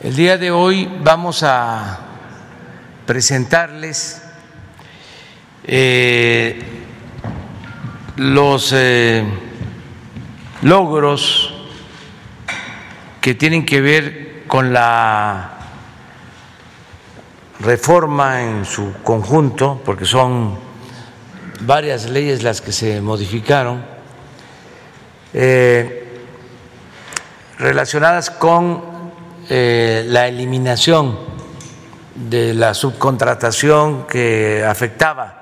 El día de hoy vamos a presentarles eh, los eh, logros que tienen que ver con la reforma en su conjunto, porque son varias leyes las que se modificaron, eh, relacionadas con eh, la eliminación de la subcontratación que afectaba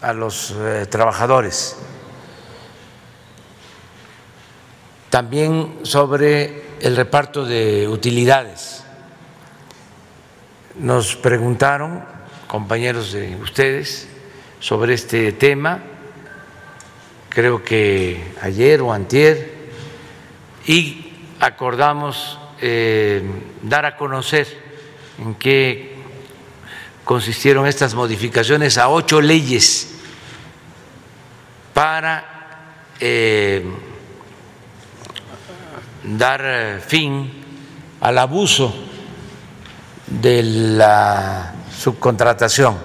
a los eh, trabajadores. También sobre el reparto de utilidades. Nos preguntaron, compañeros de ustedes, sobre este tema, creo que ayer o antier, y acordamos eh, dar a conocer en qué consistieron estas modificaciones a ocho leyes para eh, dar fin al abuso de la subcontratación,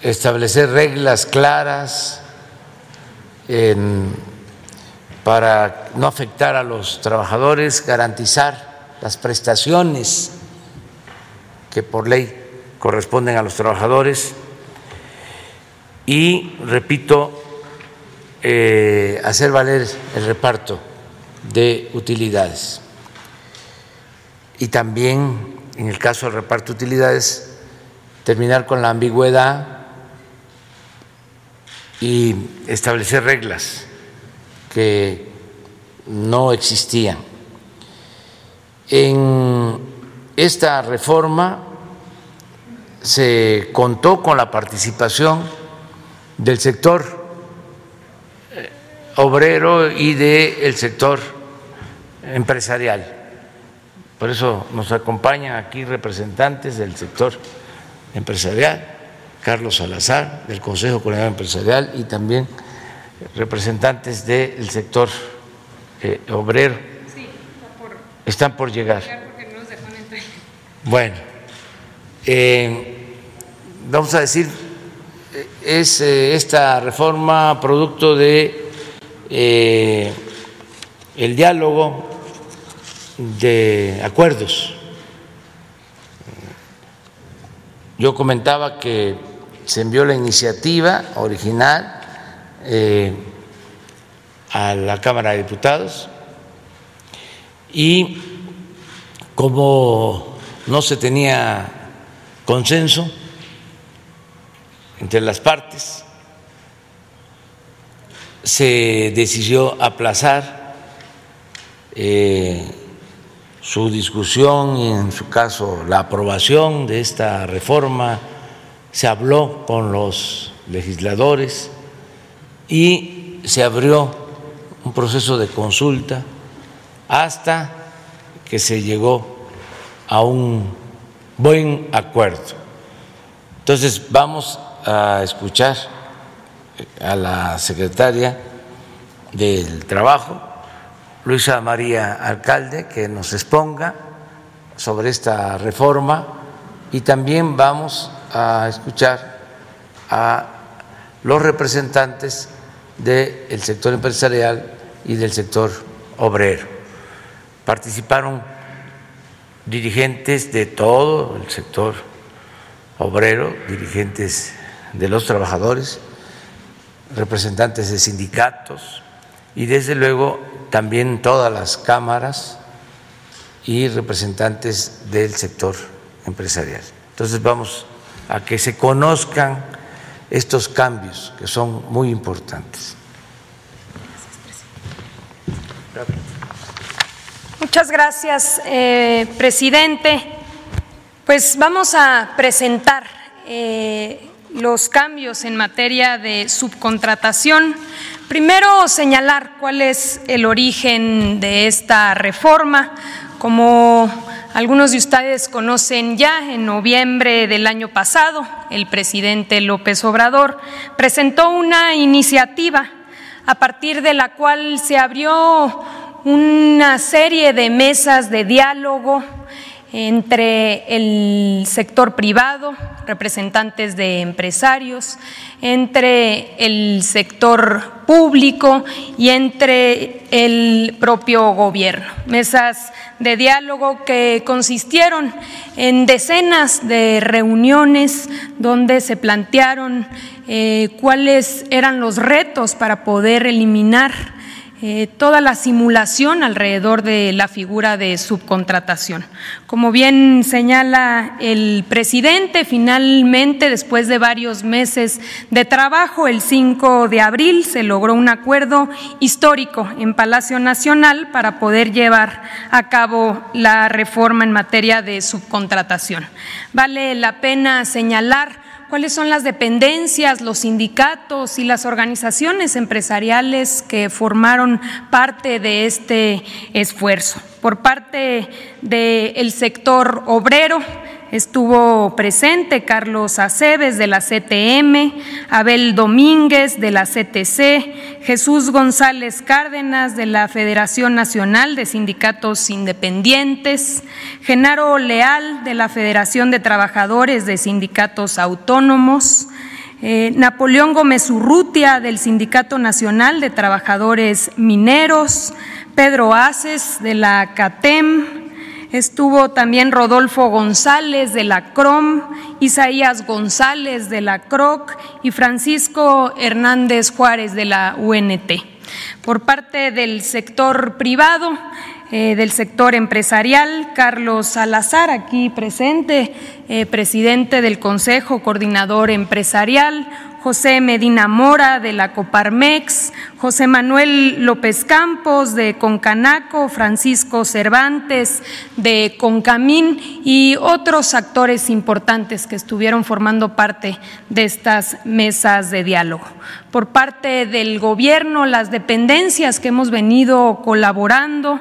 establecer reglas claras en para no afectar a los trabajadores, garantizar las prestaciones que por ley corresponden a los trabajadores y, repito, eh, hacer valer el reparto de utilidades. Y también, en el caso del reparto de utilidades, terminar con la ambigüedad y establecer reglas que no existían. En esta reforma se contó con la participación del sector eh, obrero y del sector empresarial. Por eso nos acompañan aquí representantes del sector empresarial, Carlos Salazar, del Consejo Coordinador Empresarial y también representantes del sector eh, obrero sí, por, están por llegar. Bueno, eh, vamos a decir, es eh, esta reforma producto de el diálogo de acuerdos. Yo comentaba que se envió la iniciativa original eh, a la Cámara de Diputados y como no se tenía consenso entre las partes, se decidió aplazar eh, su discusión y en su caso la aprobación de esta reforma. Se habló con los legisladores y se abrió un proceso de consulta hasta que se llegó a un buen acuerdo. Entonces vamos a escuchar a la secretaria del Trabajo, Luisa María Alcalde, que nos exponga sobre esta reforma y también vamos a escuchar a los representantes del sector empresarial y del sector obrero. Participaron dirigentes de todo el sector obrero, dirigentes de los trabajadores, representantes de sindicatos y desde luego también todas las cámaras y representantes del sector empresarial. Entonces vamos a que se conozcan estos cambios que son muy importantes. Muchas gracias, eh, presidente. Pues vamos a presentar eh, los cambios en materia de subcontratación. Primero, señalar cuál es el origen de esta reforma. Como algunos de ustedes conocen ya, en noviembre del año pasado, el presidente López Obrador presentó una iniciativa a partir de la cual se abrió una serie de mesas de diálogo entre el sector privado, representantes de empresarios, entre el sector público y entre el propio gobierno. Mesas de diálogo que consistieron en decenas de reuniones donde se plantearon eh, cuáles eran los retos para poder eliminar eh, toda la simulación alrededor de la figura de subcontratación. Como bien señala el presidente, finalmente, después de varios meses de trabajo, el 5 de abril se logró un acuerdo histórico en Palacio Nacional para poder llevar a cabo la reforma en materia de subcontratación. Vale la pena señalar cuáles son las dependencias, los sindicatos y las organizaciones empresariales que formaron parte de este esfuerzo. Por parte del sector obrero, Estuvo presente Carlos Aceves de la CTM, Abel Domínguez de la CTC, Jesús González Cárdenas de la Federación Nacional de Sindicatos Independientes, Genaro Leal de la Federación de Trabajadores de Sindicatos Autónomos, eh, Napoleón Gómez Urrutia del Sindicato Nacional de Trabajadores Mineros, Pedro Aces de la CATEM, Estuvo también Rodolfo González de la CROM, Isaías González de la CROC y Francisco Hernández Juárez de la UNT. Por parte del sector privado, eh, del sector empresarial, Carlos Salazar, aquí presente, eh, presidente del Consejo Coordinador Empresarial, José Medina Mora de la Coparmex, José Manuel López Campos de Concanaco, Francisco Cervantes de Concamín y otros actores importantes que estuvieron formando parte de estas mesas de diálogo. Por parte del gobierno, las dependencias que hemos venido colaborando,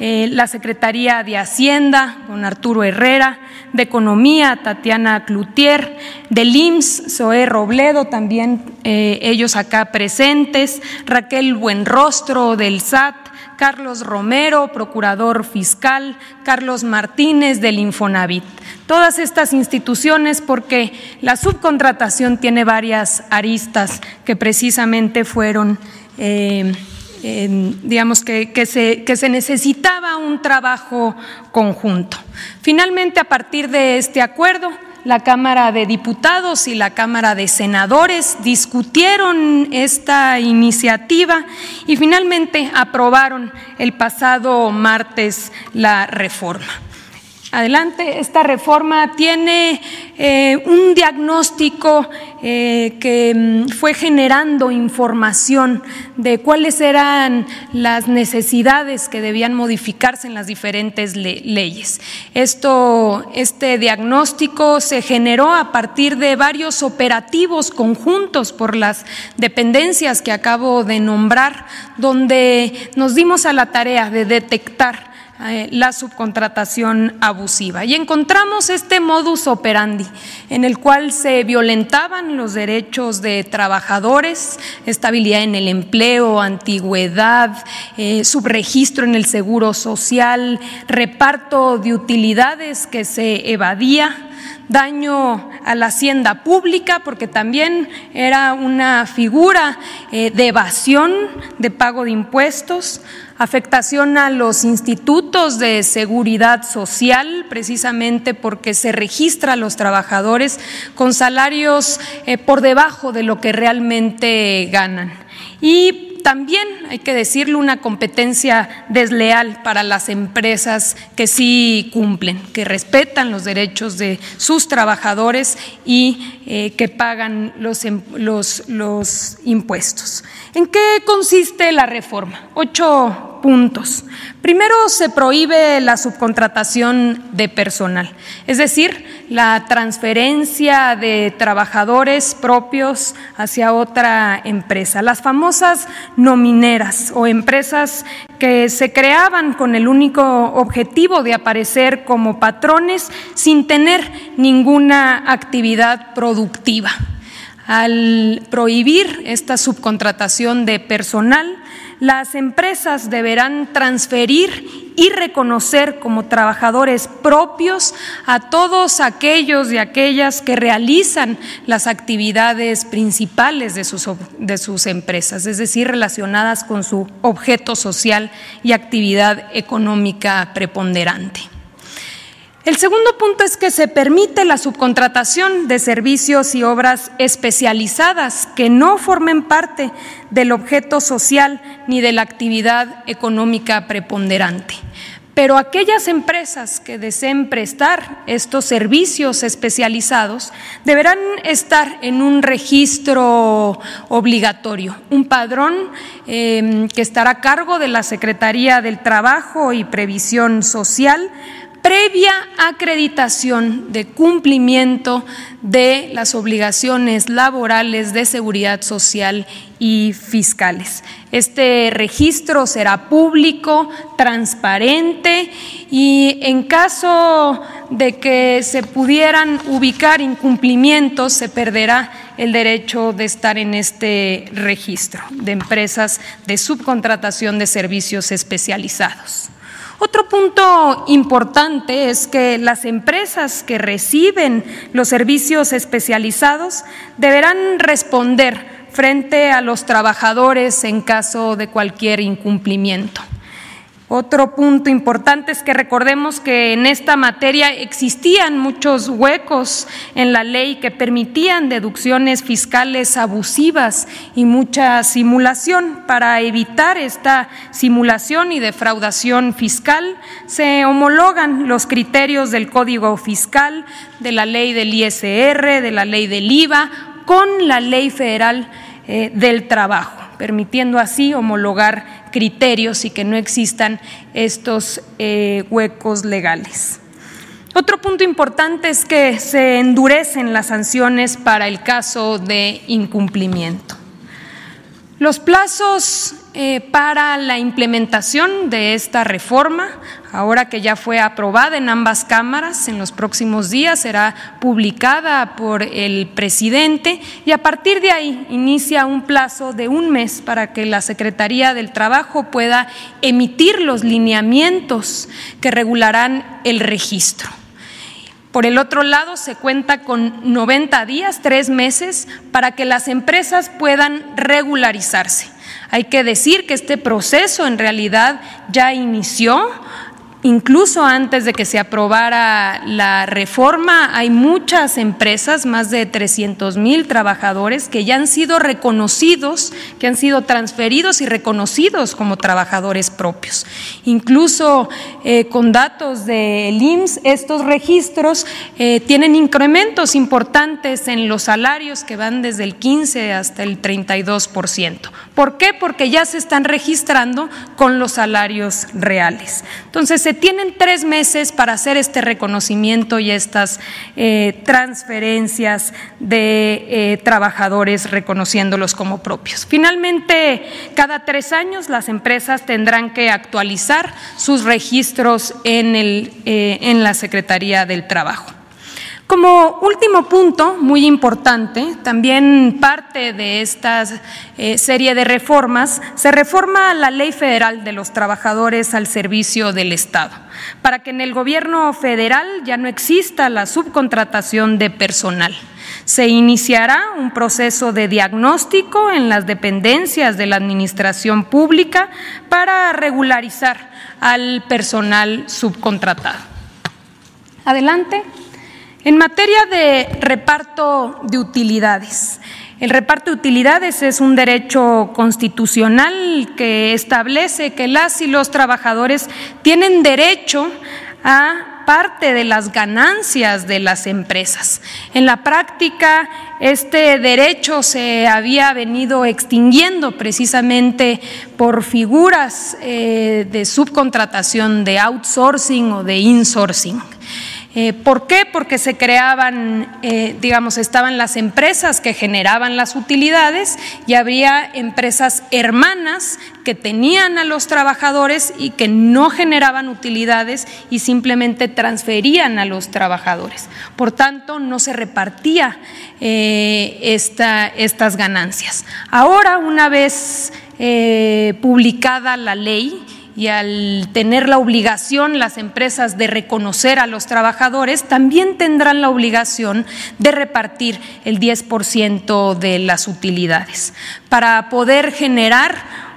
eh, la Secretaría de Hacienda con Arturo Herrera, de Economía, Tatiana Cloutier, del IMSS, Zoé Robledo, también eh, ellos acá presentes, Raquel Buenrostro del SAT, Carlos Romero, procurador fiscal, Carlos Martínez del Infonavit. Todas estas instituciones porque la subcontratación tiene varias aristas que precisamente fueron... Eh, digamos que, se, que se necesitaba un trabajo conjunto. Finalmente, a partir de este acuerdo, la Cámara de Diputados y la Cámara de Senadores discutieron esta iniciativa y finalmente aprobaron el pasado martes la reforma. Adelante, esta reforma tiene eh, un diagnóstico eh, que mm, fue generando información de cuáles eran las necesidades que debían modificarse en las diferentes leyes. Esto, este diagnóstico se generó a partir de varios operativos conjuntos por las dependencias que acabo de nombrar, donde nos dimos a la tarea de detectar eh, la subcontratación abusiva. Y encontramos este modus operandi en el cual se violentaban los derechos de trabajadores, estabilidad en el empleo, antigüedad, eh, subregistro en el seguro social, reparto de utilidades que se evadía daño a la hacienda pública, porque también era una figura eh, de evasión de pago de impuestos, afectación a los institutos de seguridad social, precisamente porque se registra a los trabajadores con salarios eh, por debajo de lo que realmente ganan. Y también, hay que decirlo, una competencia desleal para las empresas que sí cumplen, que respetan los derechos de sus trabajadores y eh, que pagan los, em, los, los impuestos. ¿En qué consiste la reforma? Ocho puntos. Primero, se prohíbe la subcontratación de personal, es decir, la transferencia de trabajadores propios hacia otra empresa. Las famosas nomineras o empresas que se creaban con el único objetivo de aparecer como patrones sin tener ninguna actividad productiva. Al prohibir esta subcontratación de personal, las empresas deberán transferir y reconocer como trabajadores propios a todos aquellos y aquellas que realizan las actividades principales de sus, de sus empresas, es decir, relacionadas con su objeto social y actividad económica preponderante. El segundo punto es que se permite la subcontratación de servicios y obras especializadas que no formen parte del objeto social ni de la actividad económica preponderante. Pero aquellas empresas que deseen prestar estos servicios especializados deberán estar en un registro obligatorio, un padrón eh, que estará a cargo de la Secretaría del Trabajo y Previsión Social previa acreditación de cumplimiento de las obligaciones laborales de seguridad social y fiscales. Este registro será público, transparente y en caso de que se pudieran ubicar incumplimientos, se perderá el derecho de estar en este registro de empresas de subcontratación de servicios especializados. Otro punto importante es que las empresas que reciben los servicios especializados deberán responder frente a los trabajadores en caso de cualquier incumplimiento. Otro punto importante es que recordemos que en esta materia existían muchos huecos en la ley que permitían deducciones fiscales abusivas y mucha simulación. Para evitar esta simulación y defraudación fiscal, se homologan los criterios del Código Fiscal, de la ley del ISR, de la ley del IVA, con la ley federal eh, del trabajo, permitiendo así homologar criterios y que no existan estos eh, huecos legales. Otro punto importante es que se endurecen las sanciones para el caso de incumplimiento. Los plazos eh, para la implementación de esta reforma, ahora que ya fue aprobada en ambas cámaras, en los próximos días será publicada por el presidente y a partir de ahí inicia un plazo de un mes para que la Secretaría del Trabajo pueda emitir los lineamientos que regularán el registro. Por el otro lado, se cuenta con 90 días, tres meses, para que las empresas puedan regularizarse. Hay que decir que este proceso en realidad ya inició Incluso antes de que se aprobara la reforma, hay muchas empresas, más de 300 mil trabajadores, que ya han sido reconocidos, que han sido transferidos y reconocidos como trabajadores propios. Incluso eh, con datos del IMSS, estos registros eh, tienen incrementos importantes en los salarios que van desde el 15 hasta el 32%. ¿Por qué? Porque ya se están registrando con los salarios reales. Entonces, tienen tres meses para hacer este reconocimiento y estas eh, transferencias de eh, trabajadores reconociéndolos como propios. Finalmente, cada tres años las empresas tendrán que actualizar sus registros en, el, eh, en la Secretaría del Trabajo. Como último punto, muy importante, también parte de esta eh, serie de reformas, se reforma la Ley Federal de los Trabajadores al Servicio del Estado, para que en el gobierno federal ya no exista la subcontratación de personal. Se iniciará un proceso de diagnóstico en las dependencias de la Administración Pública para regularizar al personal subcontratado. Adelante. En materia de reparto de utilidades, el reparto de utilidades es un derecho constitucional que establece que las y los trabajadores tienen derecho a parte de las ganancias de las empresas. En la práctica, este derecho se había venido extinguiendo precisamente por figuras eh, de subcontratación, de outsourcing o de insourcing. Eh, ¿Por qué? Porque se creaban, eh, digamos, estaban las empresas que generaban las utilidades y había empresas hermanas que tenían a los trabajadores y que no generaban utilidades y simplemente transferían a los trabajadores. Por tanto, no se repartía eh, estas ganancias. Ahora, una vez publicada la ley y al tener la obligación las empresas de reconocer a los trabajadores, también tendrán la obligación de repartir el 10% de las utilidades para poder generar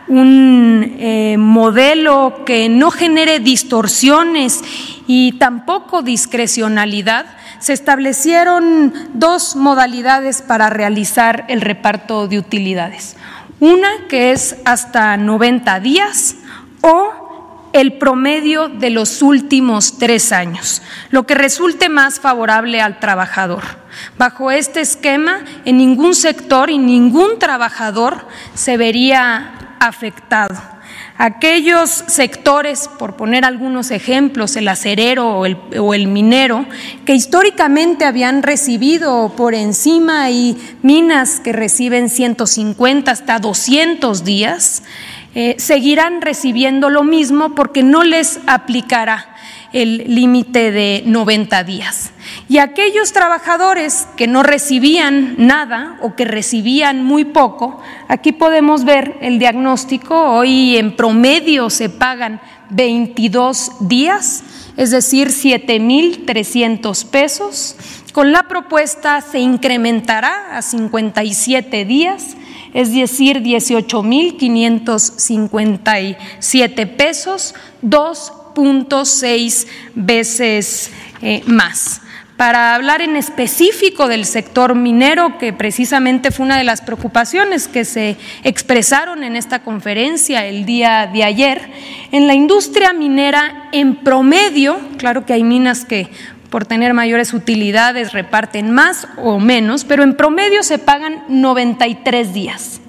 un eh, modelo que no genere distorsiones y tampoco discrecionalidad, se establecieron dos modalidades para realizar el reparto de utilidades. Una que es hasta 90 días o el promedio de los últimos tres años, lo que resulte más favorable al trabajador. Bajo este esquema, en ningún sector y ningún trabajador se vería afectado. Aquellos sectores, por poner algunos ejemplos, el acerero o el, minero, que históricamente habían recibido por encima y minas que reciben 150 hasta 200 días, eh, seguirán recibiendo lo mismo porque no les aplicará el límite de 90 días. Y aquellos trabajadores que no recibían nada o que recibían muy poco, aquí podemos ver el diagnóstico, hoy en promedio se pagan 22 días, es decir, 7.300 pesos. Con la propuesta se incrementará a 57 días, es decir, 18.557 pesos, dos seis veces eh, más. Para hablar en específico del sector minero, que precisamente fue una de las preocupaciones que se expresaron en esta conferencia el día de ayer, en la industria minera en promedio, claro que hay minas que por tener mayores utilidades reparten más o menos, pero en promedio se pagan 93 días.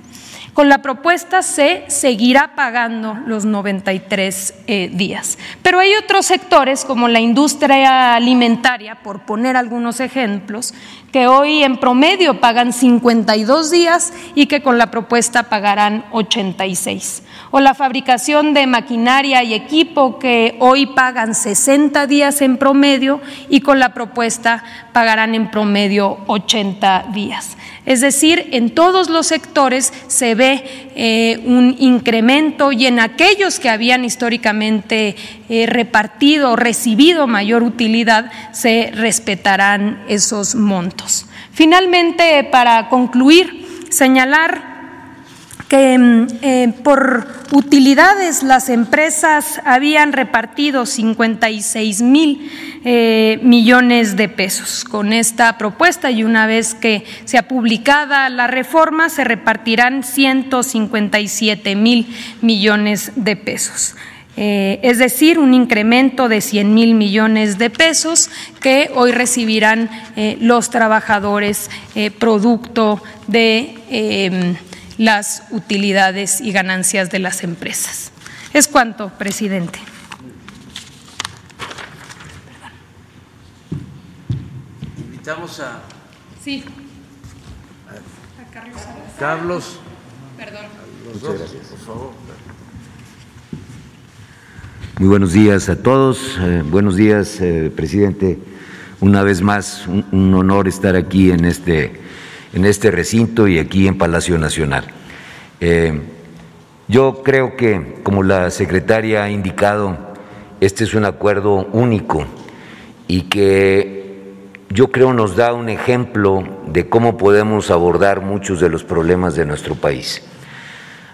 Con la propuesta se seguirá pagando los 93 eh, días. Pero hay otros sectores, como la industria alimentaria, por poner algunos ejemplos, que hoy en promedio pagan 52 días y que con la propuesta pagarán 86. O la fabricación de maquinaria y equipo, que hoy pagan 60 días en promedio y con la propuesta pagarán en promedio 80 días. Es decir, en todos los sectores se ve eh, un incremento y en aquellos que habían históricamente eh, repartido o recibido mayor utilidad se respetarán esos montos. Finalmente, para concluir, señalar que mm, eh, por utilidades las empresas habían repartido 56 mil eh, millones de pesos. Con esta propuesta y una vez que sea publicada la reforma se repartirán 157 mil millones de pesos. Eh, es decir, un incremento de 100 mil millones de pesos que hoy recibirán los trabajadores producto de las utilidades y ganancias de las empresas. Es cuanto, presidente. Invitamos a. Sí. A Carlos. Carlos. Perdón. Muchas gracias. Por favor. Muy buenos días a todos. Eh, buenos días, eh, presidente. Una vez más, un honor estar aquí en este en este recinto y aquí en Palacio Nacional. Eh, yo creo que, como la secretaria ha indicado, este es un acuerdo único y que yo creo nos da un ejemplo de cómo podemos abordar muchos de los problemas de nuestro país.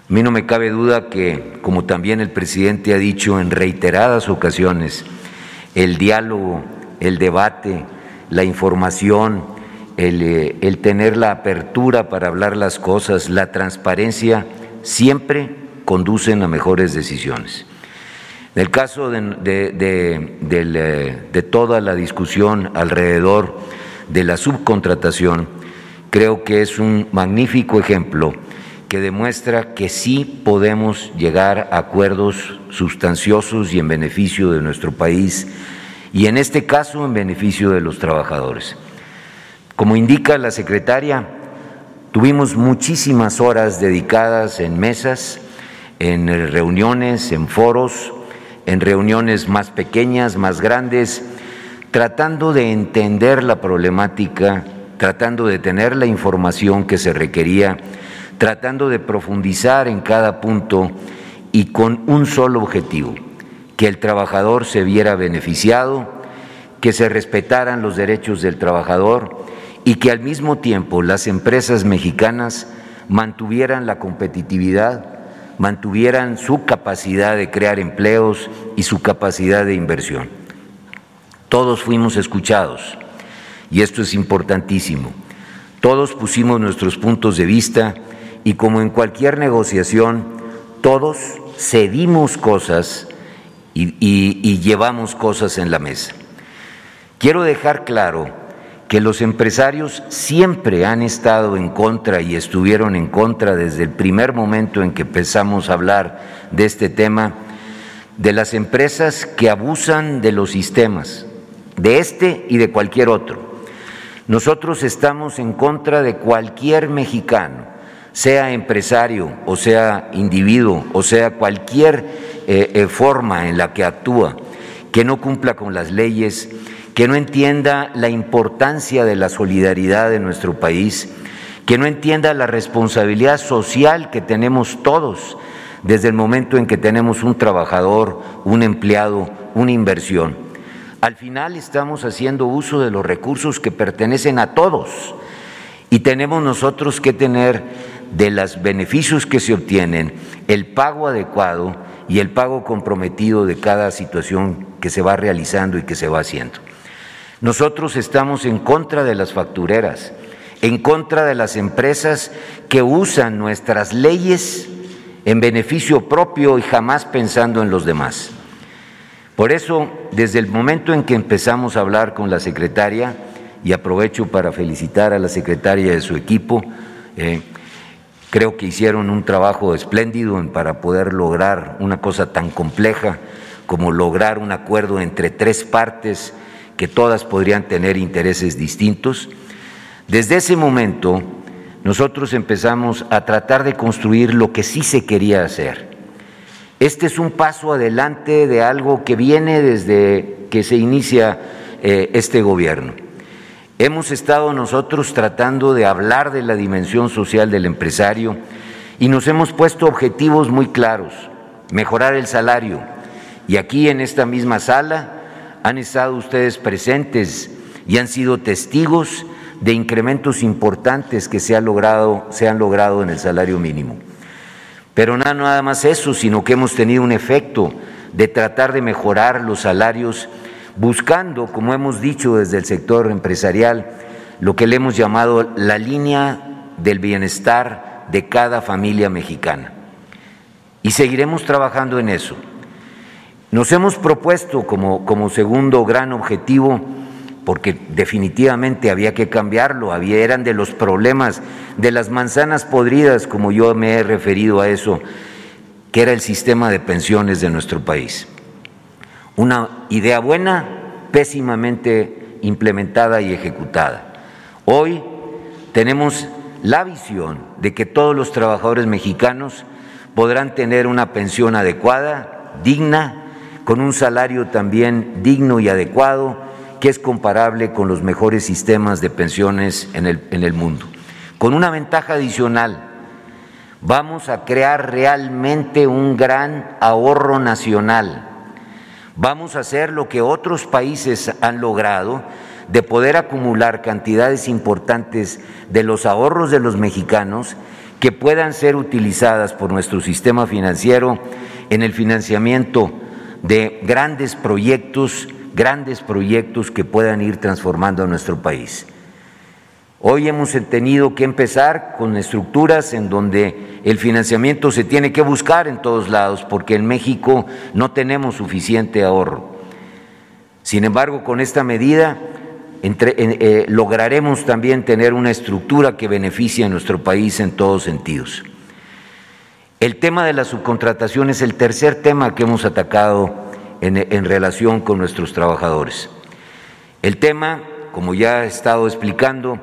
A mí no me cabe duda que, como también el presidente ha dicho en reiteradas ocasiones, el diálogo, el debate, la información, eh, el, tener la apertura para hablar las cosas, la transparencia, siempre conducen a mejores decisiones. En el caso de, eh, de, toda la discusión alrededor de la subcontratación, creo que es un magnífico ejemplo que demuestra que sí podemos llegar a acuerdos sustanciosos y en beneficio de nuestro país, y en este caso en beneficio de los trabajadores. Como indica la secretaria, tuvimos muchísimas horas dedicadas en mesas, en reuniones, en foros, en reuniones más pequeñas, más grandes, tratando de entender la problemática, tratando de tener la información que se requería, tratando de profundizar en cada punto y con un solo objetivo, que el trabajador se viera beneficiado, que se respetaran los derechos del trabajador y que al mismo tiempo las empresas mexicanas mantuvieran la competitividad, mantuvieran su capacidad de crear empleos y su capacidad de inversión. Todos fuimos escuchados y esto es importantísimo. Todos pusimos nuestros puntos de vista y como en cualquier negociación, todos cedimos cosas y, llevamos cosas en la mesa. Quiero dejar claro que los empresarios siempre han estado en contra y estuvieron en contra desde el primer momento en que empezamos a hablar de este tema, de las empresas que abusan de los sistemas, de este y de cualquier otro. Nosotros estamos en contra de cualquier mexicano, sea empresario o sea individuo o sea cualquier eh, eh, forma en la que actúa, que no cumpla con las leyes, que no entienda la importancia de la solidaridad de nuestro país, que no entienda la responsabilidad social que tenemos todos desde el momento en que tenemos un trabajador, un empleado, una inversión. Al final estamos haciendo uso de los recursos que pertenecen a todos y tenemos nosotros que tener de los beneficios que se obtienen el pago adecuado y el pago comprometido de cada situación que se va realizando y que se va haciendo. Nosotros estamos en contra de las factureras, en contra de las empresas que usan nuestras leyes en beneficio propio y jamás pensando en los demás. Por eso, desde el momento en que empezamos a hablar con la secretaria, y aprovecho para felicitar a la secretaria de su equipo, eh, creo que hicieron un trabajo espléndido para poder lograr una cosa tan compleja como lograr un acuerdo entre tres partes que todas podrían tener intereses distintos. Desde ese momento nosotros empezamos a tratar de construir lo que sí se quería hacer. Este es un paso adelante de algo que viene desde que se inicia eh, este gobierno. Hemos estado nosotros tratando de hablar de la dimensión social del empresario y nos hemos puesto objetivos muy claros, mejorar el salario. Y aquí en esta misma sala han estado ustedes presentes y han sido testigos de incrementos importantes que se, logrado, se han logrado en el salario mínimo. Pero no nada más eso, sino que hemos tenido un efecto de tratar de mejorar los salarios buscando, como hemos dicho desde el sector empresarial, lo que le hemos llamado la línea del bienestar de cada familia mexicana. Y seguiremos trabajando en eso. Nos hemos propuesto como, como segundo gran objetivo, porque definitivamente había que cambiarlo, había, eran de los problemas, de las manzanas podridas, como yo me he referido a eso, que era el sistema de pensiones de nuestro país. Una idea buena, pésimamente implementada y ejecutada. Hoy tenemos la visión de que todos los trabajadores mexicanos podrán tener una pensión adecuada, digna, con un salario también digno y adecuado, que es comparable con los mejores sistemas de pensiones en el, en el mundo. Con una ventaja adicional, vamos a crear realmente un gran ahorro nacional. Vamos a hacer lo que otros países han logrado, de poder acumular cantidades importantes de los ahorros de los mexicanos que puedan ser utilizadas por nuestro sistema financiero en el financiamiento de grandes proyectos, grandes proyectos que puedan ir transformando a nuestro país. Hoy hemos tenido que empezar con estructuras en donde el financiamiento se tiene que buscar en todos lados porque en México no tenemos suficiente ahorro. Sin embargo, con esta medida eh, lograremos también tener una estructura que beneficie a nuestro país en todos sentidos. El tema de la subcontratación es el tercer tema que hemos atacado en, relación con nuestros trabajadores. El tema, como ya he estado explicando,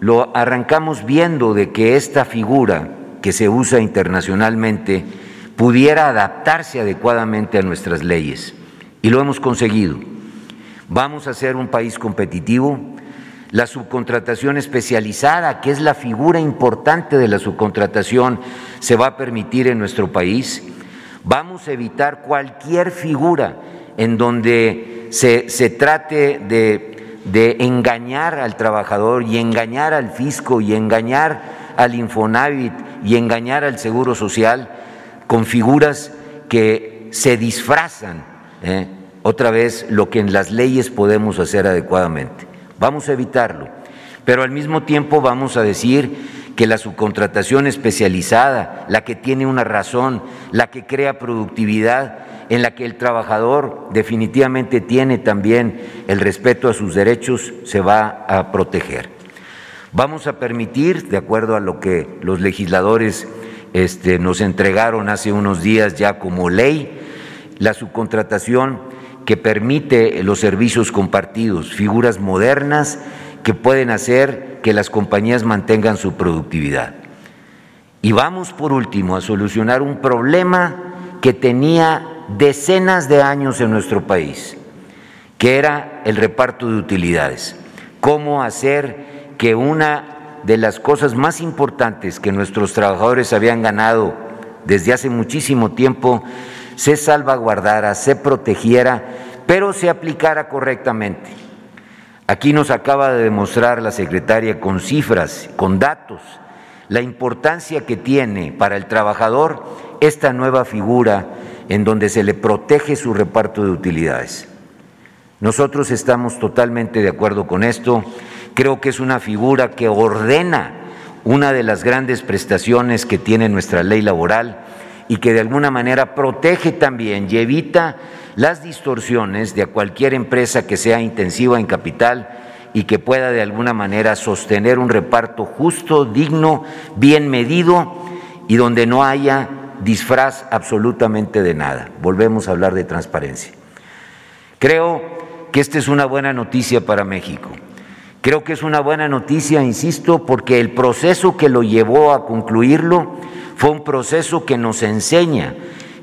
lo arrancamos viendo de que esta figura que se usa internacionalmente pudiera adaptarse adecuadamente a nuestras leyes y lo hemos conseguido. Vamos a ser un país competitivo, la subcontratación especializada, que es la figura importante de la subcontratación, se va a permitir en nuestro país. Vamos a evitar cualquier figura en donde se, trate de, de engañar al trabajador y engañar al fisco y engañar al Infonavit y engañar al Seguro Social con figuras que se disfrazan, ¿eh? otra vez, lo que en las leyes podemos hacer adecuadamente. Vamos a evitarlo, pero al mismo tiempo vamos a decir que la subcontratación especializada, la que tiene una razón, la que crea productividad, en la que el trabajador definitivamente tiene también el respeto a sus derechos, se va a proteger. Vamos a permitir, de acuerdo a lo que los legisladores este, nos entregaron hace unos días ya como ley, la subcontratación que permite los servicios compartidos, figuras modernas que pueden hacer que las compañías mantengan su productividad. Y vamos por último a solucionar un problema que tenía decenas de años en nuestro país, que era el reparto de utilidades. Cómo hacer que una de las cosas más importantes que nuestros trabajadores habían ganado desde hace muchísimo tiempo se salvaguardara, se protegiera, pero se aplicara correctamente. Aquí nos acaba de demostrar la secretaria con cifras, con datos, la importancia que tiene para el trabajador esta nueva figura en donde se le protege su reparto de utilidades. Nosotros estamos totalmente de acuerdo con esto. Creo que es una figura que ordena una de las grandes prestaciones que tiene nuestra ley laboral y que de alguna manera protege también y evita las distorsiones de cualquier empresa que sea intensiva en capital y que pueda de alguna manera sostener un reparto justo, digno, bien medido y donde no haya disfraz absolutamente de nada. Volvemos a hablar de transparencia. Creo que esta es una buena noticia para México. Creo que es una buena noticia, insisto, porque el proceso que lo llevó a concluirlo fue un proceso que nos enseña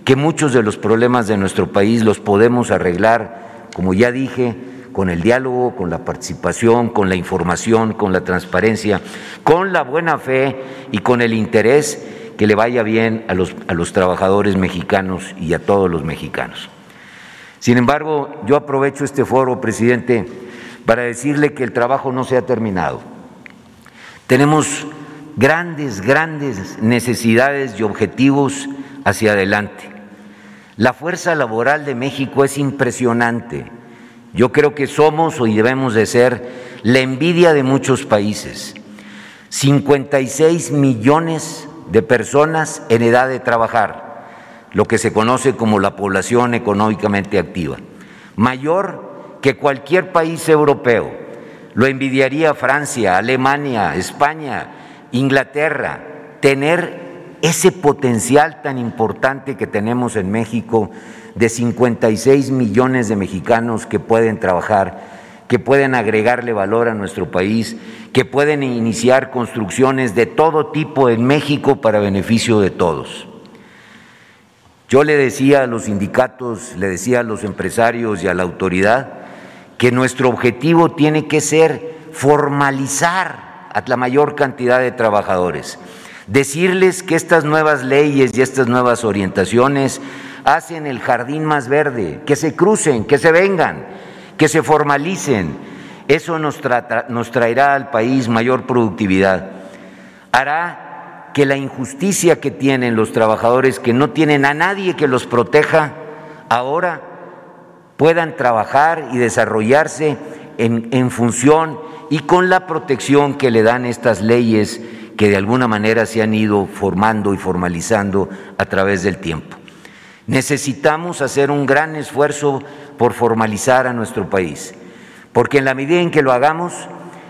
que muchos de los problemas de nuestro país los podemos arreglar, como ya dije, con el diálogo, con la participación, con la información, con la transparencia, con la buena fe y con el interés que le vaya bien a los, a los trabajadores mexicanos y a todos los mexicanos. Sin embargo, yo aprovecho este foro, presidente, para decirle que el trabajo no se ha terminado. Tenemos grandes, grandes necesidades y objetivos hacia adelante. La fuerza laboral de México es impresionante. Yo creo que somos y debemos de ser la envidia de muchos países. 56 millones de personas en edad de trabajar, lo que se conoce como la población económicamente activa, mayor que cualquier país europeo. Lo envidiaría Francia, Alemania, España, Inglaterra, tener ese potencial tan importante que tenemos en México de 56 millones de mexicanos que pueden trabajar, que pueden agregarle valor a nuestro país, que pueden iniciar construcciones de todo tipo en México para beneficio de todos. Yo le decía a los sindicatos, le decía a los empresarios y a la autoridad que nuestro objetivo tiene que ser formalizar a la mayor cantidad de trabajadores decirles que estas nuevas leyes y estas nuevas orientaciones hacen el jardín más verde, que se crucen, que se vengan, que se formalicen. Eso nos, nos traerá al país mayor productividad. Hará que la injusticia que tienen los trabajadores que no tienen a nadie que los proteja, ahora puedan trabajar y desarrollarse en, en función y con la protección que le dan estas leyes que de alguna manera se han ido formando y formalizando a través del tiempo. Necesitamos hacer un gran esfuerzo por formalizar a nuestro país, porque en la medida en que lo hagamos,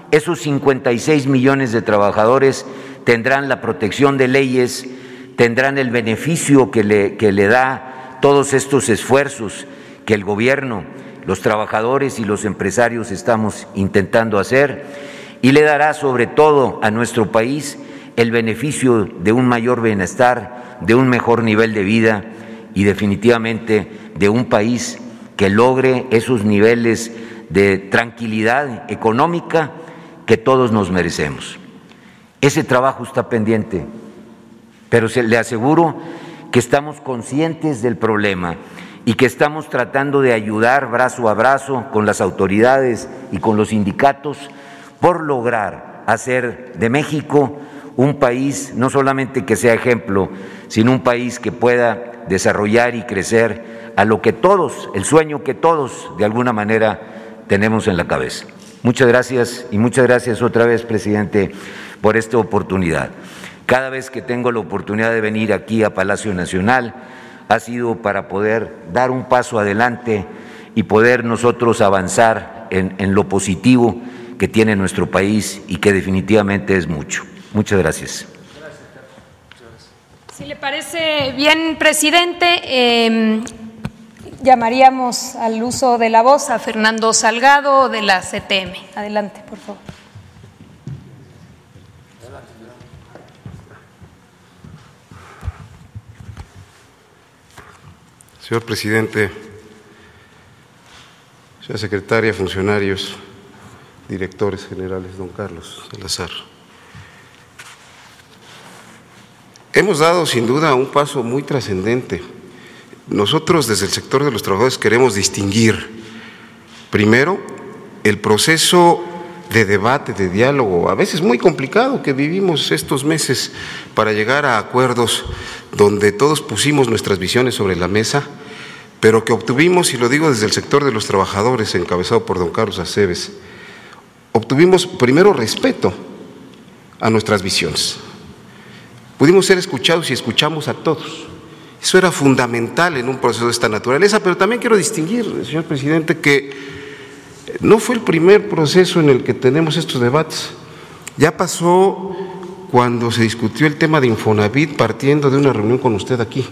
esos 56 millones de trabajadores tendrán la protección de leyes, tendrán el beneficio que le, que le da todos estos esfuerzos que el gobierno, los trabajadores y los empresarios estamos intentando hacer y le dará sobre todo a nuestro país el beneficio de un mayor bienestar, de un mejor nivel de vida y definitivamente de un país que logre esos niveles de tranquilidad económica que todos nos merecemos. Ese trabajo está pendiente, pero se, le aseguro que estamos conscientes del problema y que estamos tratando de ayudar brazo a brazo con las autoridades y con los sindicatos por lograr hacer de México un país no solamente que sea ejemplo, sino un país que pueda desarrollar y crecer a lo que todos, el sueño que todos de alguna manera tenemos en la cabeza. Muchas gracias y muchas gracias otra vez, presidente, por esta oportunidad. Cada vez que tengo la oportunidad de venir aquí a Palacio Nacional ha sido para poder dar un paso adelante y poder nosotros avanzar en, lo positivo que tiene nuestro país y que definitivamente es mucho. Muchas gracias. Si le parece bien, presidente, eh, llamaríamos al uso de la voz a Fernando Salgado de la CTM. Adelante, por favor. Señor presidente, señora secretaria, funcionarios, directores generales, don Carlos Salazar. Hemos dado sin duda un paso muy trascendente. Nosotros desde el sector de los trabajadores queremos distinguir, primero, el proceso de debate, de diálogo, a veces muy complicado que vivimos estos meses para llegar a acuerdos donde todos pusimos nuestras visiones sobre la mesa, pero que obtuvimos, y lo digo desde el sector de los trabajadores, encabezado por don Carlos Aceves, obtuvimos primero respeto a nuestras visiones. Pudimos ser escuchados y escuchamos a todos. Eso era fundamental en un proceso de esta naturaleza, pero también quiero distinguir, señor presidente, que no fue el primer proceso en el que tenemos estos debates. Ya pasó cuando se discutió el tema de Infonavit partiendo de una reunión con usted aquí.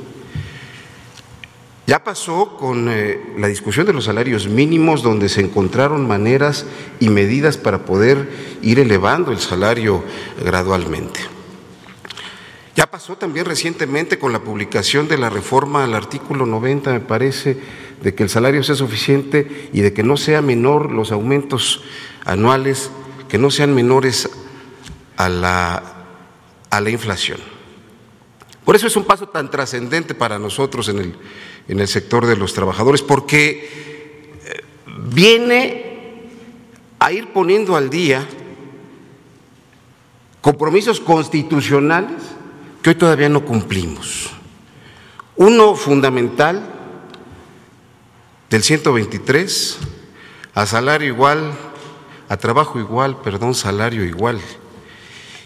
Ya pasó con eh, la discusión de los salarios mínimos, donde se encontraron maneras y medidas para poder ir elevando el salario gradualmente. Ya pasó también recientemente con la publicación de la reforma al artículo 90, me parece, de que el salario sea suficiente y de que no sea menor los aumentos anuales, que no sean menores a la, a la inflación. Por eso es un paso tan trascendente para nosotros en el, en el sector de los trabajadores, porque eh, viene a ir poniendo al día compromisos constitucionales que hoy todavía no cumplimos. Uno fundamental del 123, a salario igual, a trabajo igual, perdón, salario igual.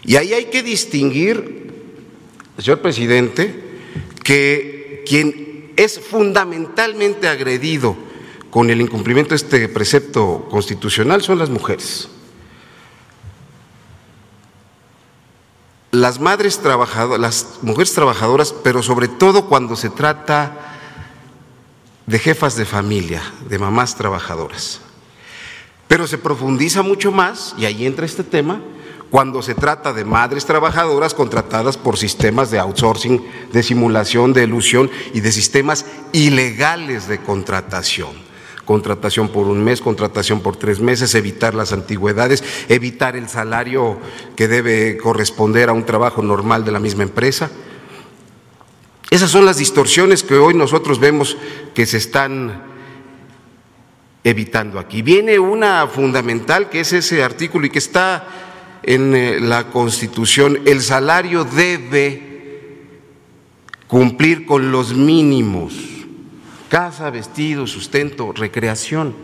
Y ahí hay que distinguir, señor presidente, que quien es fundamentalmente agredido con el incumplimiento de este precepto constitucional son las mujeres. las madres trabajadoras, las mujeres trabajadoras, pero sobre todo cuando se trata de jefas de familia, de mamás trabajadoras. Pero se profundiza mucho más, y ahí entra este tema, cuando se trata de madres trabajadoras contratadas por sistemas de outsourcing, de simulación, de ilusión y de sistemas ilegales de contratación contratación por un mes, contratación por tres meses, evitar las antigüedades, evitar el salario que debe corresponder a un trabajo normal de la misma empresa. Esas son las distorsiones que hoy nosotros vemos que se están evitando aquí. Viene una fundamental que es ese artículo y que está en eh, la Constitución. El salario debe cumplir con los mínimos casa, vestido, sustento, recreación.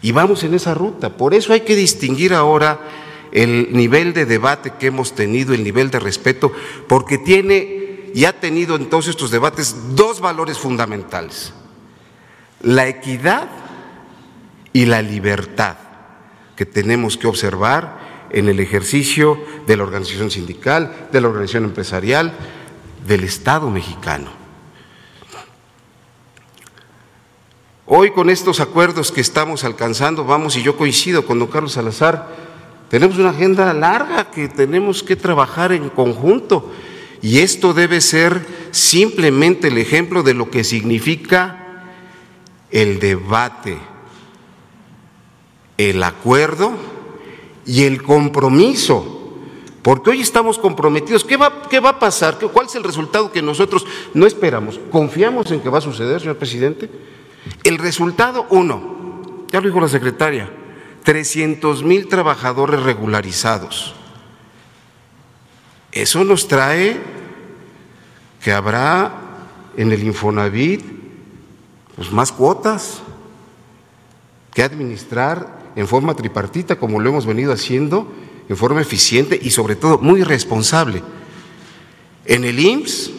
Y vamos en esa ruta. Por eso hay que distinguir ahora el nivel de debate que hemos tenido, el nivel de respeto, porque tiene y ha tenido en todos estos debates dos valores fundamentales, la equidad y la libertad que tenemos que observar en el ejercicio de la organización sindical, de la organización empresarial, del Estado mexicano. Hoy con estos acuerdos que estamos alcanzando, vamos, y yo coincido con don Carlos Salazar, tenemos una agenda larga que tenemos que trabajar en conjunto y esto debe ser simplemente el ejemplo de lo que significa el debate, el acuerdo y el compromiso porque hoy estamos comprometidos. ¿Qué va, ¿Qué va, a pasar? ¿Cuál es el resultado que nosotros no esperamos? ¿Confiamos en que va a suceder, señor presidente? El resultado, uno, ya lo dijo la secretaria, 300 mil trabajadores regularizados. Eso nos trae que habrá en el Infonavit pues, más cuotas que administrar en forma tripartita, como lo hemos venido haciendo en forma eficiente y sobre todo muy responsable. En el IMSS,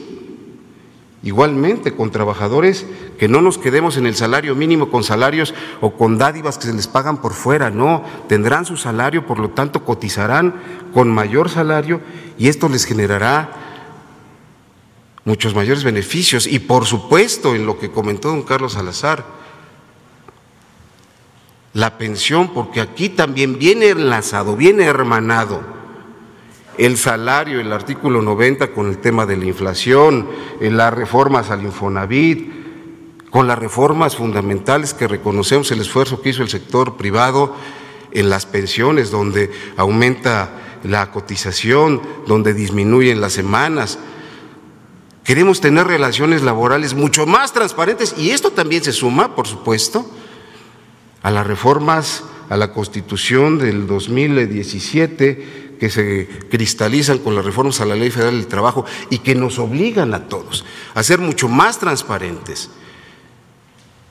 igualmente con trabajadores que no nos quedemos en el salario mínimo con salarios o con dádivas que se les pagan por fuera, no, tendrán su salario, por lo tanto cotizarán con mayor salario y esto les generará muchos mayores beneficios y por supuesto en lo que comentó don Carlos Salazar, la pensión, porque aquí también viene enlazado, viene hermanado el salario, el artículo 90 con el tema de la inflación, en las reformas al Infonavit, con las reformas fundamentales que reconocemos el esfuerzo que hizo el sector privado en las pensiones, donde aumenta la cotización, donde disminuyen las semanas. Queremos tener relaciones laborales mucho más transparentes y esto también se suma, por supuesto, a las reformas a la Constitución del 2017 que se cristalizan con las reformas a la Ley Federal del Trabajo y que nos obligan a todos a ser mucho más transparentes,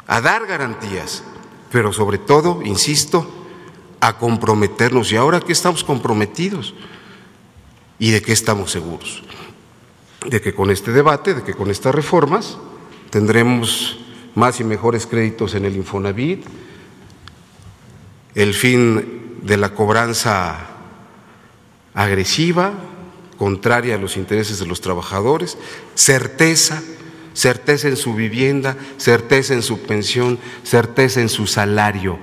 a dar garantías, pero sobre todo, insisto, a comprometernos. ¿Y ahora qué estamos comprometidos? ¿Y de qué estamos seguros? De que con este debate, de que con estas reformas tendremos más y mejores créditos en el Infonavit, el fin de la cobranza agresiva, contraria a los intereses de los trabajadores, certeza, certeza en su vivienda, certeza en su pensión, certeza en su salario,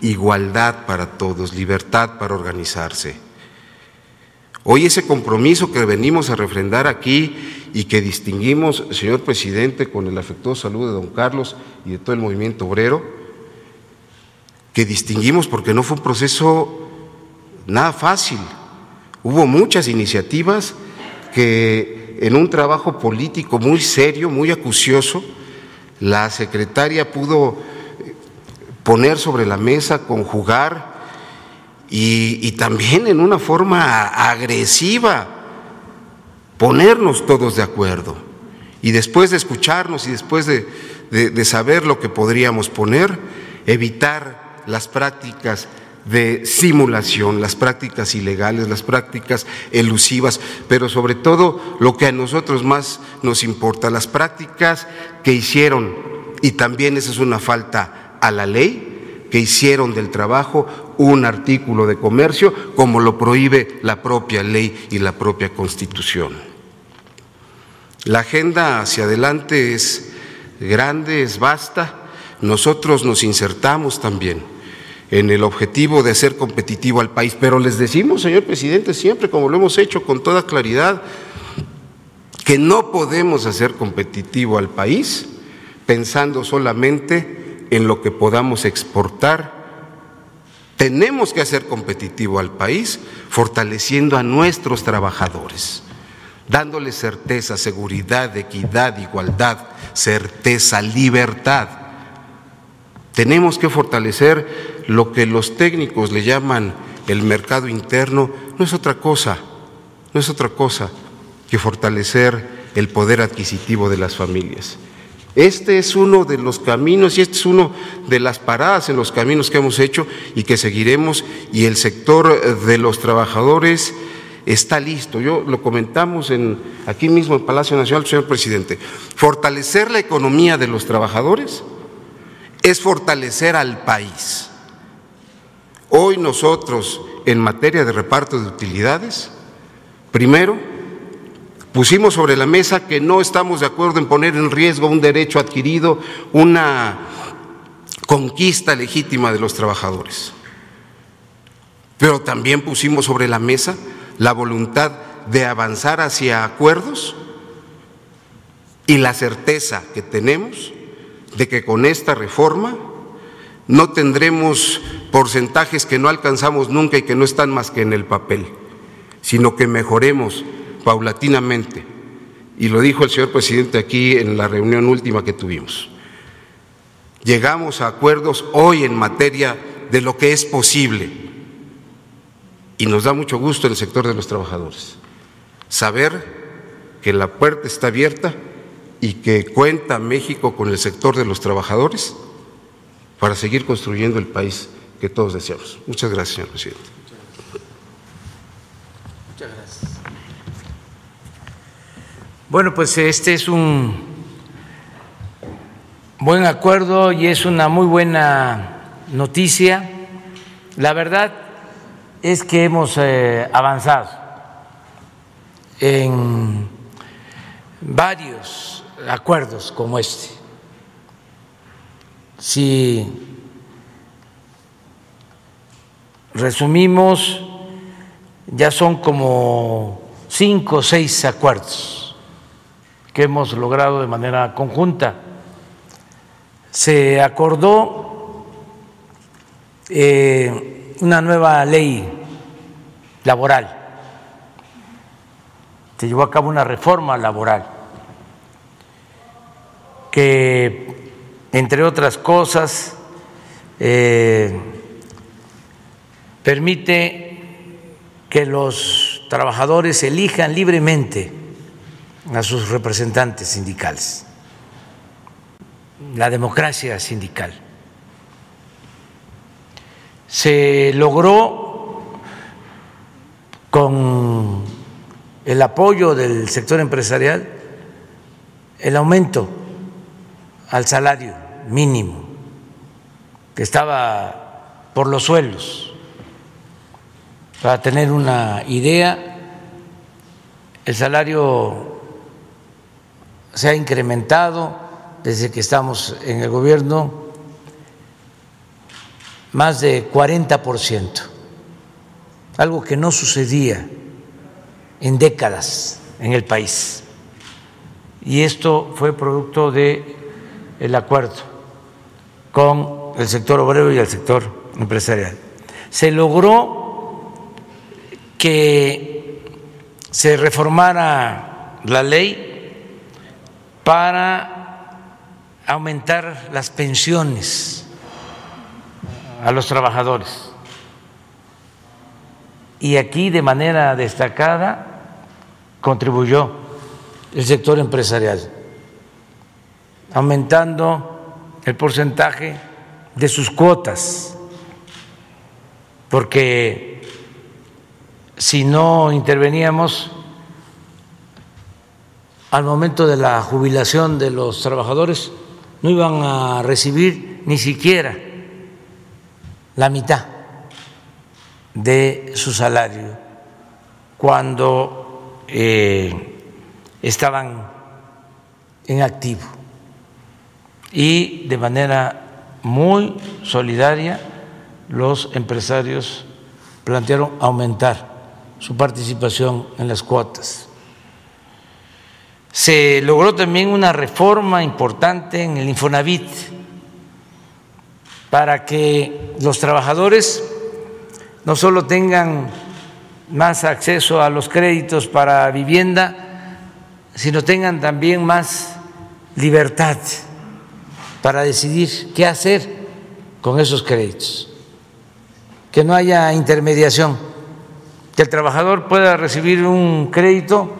igualdad para todos, libertad para organizarse. Hoy ese compromiso que venimos a refrendar aquí y que distinguimos, señor presidente, con el afectuoso saludo de don Carlos y de todo el movimiento obrero, que distinguimos porque no fue un proceso nada fácil. Hubo muchas iniciativas que en un trabajo político muy serio, muy acucioso, la secretaria pudo poner sobre la mesa, conjugar y, también en una forma agresiva ponernos todos de acuerdo. Y después de escucharnos y después de, de saber lo que podríamos poner, evitar las prácticas de simulación, las prácticas ilegales, las prácticas elusivas, pero sobre todo lo que a nosotros más nos importa, las prácticas que hicieron, y también esa es una falta a la ley, que hicieron del trabajo un artículo de comercio, como lo prohíbe la propia ley y la propia constitución. La agenda hacia adelante es grande, es vasta, nosotros nos insertamos también en el objetivo de hacer competitivo al país, pero les decimos, señor presidente, siempre como lo hemos hecho con toda claridad, que no podemos hacer competitivo al país pensando solamente en lo que podamos exportar. Tenemos que hacer competitivo al país fortaleciendo a nuestros trabajadores, dándoles certeza, seguridad, equidad, igualdad, certeza, libertad tenemos que fortalecer lo que los técnicos le llaman el mercado interno, no es otra cosa, no es otra cosa que fortalecer el poder adquisitivo de las familias. Este es uno de los caminos y este es uno de las paradas en los caminos que hemos hecho y que seguiremos y el sector de los trabajadores está listo. Yo lo comentamos en, aquí mismo en Palacio Nacional, señor presidente. Fortalecer la economía de los trabajadores es fortalecer al país. Hoy nosotros, en materia de reparto de utilidades, primero, pusimos sobre la mesa que no estamos de acuerdo en poner en riesgo un derecho adquirido, una conquista legítima de los trabajadores. Pero también pusimos sobre la mesa la voluntad de avanzar hacia acuerdos y la certeza que tenemos de que con esta reforma no tendremos porcentajes que no alcanzamos nunca y que no están más que en el papel, sino que mejoremos paulatinamente. Y lo dijo el señor presidente aquí en la reunión última que tuvimos. Llegamos a acuerdos hoy en materia de lo que es posible y nos da mucho gusto en el sector de los trabajadores saber que la puerta está abierta y que cuenta México con el sector de los trabajadores para seguir construyendo el país que todos deseamos. Muchas gracias, señor presidente. Muchas gracias. Bueno, pues este es un buen acuerdo y es una muy buena noticia. La verdad es que hemos eh, avanzado en varios acuerdos como este. Si resumimos, ya son como cinco o seis acuerdos que hemos logrado de manera conjunta. Se acordó eh, una nueva ley laboral se llevó a cabo una reforma laboral que, entre otras cosas, eh, permite que los trabajadores elijan libremente a sus representantes sindicales, la democracia sindical. Se logró con el apoyo del sector empresarial, el aumento al salario mínimo, que estaba por los suelos. Para tener una idea, el salario se ha incrementado desde que estamos en el gobierno más de 40 por ciento, algo que no sucedía en décadas en el país. Y esto fue producto de el acuerdo con el sector obrero y el sector empresarial. Se logró que se reformara la ley para aumentar las pensiones a los trabajadores. Y aquí de manera destacada contribuyó el sector empresarial, aumentando el porcentaje de sus cuotas, porque si no interveníamos al momento de la jubilación de los trabajadores, no iban a recibir ni siquiera la mitad de su salario cuando eh, estaban en activo y de manera muy solidaria los empresarios plantearon aumentar su participación en las cuotas. Se logró también una reforma importante en el Infonavit para que los trabajadores no solo tengan más acceso a los créditos para vivienda, sino tengan también más libertad para decidir qué hacer con esos créditos, que no haya intermediación, que el trabajador pueda recibir un crédito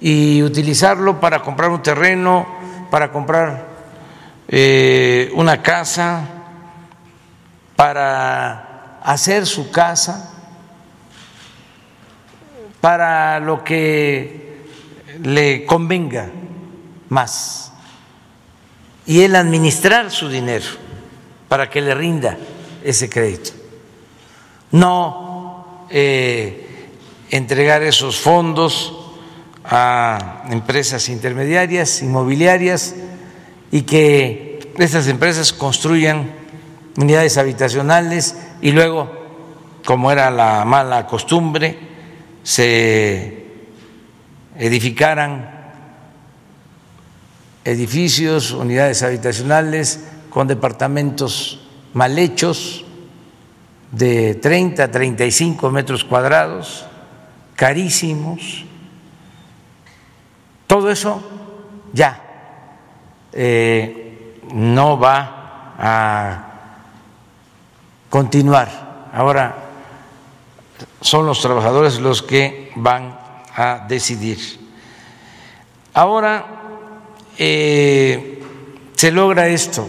y utilizarlo para comprar un terreno, para comprar eh, una casa, para hacer su casa para lo que le convenga más y el administrar su dinero para que le rinda ese crédito. No eh, entregar esos fondos a empresas intermediarias, inmobiliarias, y que esas empresas construyan unidades habitacionales y luego, como era la mala costumbre, se edificaran edificios, unidades habitacionales con departamentos mal hechos de 30 a 35 metros cuadrados, carísimos. Todo eso ya eh, no va a continuar. Ahora son los trabajadores los que van a decidir. Ahora eh, se logra esto,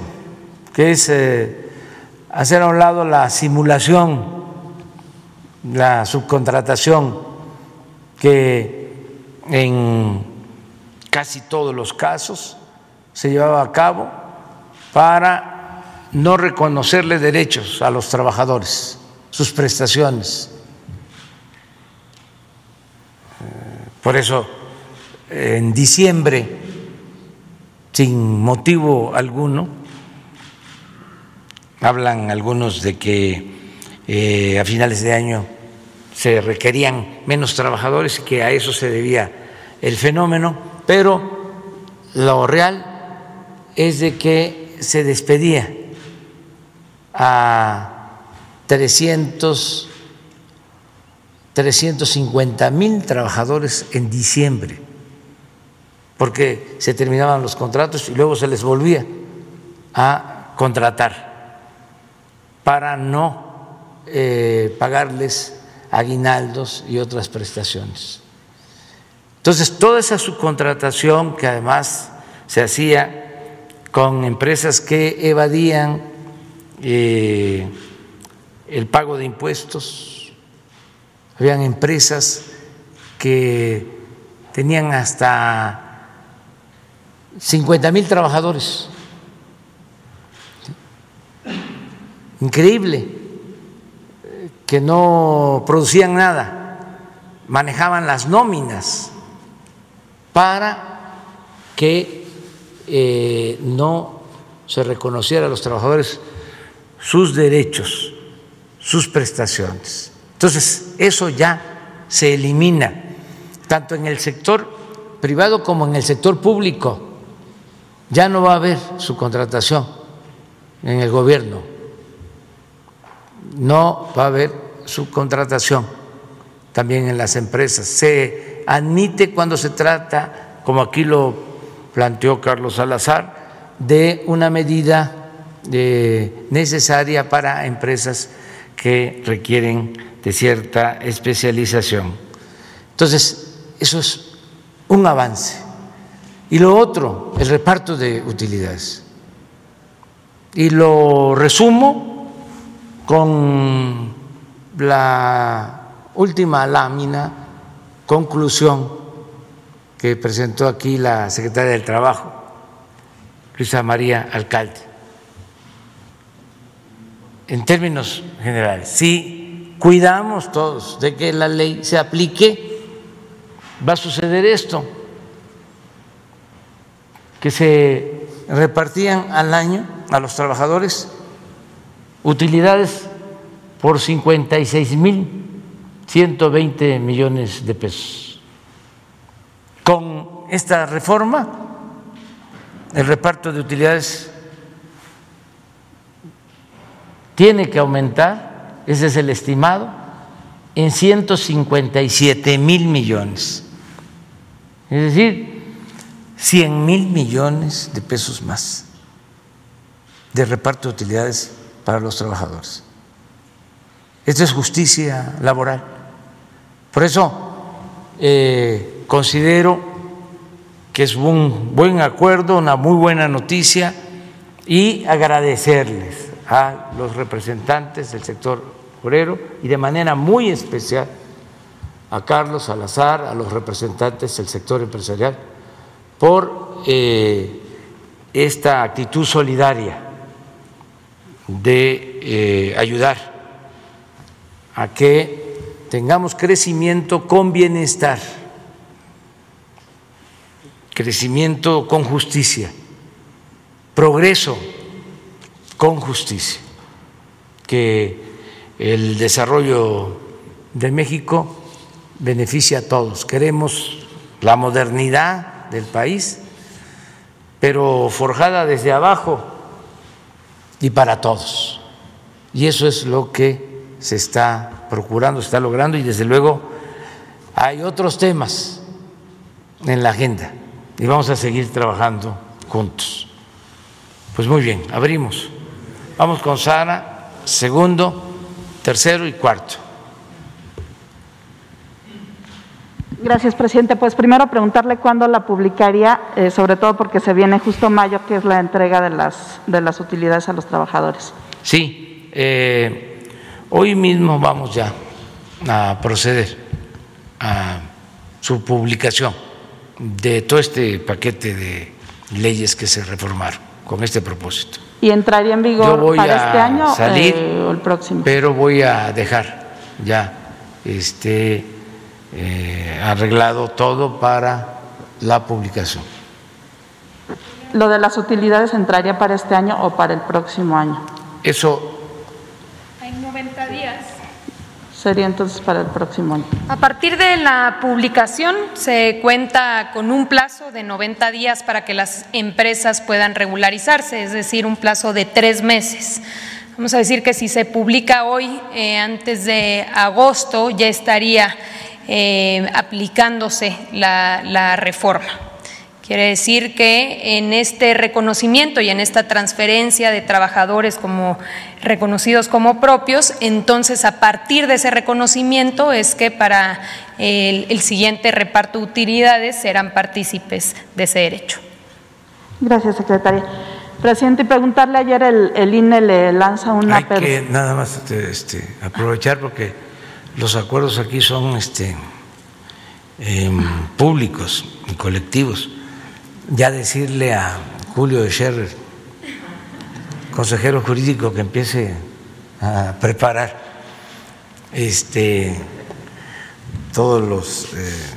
que es eh, hacer a un lado la simulación, la subcontratación, que en casi todos los casos se llevaba a cabo para no reconocerle derechos a los trabajadores, sus prestaciones. Eh, por eso, en diciembre, sin motivo alguno, hablan algunos de que eh, a finales de año se requerían menos trabajadores y que a eso se debía el fenómeno, pero lo real es de que se despedía a 300, 350 mil trabajadores en diciembre, porque se terminaban los contratos y luego se les volvía a contratar para no eh, pagarles aguinaldos y otras prestaciones. Entonces, toda esa subcontratación que además se hacía con empresas que evadían eh, el pago de impuestos, habían empresas que tenían hasta 50 mil trabajadores. Increíble que no producían nada, manejaban las nóminas para que eh, no se reconociera a los trabajadores sus derechos, sus prestaciones. Entonces, eso ya se elimina, tanto en el sector privado como en el sector público. Ya no va a haber su contratación en el gobierno no va a haber subcontratación también en las empresas. Se admite cuando se trata, como aquí lo planteó Carlos Salazar, de una medida eh, necesaria para empresas que requieren de cierta especialización. Entonces, eso es un avance. Y lo otro, el reparto de utilidades. Y lo resumo con la última lámina, conclusión que presentó aquí la secretaria del Trabajo, Luisa María Alcalde. En términos generales, si cuidamos todos de que la ley se aplique, va a suceder esto, que se repartían al año a los trabajadores utilidades por 56 mil 120 millones de pesos. Con esta reforma, el reparto de utilidades tiene que aumentar, ese es el estimado, en 157 mil millones. Es decir, 100 mil millones de pesos más de reparto de utilidades para los trabajadores. Esto es justicia laboral. Por eso eh, considero que es un buen acuerdo, una muy buena noticia y agradecerles a los representantes del sector obrero y de manera muy especial a Carlos Salazar, a los representantes del sector empresarial, por eh, esta actitud solidaria de eh, ayudar a que tengamos crecimiento con bienestar, crecimiento con justicia, progreso con justicia, que el desarrollo de México beneficia a todos. Queremos la modernidad del país, pero forjada desde abajo y para todos. Y eso es lo que se está procurando, se está logrando y desde luego hay otros temas en la agenda y vamos a seguir trabajando juntos. Pues muy bien, abrimos. Vamos con Sara, segundo, tercero y cuarto. Gracias, presidente. Pues primero preguntarle cuándo la publicaría, eh, sobre todo porque se viene justo mayo, que es la entrega de las, de las utilidades a los trabajadores. Sí, eh, hoy mismo vamos ya a proceder a su publicación de todo este paquete de leyes que se reformaron con este propósito. ¿Y entraría en vigor para este año salir, eh, o el próximo? Pero voy a dejar ya este, eh, arreglado todo para la publicación. ¿Lo de las utilidades entraría para este año o para el próximo año? Eso. Hay 90 días. Sería entonces para el próximo año. A partir de la publicación se cuenta con un plazo de 90 días para que las empresas puedan regularizarse, es decir, un plazo de tres meses. Vamos a decir que si se publica hoy, eh, antes de agosto, ya estaría eh, aplicándose la, la reforma. Quiere decir que en este reconocimiento y en esta transferencia de trabajadores como reconocidos como propios, entonces a partir de ese reconocimiento es que para el, el siguiente reparto de utilidades serán partícipes de ese derecho. Gracias, secretaria. Presidente, y preguntarle ayer el, el INE le lanza una... Hay que nada más este, aprovechar porque los acuerdos aquí son este, eh, públicos y colectivos. Ya decirle a Julio Scherrer, consejero jurídico, que empiece a preparar este, todos los eh,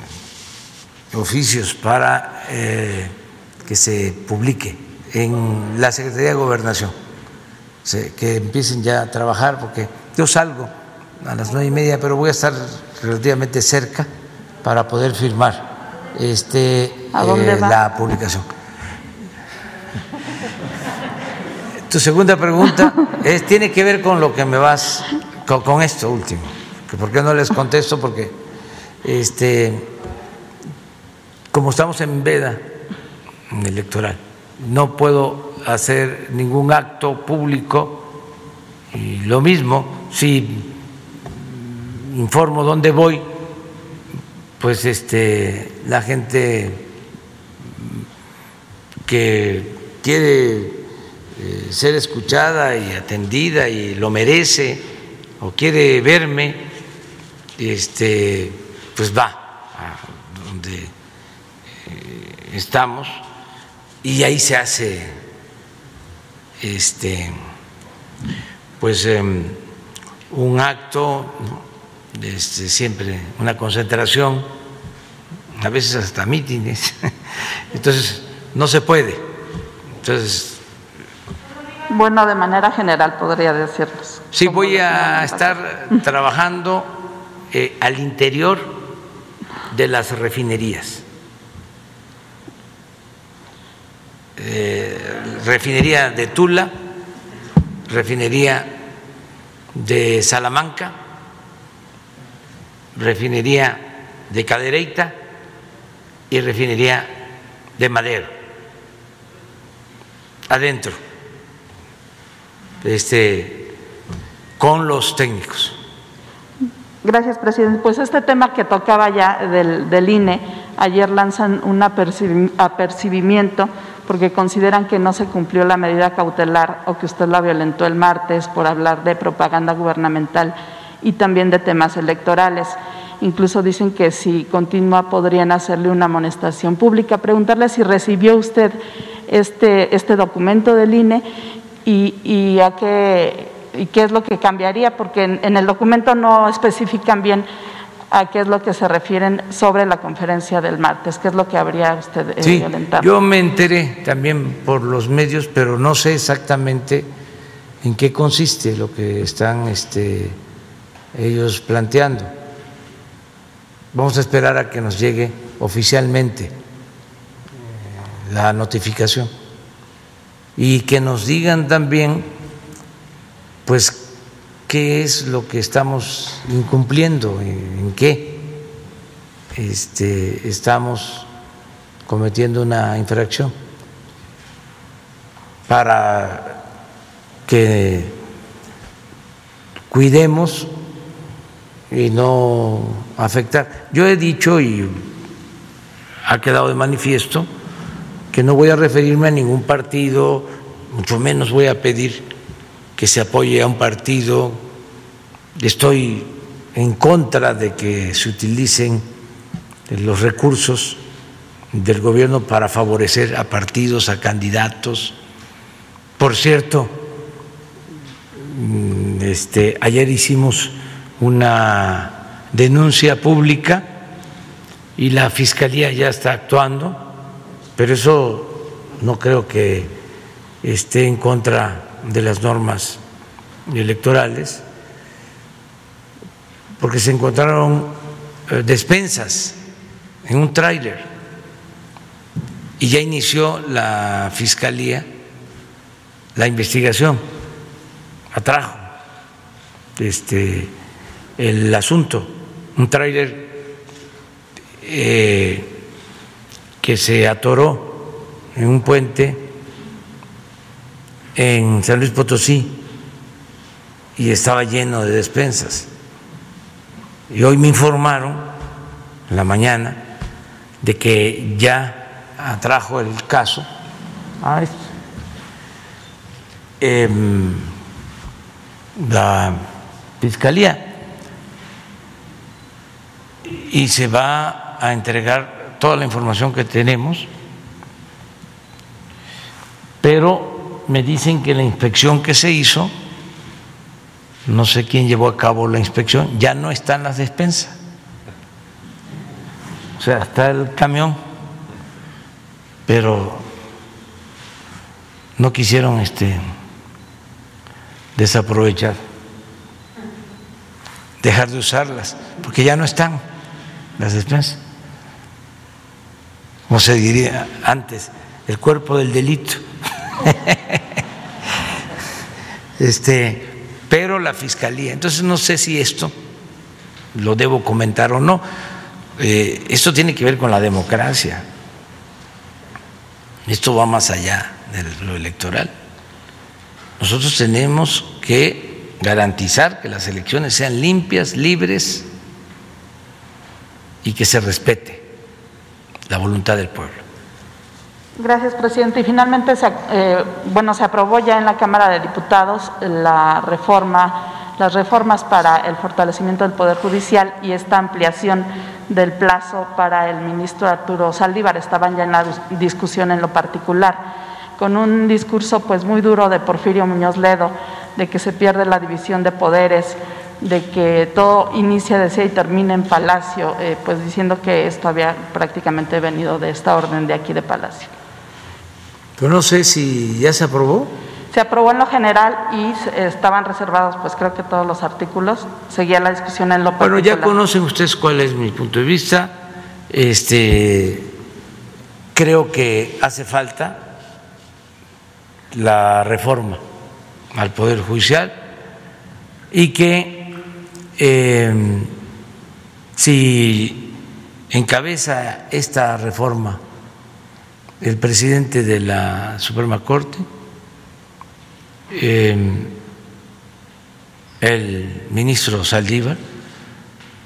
oficios para eh, que se publique en la Secretaría de Gobernación, que empiecen ya a trabajar, porque yo salgo a las nueve y media, pero voy a estar relativamente cerca para poder firmar este, eh, la publicación. Tu segunda pregunta es, tiene que ver con lo que me vas, con, con esto último. Que ¿Por qué no les contesto? Porque este, como estamos en veda electoral, no puedo hacer ningún acto público y lo mismo si informo dónde voy pues este la gente que quiere eh, ser escuchada y atendida y lo merece o quiere verme este pues va a donde eh, estamos y ahí se hace este pues em, un acto este, siempre una concentración, a veces hasta mítines, entonces no se puede. Entonces. Bueno, de manera general podría decirles. Sí, voy a estar trabajando eh, al interior de las refinerías. Eh, refinería de Tula, refinería de Salamanca, refinería de Cadereyta y refinería de Madero, adentro, este, con los técnicos. Gracias, presidente. Pues este tema que tocaba ya del, del INE, ayer lanzan un apercibimiento porque consideran que no se cumplió la medida cautelar o que usted la violentó el martes por hablar de propaganda gubernamental y también de temas electorales. Incluso dicen que si continúa podrían hacerle una amonestación pública. Preguntarle si recibió usted este, este documento del INE y, y a qué, y qué es lo que cambiaría, porque en, en, el documento no especifican bien a qué es lo que se refieren sobre la conferencia del martes, qué es lo que habría usted eh, sí, violentado. Yo me enteré también por los medios, pero no sé exactamente en qué consiste lo que están este, ellos planteando. Vamos a esperar a que nos llegue oficialmente la notificación y que nos digan también, pues, qué es lo que estamos incumpliendo, en qué este, estamos cometiendo una infracción para que cuidemos y no afectar. Yo he dicho y ha quedado de manifiesto que no voy a referirme a ningún partido, mucho menos voy a pedir que se apoye a un partido. Estoy en contra de que se utilicen los recursos del gobierno para favorecer a partidos, a candidatos. Por cierto, mm, este, ayer hicimos una denuncia pública y la Fiscalía ya está actuando, pero eso no creo que esté en contra de las normas electorales, porque se encontraron eh, despensas en un tráiler y ya inició la Fiscalía la investigación, atrajo este el asunto, un tráiler eh, que se atoró en un puente en San Luis Potosí y estaba lleno de despensas. Y hoy me informaron en la mañana de que ya atrajo el caso. A em, la fiscalía y se va a entregar toda la información que tenemos, pero me dicen que la inspección que se hizo, no sé quién llevó a cabo la inspección, ya no están las despensas. O sea, está el camión, pero no quisieron este desaprovechar, dejar de usarlas, porque ya no están las despensas. Como se diría antes, el cuerpo del delito. este, pero la fiscalía. Entonces no sé si esto lo debo comentar o no. Eh, esto tiene que ver con la democracia. Esto va más allá de lo electoral. Nosotros tenemos que garantizar que las elecciones sean limpias, libres y que se respete la voluntad del pueblo. Gracias, presidente. Y finalmente, se, eh, bueno, se aprobó ya en la Cámara de Diputados la reforma, las reformas para el fortalecimiento del Poder Judicial y esta ampliación del plazo para el ministro Arturo Saldívar. Estaban ya en la discusión en lo particular, con un discurso pues muy duro de Porfirio Muñoz Ledo, de que se pierde la división de poderes, de que todo inicia, decía, y termina en Palacio, eh, pues diciendo que esto había prácticamente venido de esta orden de aquí de Palacio. Pero no sé si ya se aprobó. Se aprobó en lo general y estaban reservados, pues creo que todos los artículos. Seguía la discusión en lo particular. Bueno, ya conocen ustedes cuál es mi punto de vista. Este, creo que hace falta la reforma al Poder Judicial y que eh, si encabeza esta reforma el presidente de la Suprema Corte, eh, el ministro Saldívar,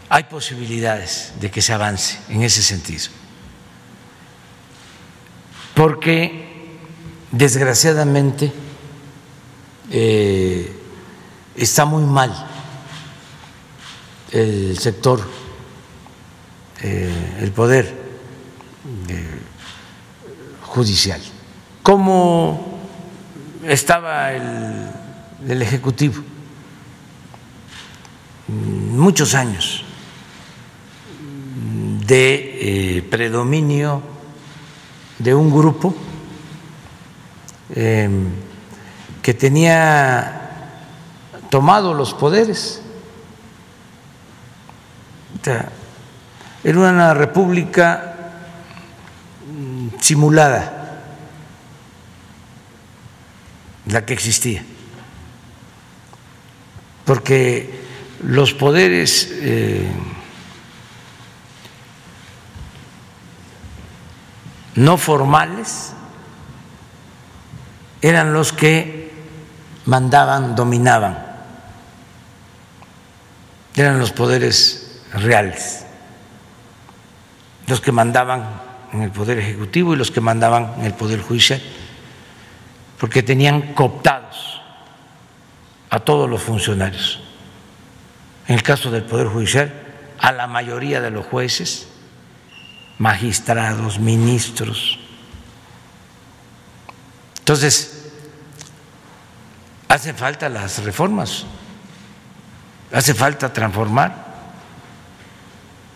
hay posibilidades de que se avance en ese sentido. Porque desgraciadamente eh, está muy mal el sector, eh, el poder eh, judicial. ¿Cómo estaba el, el Ejecutivo? Muchos años de eh, predominio de un grupo que tenía tomado los poderes era una república mm, simulada la que existía. porque los poderes eh, no formales eran los que mandaban, dominaban, eran los poderes reales, los que mandaban en el Poder Ejecutivo y los que mandaban en el Poder Judicial, porque tenían cooptados a todos los funcionarios. En el caso del Poder Judicial, a la mayoría de los jueces, magistrados, ministros. Entonces, hace falta las reformas, hace falta transformar.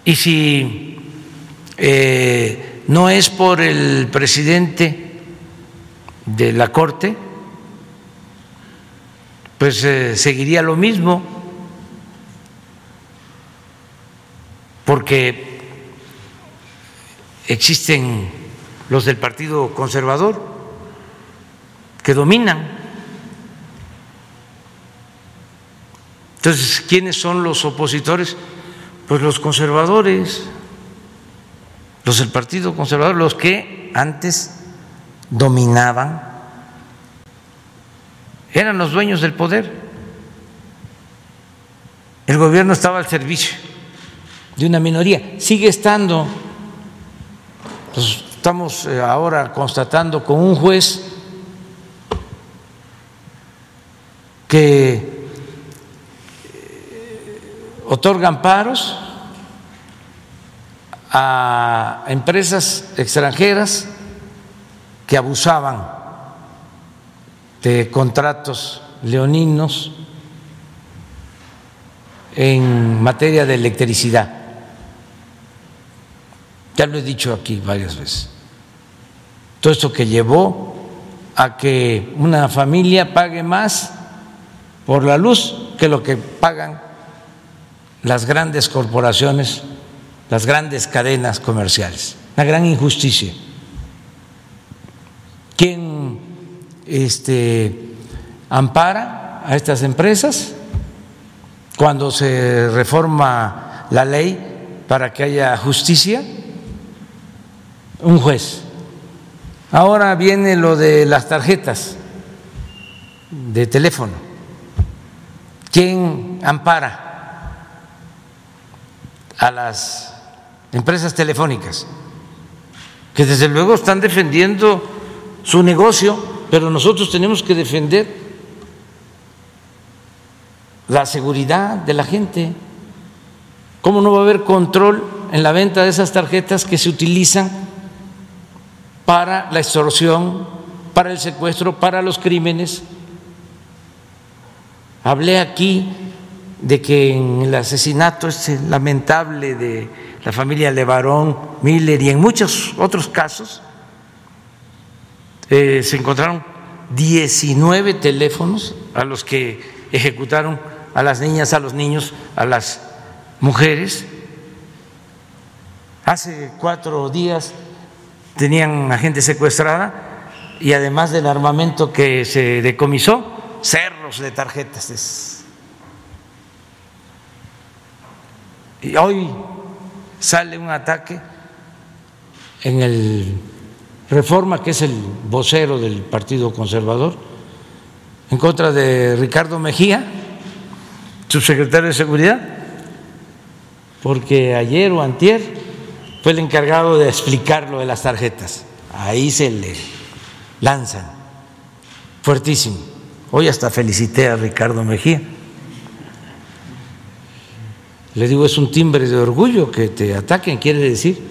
Y si eh, no es por el presidente de la Corte, pues eh, seguiría lo mismo, porque existen los del Partido Conservador que dominan. Entonces, ¿quiénes son los opositores? Pues los conservadores, los del Partido Conservador, los que antes dominaban, eran los dueños del poder. El gobierno estaba al servicio de una minoría, sigue estando estamos eh, ahora constatando con un juez que otorga amparos a empresas extranjeras que abusaban de contratos leoninos en materia de electricidad. Ya lo he dicho aquí varias veces. Todo esto que llevó a que una familia pague más por la luz que lo que pagan las grandes corporaciones, las grandes cadenas comerciales. Una gran injusticia. ¿Quién este, ampara a estas empresas cuando se reforma la ley para que haya justicia? un juez. Ahora viene lo de las tarjetas de teléfono. ¿Quién ampara a las empresas telefónicas? Que desde luego están defendiendo su negocio, pero nosotros tenemos que defender la seguridad de la gente. ¿Cómo no va a haber control en la venta de esas tarjetas que se utilizan para la extorsión, para el secuestro, para los crímenes. Hablé aquí de que en el asesinato este lamentable de la familia Levarón, Miller y en muchos otros casos eh, se encontraron 19 teléfonos a los que ejecutaron a las niñas, a los niños, a las mujeres. Hace cuatro días tenían a gente secuestrada y además del armamento que se decomisó, cerros de tarjetas. Y hoy sale un ataque en el Reforma, que es el vocero del Partido Conservador, en contra de Ricardo Mejía, subsecretario de Seguridad, porque ayer o antier fue el encargado de explicar lo de las tarjetas. Ahí se le lanzan, fuertísimo. Hoy hasta felicité a Ricardo Mejía. Le digo, es un timbre de orgullo que te ataquen, quiere decir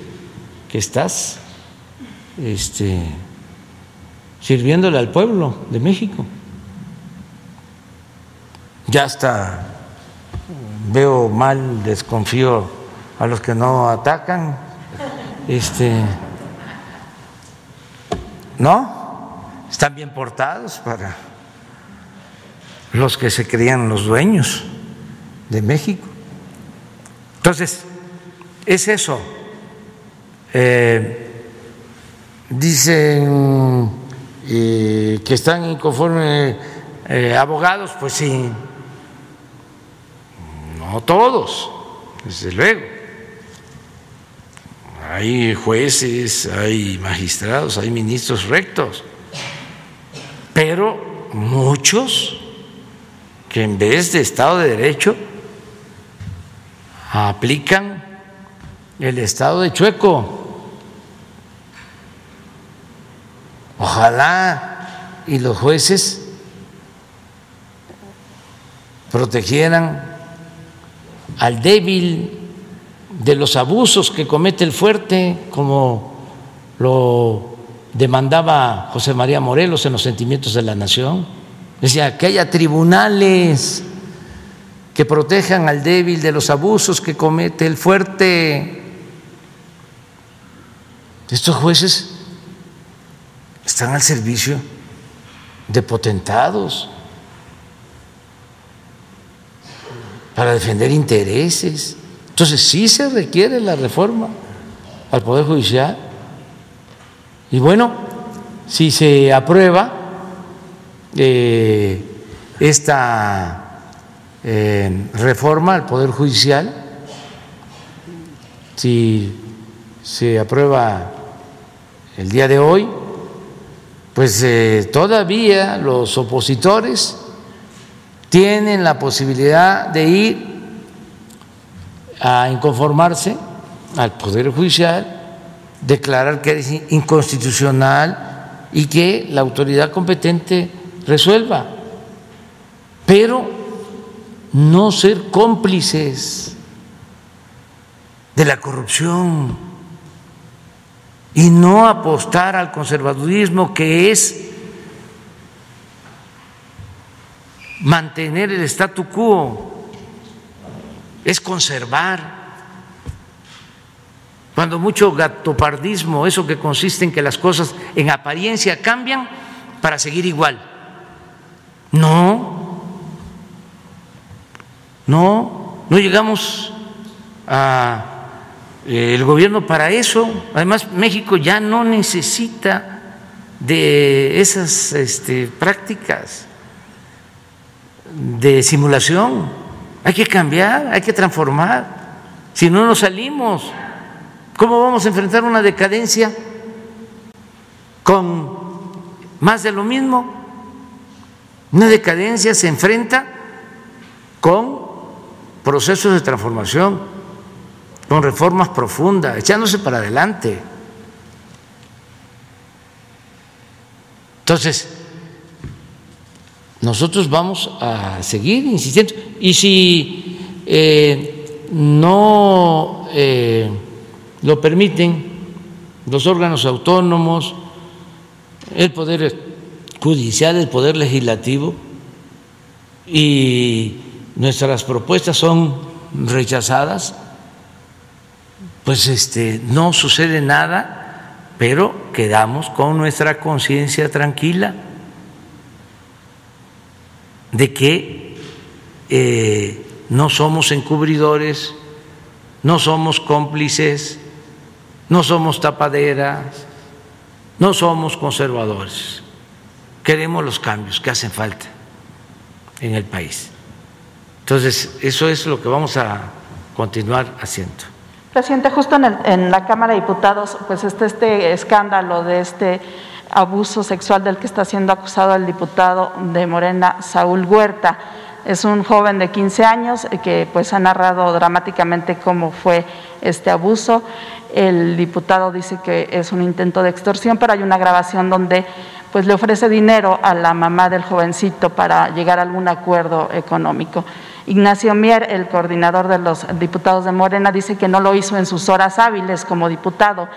que estás este, sirviéndole al pueblo de México. Ya hasta veo mal, desconfío a los que no atacan, este, ¿no? Están bien portados para los que se creían los dueños de México. Entonces, es eso. Eh, dicen eh, que están inconformes eh, abogados, pues sí, no todos, desde luego. Hay jueces, hay magistrados, hay ministros rectos, pero muchos que en vez de Estado de Derecho aplican el Estado de Chueco. Ojalá y los jueces protegieran al débil de los abusos que comete el fuerte, como lo demandaba José María Morelos en los sentimientos de la nación. Decía que haya tribunales que protejan al débil de los abusos que comete el fuerte. Estos jueces están al servicio de potentados para defender intereses. Entonces sí se requiere la reforma al Poder Judicial. Y bueno, si se aprueba eh, esta reforma al Poder Judicial, si se aprueba el día de hoy, pues eh, todavía los opositores tienen la posibilidad de ir a inconformarse al Poder Judicial, declarar que es inconstitucional y que la autoridad competente resuelva. Pero no ser cómplices de la corrupción y no apostar al conservadurismo que es mantener el statu quo, es conservar. Cuando mucho gatopardismo, eso que consiste en que las cosas en apariencia cambian para seguir igual. No, no, no llegamos a eh, el gobierno para eso. Además, México ya no necesita de esas este, prácticas de simulación. Hay que cambiar, hay que transformar. Si no nos salimos, ¿cómo vamos a enfrentar una decadencia con más de lo mismo? Una decadencia se enfrenta con procesos de transformación, con reformas profundas, echándose para adelante. Entonces, nosotros vamos a seguir insistiendo. Y si eh, no eh, lo permiten los órganos autónomos, el Poder Judicial, el Poder Legislativo, y nuestras propuestas son rechazadas, pues este, no sucede nada, pero quedamos con nuestra conciencia tranquila de que eh, no somos encubridores, no somos cómplices, no somos tapaderas, no somos conservadores. Queremos los cambios que hacen falta en el país. Entonces, eso es lo que vamos a continuar haciendo. Presidente, justo en, la Cámara de Diputados, pues está este escándalo de este abuso sexual del que está siendo acusado el diputado de Morena, Saúl Huerta. Es un joven de 15 años que pues ha narrado dramáticamente cómo fue este abuso. El diputado dice que es un intento de extorsión, pero hay una grabación donde pues le ofrece dinero a la mamá del jovencito para llegar a algún acuerdo económico. Ignacio Mier, el coordinador de los diputados de Morena, dice que no lo hizo en sus horas hábiles como diputado.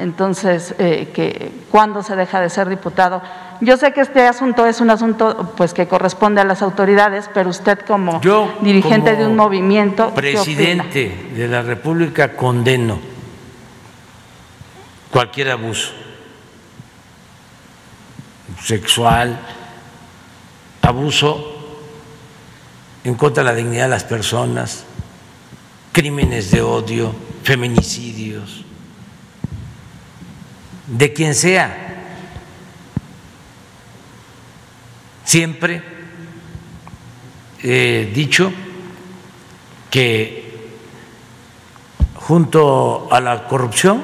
Entonces, eh, que cuando se deja de ser diputado. Yo sé que este asunto es un asunto pues que corresponde a las autoridades, pero usted como dirigente de un movimiento, presidente de la República condeno cualquier abuso sexual, abuso en contra de la dignidad de las personas, crímenes de odio, feminicidios, de quien sea. Siempre he dicho que junto a la corrupción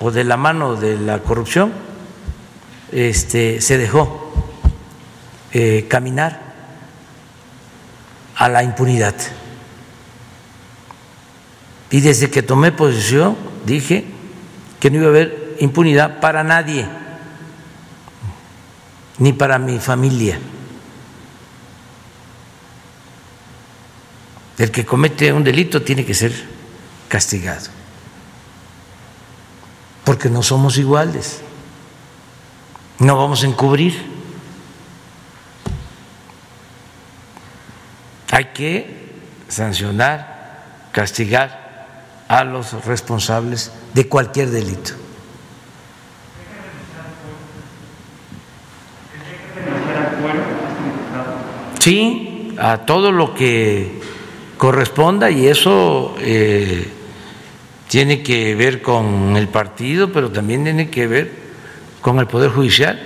o de la mano de la corrupción este, se dejó eh, caminar a la impunidad. Y desde que tomé posición dije que no iba a haber impunidad para nadie, ni para mi familia. El que comete un delito tiene que ser castigado, porque no somos iguales, no vamos a encubrir. Hay que sancionar, castigar a los responsables de cualquier delito. Sí, a todo lo que corresponda y eso eh, tiene que ver con el partido, pero también tiene que ver con el Poder Judicial,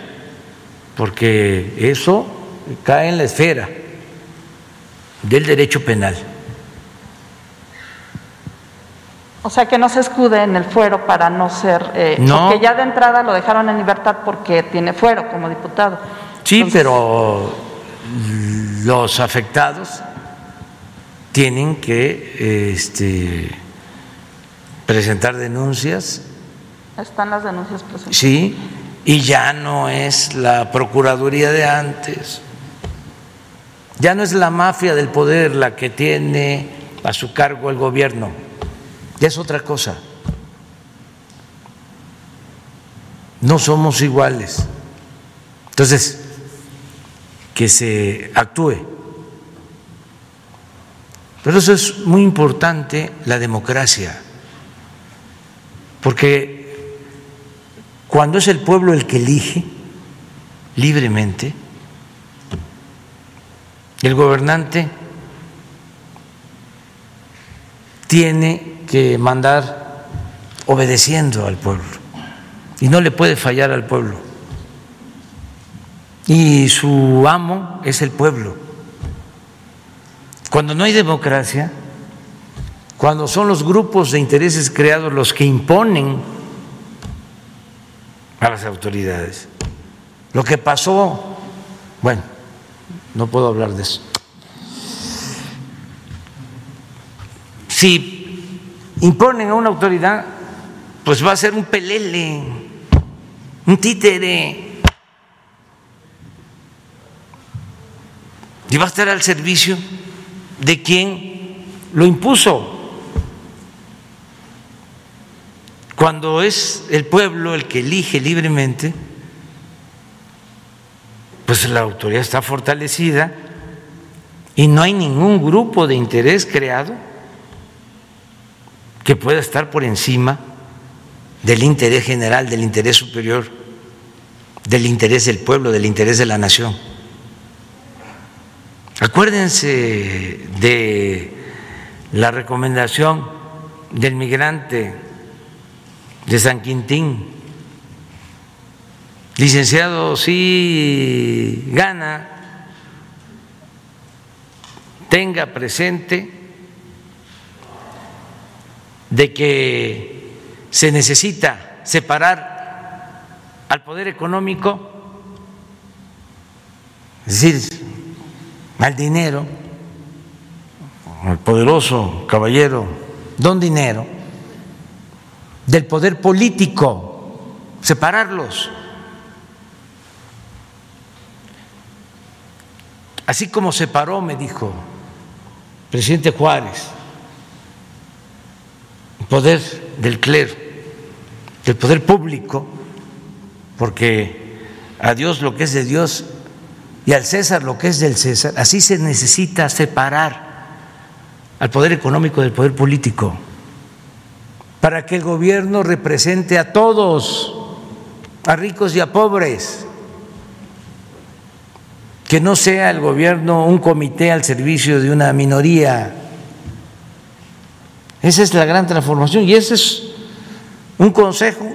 porque eso cae en la esfera del derecho penal. O sea, que no se escude en el fuero para no ser... Eh, no. Porque ya de entrada lo dejaron en libertad porque tiene fuero como diputado. Sí, Entonces, pero los afectados tienen que este, presentar denuncias, Están las denuncias presentes. sí, y ya no es la Procuraduría de antes, ya no es la mafia del poder la que tiene a su cargo el gobierno, ya es otra cosa. No somos iguales. Entonces, que se actúe. Pero eso es muy importante, la democracia, porque cuando es el pueblo el que elige libremente, el gobernante tiene que mandar obedeciendo al pueblo y no le puede fallar al pueblo. Y su amo es el pueblo. Cuando no hay democracia, cuando son los grupos de intereses creados los que imponen a las autoridades, lo que pasó, bueno, no puedo hablar de eso. Si imponen a una autoridad, pues va a ser un pelele, un títere. Y va a estar al servicio de quien lo impuso. Cuando es el pueblo el que elige libremente, pues la autoridad está fortalecida y no hay ningún grupo de interés creado que pueda estar por encima del interés general, del interés superior, del interés del pueblo, del interés de la nación. Acuérdense de la recomendación del migrante de San Quintín, licenciado, si gana, tenga presente de que se necesita separar al poder económico, es decir, al dinero, al poderoso caballero don dinero, del poder político, separarlos. Así como separó, me dijo presidente Juárez, el poder del clero, del poder público, porque a Dios lo que es de Dios y al César lo que es del César, así se necesita separar al poder económico del poder político, para que el gobierno represente a todos, a ricos y a pobres, que no sea el gobierno un comité al servicio de una minoría. Esa es la gran transformación y ese es un consejo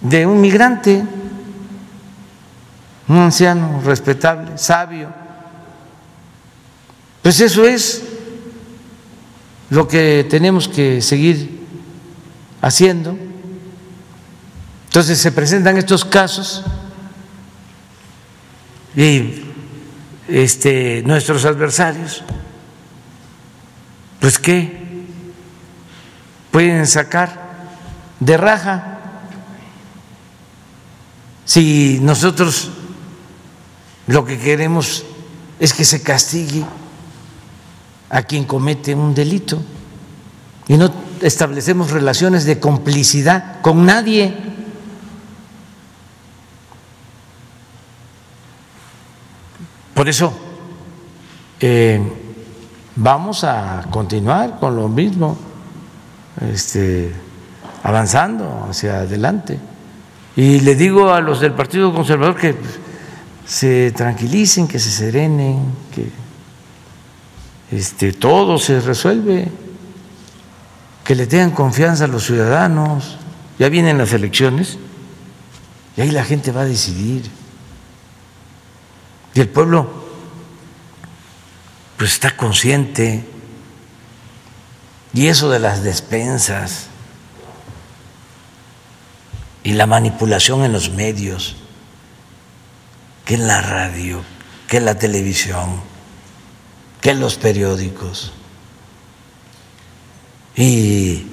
de un migrante un anciano respetable, sabio. Pues eso es lo que tenemos que seguir haciendo. Entonces se presentan estos casos y este, nuestros adversarios, pues qué pueden sacar de raja si nosotros lo que queremos es que se castigue a quien comete un delito y no establecemos relaciones de complicidad con nadie. Por eso eh, vamos a continuar con lo mismo, este, avanzando hacia adelante. Y le digo a los del Partido Conservador que se tranquilicen, que se serenen, que este, todo se resuelve, que le tengan confianza a los ciudadanos. Ya vienen las elecciones y ahí la gente va a decidir. Y el pueblo pues está consciente. Y eso de las despensas y la manipulación en los medios, que en la radio, que en la televisión, que los periódicos, y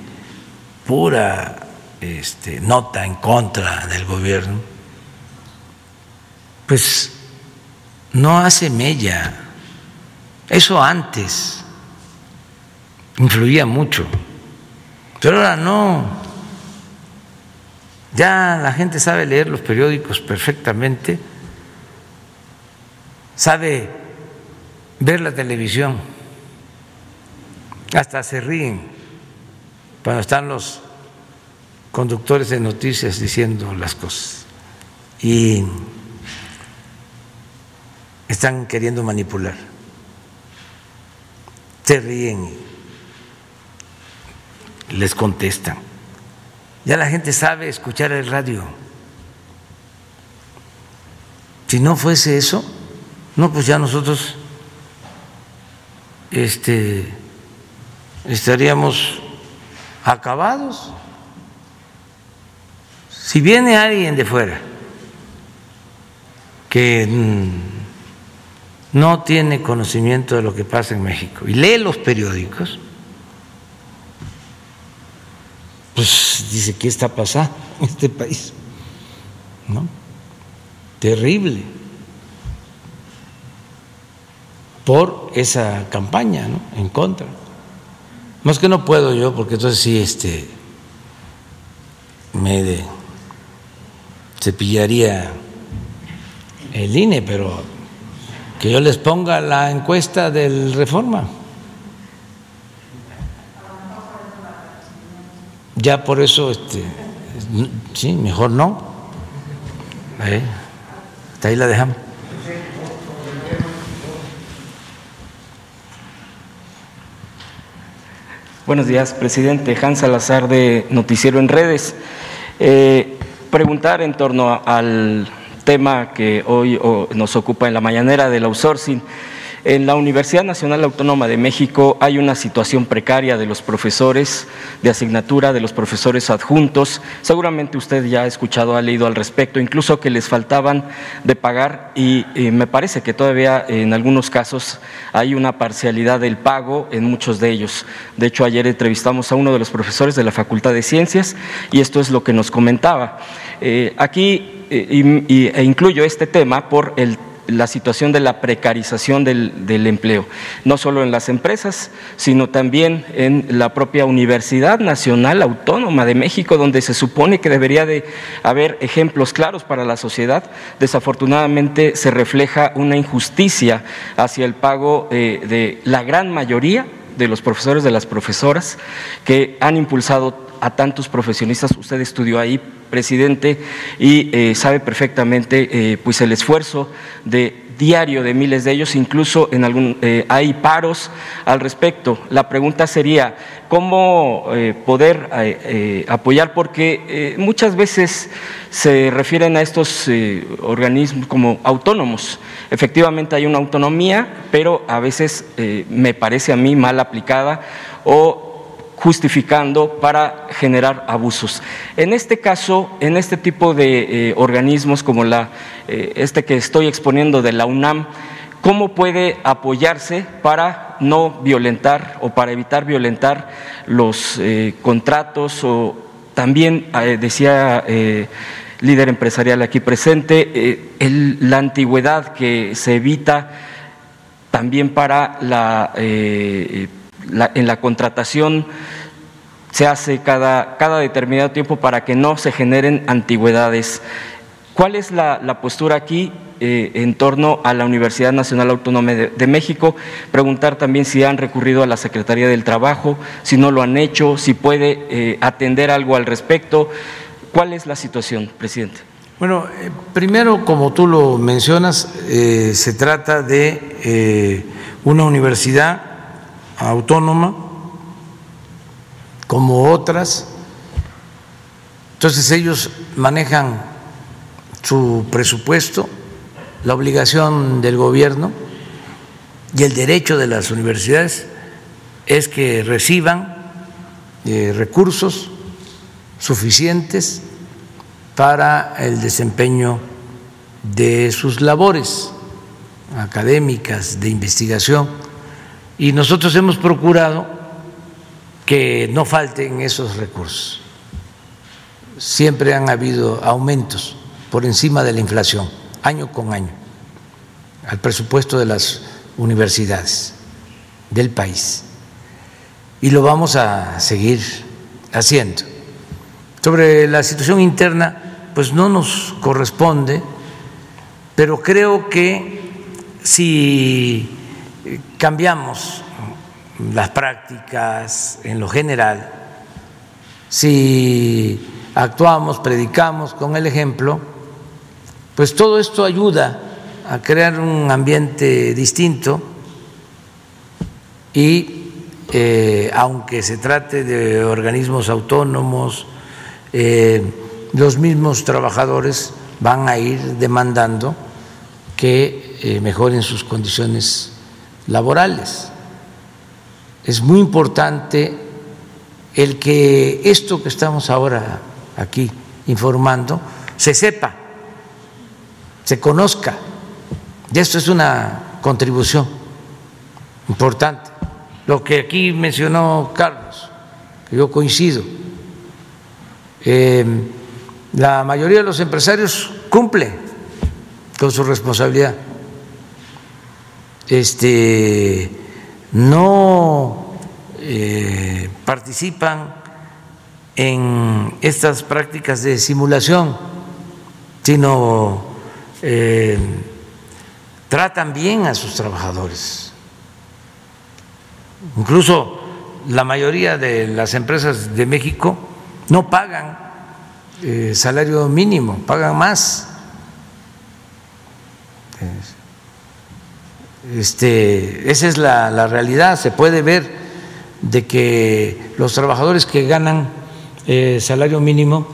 pura este, nota en contra del gobierno, pues no hace mella. Eso antes influía mucho, pero ahora no. Ya la gente sabe leer los periódicos perfectamente, sabe ver la televisión, hasta se ríen cuando están los conductores de noticias diciendo las cosas y están queriendo manipular. Se ríen, les contestan. Ya la gente sabe escuchar el radio. Si no fuese eso, no, pues ya nosotros este, estaríamos acabados. Si viene alguien de fuera que mm, no tiene conocimiento de lo que pasa en México y lee los periódicos, pues dice, ¿qué está pasando en este país? ¿No? Terrible. Por esa campaña, ¿no? En contra. Más que no puedo yo, porque entonces sí, este, me de, cepillaría el INE, pero que yo les ponga la encuesta del Reforma. Ya por eso, este, sí, mejor no. Hasta ahí la dejamos. Buenos días, presidente. Hans Salazar de Noticiero en Redes. Eh, preguntar en torno al tema que hoy nos ocupa en la mañanera del outsourcing. En la Universidad Nacional Autónoma de México hay una situación precaria de los profesores de asignatura, de los profesores adjuntos. Seguramente usted ya ha escuchado, ha leído al respecto, incluso que les faltaban de pagar y, me parece que todavía en algunos casos hay una parcialidad del pago en muchos de ellos. De hecho, ayer entrevistamos a uno de los profesores de la Facultad de Ciencias y esto es lo que nos comentaba. Eh, aquí eh, e incluyo este tema por el la situación de la precarización del, empleo, no solo en las empresas, sino también en la propia Universidad Nacional Autónoma de México, donde se supone que debería de haber ejemplos claros para la sociedad. Desafortunadamente se refleja una injusticia hacia el pago eh, de la gran mayoría de los profesores, de las profesoras, que han impulsado a tantos profesionistas. Usted estudió ahí, presidente, y eh, sabe perfectamente eh, pues el esfuerzo de diario de miles de ellos, incluso en algún, eh, hay paros al respecto. La pregunta sería, ¿cómo poder apoyar? Porque muchas veces se refieren a estos organismos como autónomos. Efectivamente hay una autonomía, pero a veces me parece a mí mal aplicada o justificando para generar abusos. En este caso, en este tipo de eh, organismos como eh, este que estoy exponiendo de la UNAM, ¿cómo puede apoyarse para no violentar o para evitar violentar los eh, contratos o también, decía líder empresarial aquí presente, la antigüedad que se evita también para la en la contratación se hace cada, cada, determinado tiempo para que no se generen antigüedades. ¿Cuál es la, postura aquí eh, en torno a la Universidad Nacional Autónoma de, México? Preguntar también si han recurrido a la Secretaría del Trabajo, si no lo han hecho, si puede eh, atender algo al respecto. ¿Cuál es la situación, presidente? Bueno, eh, primero, como tú lo mencionas, se trata de una universidad autónoma como otras. Entonces ellos manejan su presupuesto, la obligación del gobierno y el derecho de las universidades es que reciban eh, recursos suficientes para el desempeño de sus labores académicas, de investigación y nosotros hemos procurado que no falten esos recursos. Siempre han habido aumentos por encima de la inflación, año con año, al presupuesto de las universidades del país. Y lo vamos a seguir haciendo. Sobre la situación interna, pues no nos corresponde, pero creo que si cambiamos las prácticas en lo general, si actuamos, predicamos con el ejemplo, pues todo esto ayuda a crear un ambiente distinto y eh, aunque se trate de organismos autónomos, eh, los mismos trabajadores van a ir demandando que eh, mejoren sus condiciones laborales. Es muy importante el que esto que estamos ahora aquí informando se sepa, se conozca. Y esto es una contribución importante. Lo que aquí mencionó Carlos, que yo coincido, eh, la mayoría de los empresarios cumplen con su responsabilidad este, no eh, participan en estas prácticas de simulación, sino eh, tratan bien a sus trabajadores. Incluso la mayoría de las empresas de México no pagan eh, salario mínimo, pagan más. Este, esa es la, realidad, se puede ver de que los trabajadores que ganan eh, salario mínimo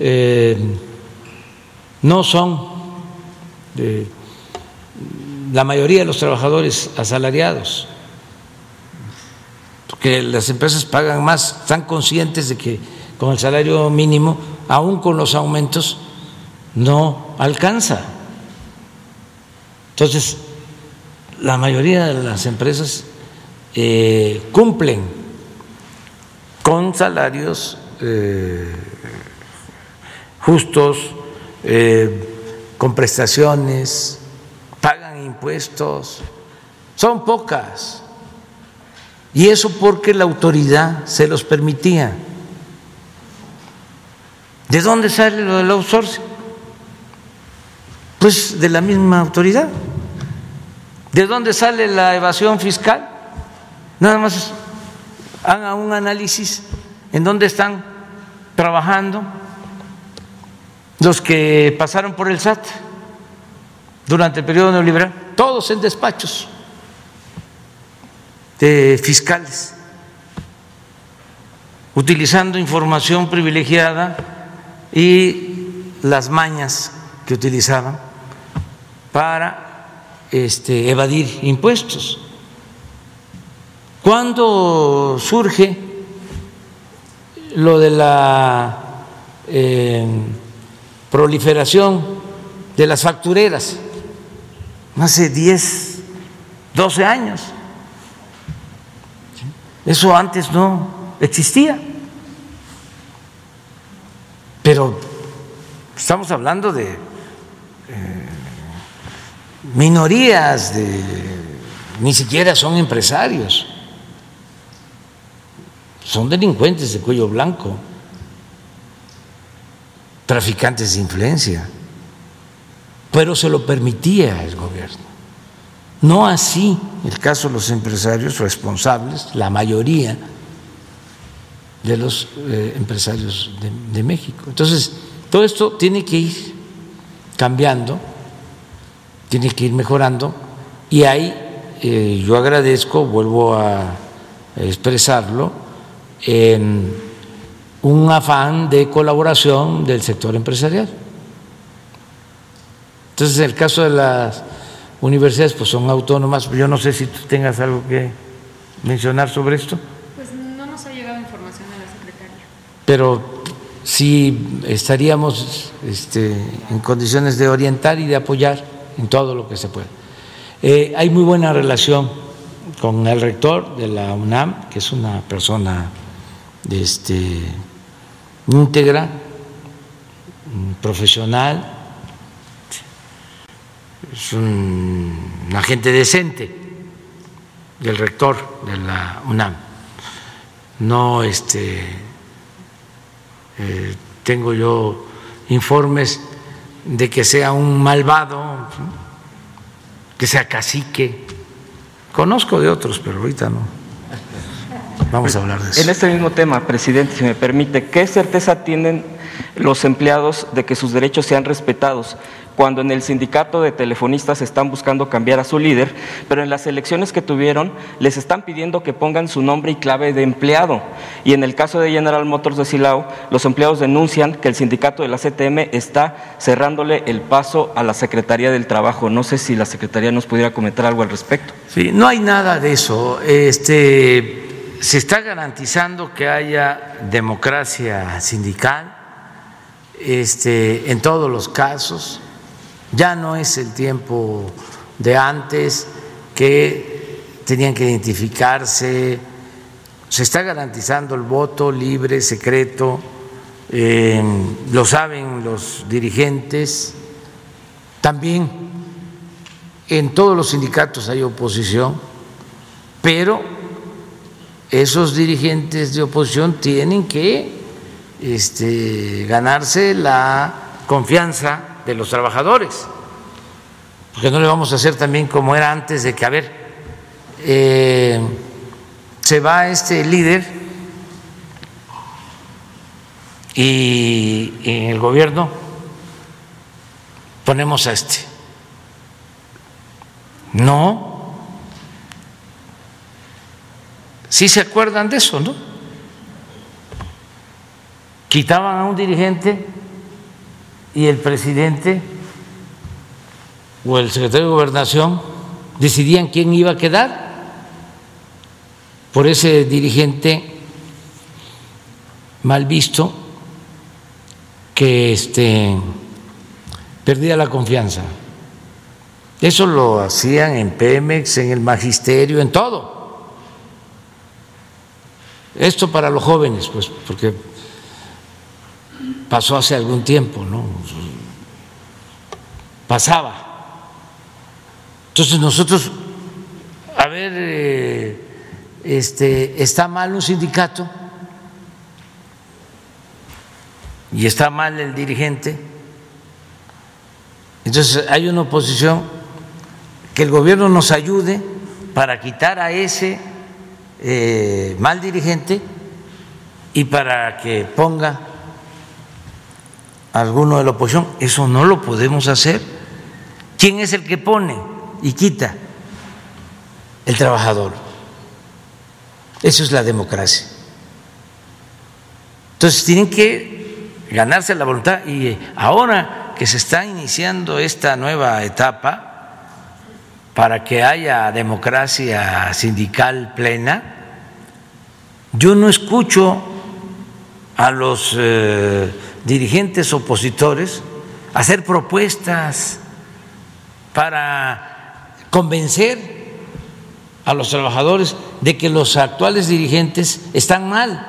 eh, no son la mayoría de los trabajadores asalariados, porque las empresas pagan más, están conscientes de que con el salario mínimo, aún con los aumentos, no alcanza. Entonces, la mayoría de las empresas eh, cumplen con salarios eh, justos, eh, con prestaciones, pagan impuestos, son pocas. Y eso porque la autoridad se los permitía. ¿De dónde sale lo del outsourcing? Pues de la misma autoridad. ¿De dónde sale la evasión fiscal? Nada más haga un análisis en dónde están trabajando los que pasaron por el SAT durante el periodo neoliberal, todos en despachos. De fiscales, utilizando información privilegiada y las mañas que utilizaban para este, evadir impuestos. ¿Cuándo surge lo de la eh, proliferación de las factureras? Hace 10, 12 años. Eso antes no existía. Pero estamos hablando de eh, minorías, de, ni siquiera son empresarios, son delincuentes de cuello blanco, traficantes de influencia, pero se lo permitía el gobierno. No así el caso de los empresarios responsables, la mayoría de los eh, empresarios de, México. Entonces, todo esto tiene que ir cambiando, tiene que ir mejorando. Y ahí eh, yo agradezco, vuelvo a expresarlo, en un afán de colaboración del sector empresarial. Entonces, en el caso de las universidades, pues son autónomas, yo no sé si tú tengas algo que mencionar sobre esto. Pero sí estaríamos este, en condiciones de orientar y de apoyar en todo lo que se pueda. Eh, hay muy buena relación con el rector de la UNAM, que es una persona este, íntegra, profesional, es un, un agente decente del rector de la UNAM. No este, eh, tengo yo informes de que sea un malvado, que sea cacique. Conozco de otros, pero ahorita no. Vamos a hablar de eso. En este mismo tema, presidente, si me permite, ¿qué certeza tienen los empleados de que sus derechos sean respetados cuando en el sindicato de telefonistas están buscando cambiar a su líder, pero en las elecciones que tuvieron les están pidiendo que pongan su nombre y clave de empleado. Y en el caso de General Motors de Silao, los empleados denuncian que el sindicato de la CTM está cerrándole el paso a la Secretaría del Trabajo. No sé si la Secretaría nos pudiera comentar algo al respecto. Sí, no hay nada de eso. Este, se está garantizando que haya democracia sindical este, en todos los casos ya no es el tiempo de antes que tenían que identificarse, se está garantizando el voto libre, secreto, lo saben los dirigentes, también en todos los sindicatos hay oposición, pero esos dirigentes de oposición tienen que este, ganarse la confianza de los trabajadores, porque no le vamos a hacer también como era antes de que, a ver, eh, se va este líder y en el gobierno ponemos a este. No. Sí se acuerdan de eso, ¿no? Quitaban a un dirigente y el presidente o el secretario de gobernación decidían quién iba a quedar por ese dirigente mal visto que este, perdía la confianza. Eso lo hacían en Pemex, en el magisterio, en todo. Esto para los jóvenes, pues, porque pasó hace algún tiempo. Pasaba. Entonces nosotros, a ver, eh, este, está mal un sindicato y está mal el dirigente, entonces hay una oposición que el gobierno nos ayude para quitar a ese eh, mal dirigente y para que ponga alguno de la oposición. Eso no lo podemos hacer. ¿Quién es el que pone y quita? El trabajador. Eso es la democracia. Entonces tienen que ganarse la voluntad y ahora que se está iniciando esta nueva etapa, para que haya democracia sindical plena, yo no escucho a los eh, dirigentes opositores hacer propuestas para convencer a los trabajadores de que los actuales dirigentes están mal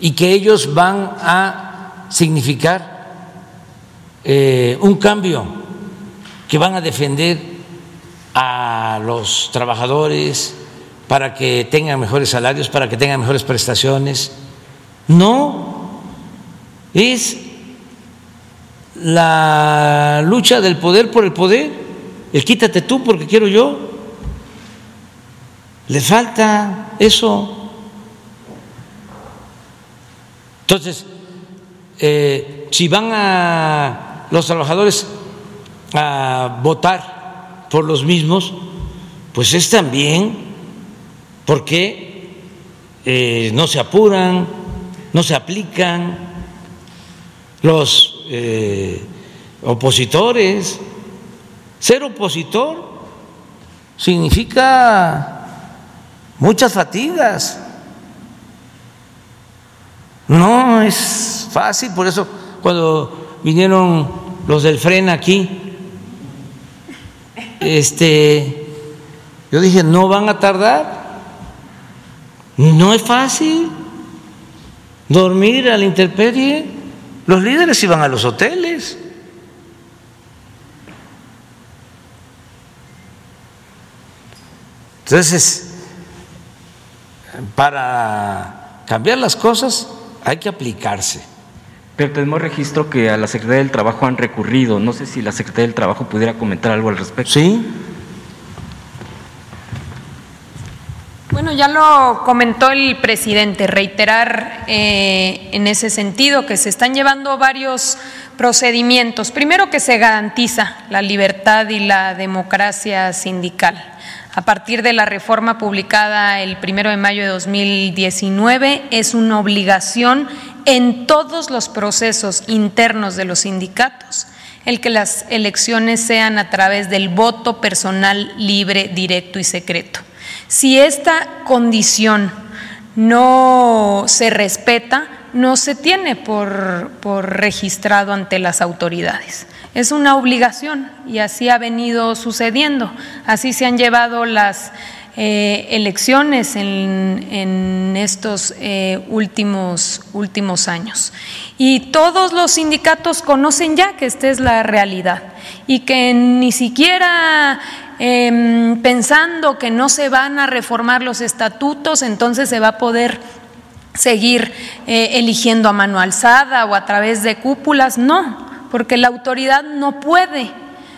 y que ellos van a significar eh, un cambio, que van a defender a los trabajadores para que tengan mejores salarios, para que tengan mejores prestaciones. No, es la lucha del poder por el poder, el quítate tú porque quiero yo. Le falta eso. Entonces, eh, si van a los trabajadores a votar por los mismos, pues es también porque eh, no se apuran, no se aplican los eh, opositores. Ser opositor significa muchas fatigas no es fácil, por eso cuando vinieron los del FREN aquí, este, yo dije, no van a tardar. No es fácil dormir a la intemperie. Los líderes iban a los hoteles. Entonces, para cambiar las cosas hay que aplicarse. Pero tenemos registro que a la Secretaría del Trabajo han recurrido. No sé si la Secretaría del Trabajo pudiera comentar algo al respecto. Sí. Bueno, ya lo comentó el presidente, reiterar eh, en ese sentido que se están llevando varios procedimientos. Primero que se garantiza la libertad y la democracia sindical a partir de la reforma publicada el primero de mayo de 2019, es una obligación en todos los procesos internos de los sindicatos el que las elecciones sean a través del voto personal libre, directo y secreto. Si esta condición no se respeta, no se tiene por, por registrado ante las autoridades es una obligación y así ha venido sucediendo. Así se han llevado las eh, elecciones en, estos eh, últimos, últimos años. Y todos los sindicatos conocen ya que esta es la realidad y que ni siquiera em, pensando que no se van a reformar los estatutos, entonces se va a poder seguir eh, eligiendo a mano alzada o a través de cúpulas, no porque la autoridad no puede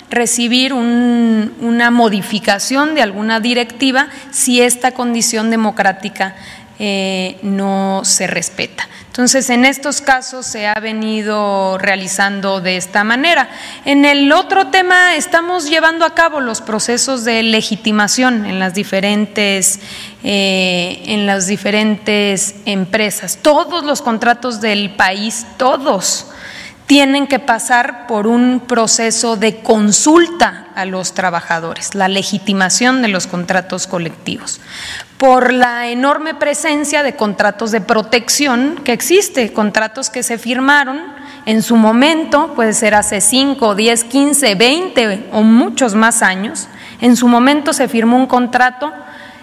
recibir una modificación de alguna directiva si esta condición democrática eh, no se respeta. Entonces, en estos casos se ha venido realizando de esta manera. En el otro tema, estamos llevando a cabo los procesos de legitimación en las diferentes, eh, en las diferentes empresas. Todos los contratos del país, todos tienen que pasar por un proceso de consulta a los trabajadores, la legitimación de los contratos colectivos, por la enorme presencia de contratos de protección que existe, contratos que se firmaron en su momento, puede ser hace 5, 10, 15, 20 o muchos más años, en su momento se firmó un contrato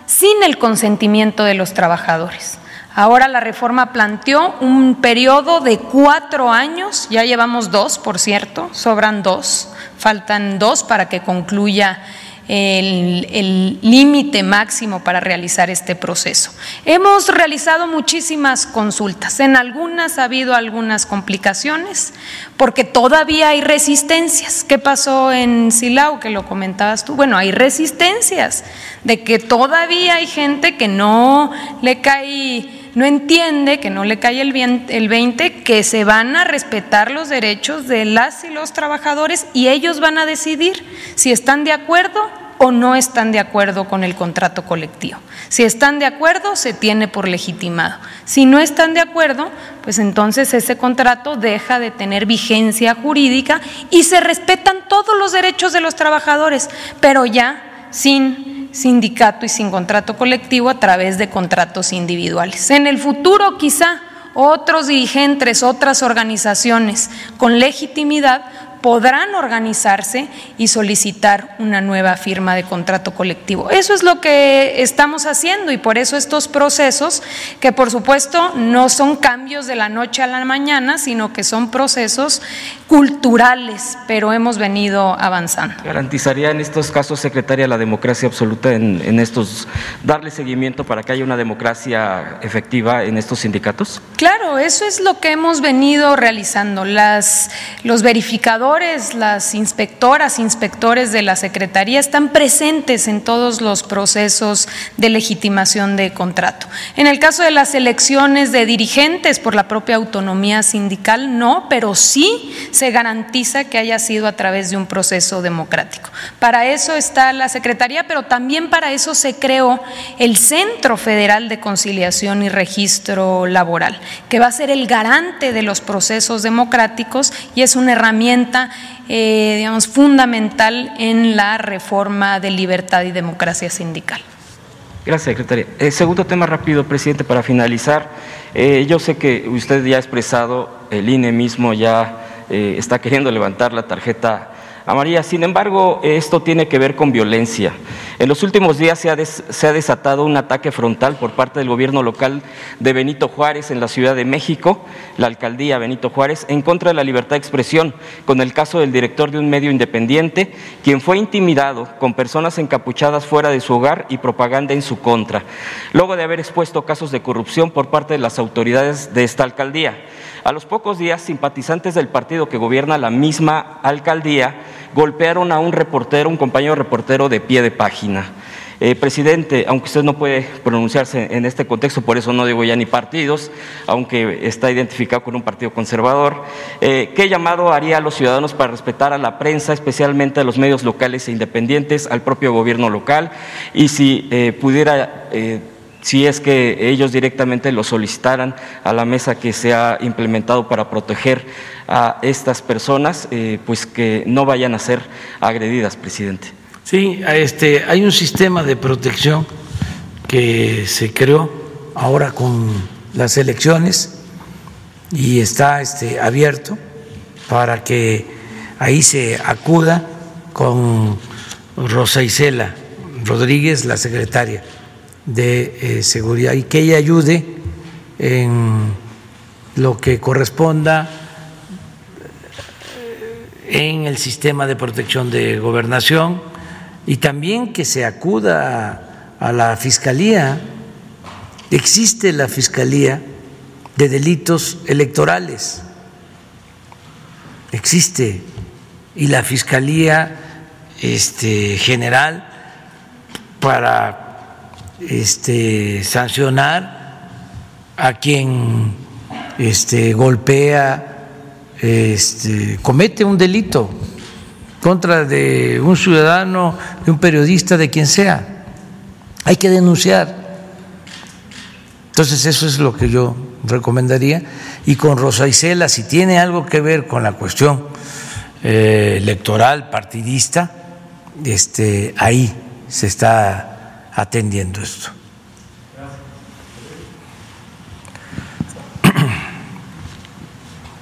sin el consentimiento de los trabajadores. Ahora la reforma planteó un periodo de cuatro años, ya llevamos dos, por cierto, sobran dos, faltan dos para que concluya el límite máximo para realizar este proceso. Hemos realizado muchísimas consultas, en algunas ha habido algunas complicaciones, porque todavía hay resistencias. ¿Qué pasó en Silao, que lo comentabas tú? Bueno, hay resistencias de que todavía hay gente que no le cae no entiende, que no le cae el, el 20, que se van a respetar los derechos de las y los trabajadores y ellos van a decidir si están de acuerdo o no están de acuerdo con el contrato colectivo. Si están de acuerdo, se tiene por legitimado. Si no están de acuerdo, pues entonces ese contrato deja de tener vigencia jurídica y se respetan todos los derechos de los trabajadores, pero ya sin sindicato y sin contrato colectivo a través de contratos individuales. En el futuro quizá otros dirigentes, otras organizaciones con legitimidad podrán organizarse y solicitar una nueva firma de contrato colectivo. Eso es lo que estamos haciendo y por eso estos procesos, que por supuesto no son cambios de la noche a la mañana, sino que son procesos culturales, pero hemos venido avanzando. ¿Garantizaría en estos casos, secretaria, la democracia absoluta en, estos, darle seguimiento para que haya una democracia efectiva en estos sindicatos? Claro, eso es lo que hemos venido realizando. Las, los verificadores las inspectoras, inspectores de la Secretaría están presentes en todos los procesos de legitimación de contrato. En el caso de las elecciones de dirigentes por la propia autonomía sindical, no, pero sí se garantiza que haya sido a través de un proceso democrático. Para eso está la Secretaría, pero también para eso se creó el Centro Federal de Conciliación y Registro Laboral, que va a ser el garante de los procesos democráticos y es una herramienta eh, digamos, fundamental en la reforma de libertad y democracia sindical. Gracias, secretaria. Eh, segundo tema rápido, presidente, para finalizar. Eh, yo sé que usted ya ha expresado, el INE mismo ya está queriendo levantar la tarjeta amarilla. Sin embargo, esto tiene que ver con violencia. En los últimos días se ha, desatado un ataque frontal por parte del gobierno local de Benito Juárez en la Ciudad de México, la alcaldía Benito Juárez, en contra de la libertad de expresión, con el caso del director de un medio independiente, quien fue intimidado con personas encapuchadas fuera de su hogar y propaganda en su contra, luego de haber expuesto casos de corrupción por parte de las autoridades de esta alcaldía. A los pocos días, simpatizantes del partido que gobierna la misma alcaldía golpearon a un reportero, un compañero reportero de pie de página. Eh, presidente, aunque usted no puede pronunciarse en este contexto, por eso no digo ya ni partidos, aunque está identificado con un partido conservador, eh, ¿qué llamado haría a los ciudadanos para respetar a la prensa, especialmente a los medios locales e independientes, al propio gobierno local? Y si eh, pudiera si es que ellos directamente lo solicitaran a la mesa que se ha implementado para proteger a estas personas, eh, pues que no vayan a ser agredidas, presidente. Sí, este, hay un sistema de protección que se creó ahora con las elecciones y está este, abierto para que ahí se acuda con Rosa Isela Rodríguez, la secretaria de eh, seguridad y que ella ayude en lo que corresponda eh, en el sistema de protección de gobernación y también que se acuda a, la Fiscalía. Existe la Fiscalía de Delitos Electorales, existe, y la Fiscalía este, General para este, sancionar a quien este, golpea, este, comete un delito contra de un ciudadano, de un periodista, de quien sea. Hay que denunciar. Entonces eso es lo que yo recomendaría. Y con Rosa Isela, si tiene algo que ver con la cuestión eh, electoral, partidista, este, ahí se está atendiendo esto.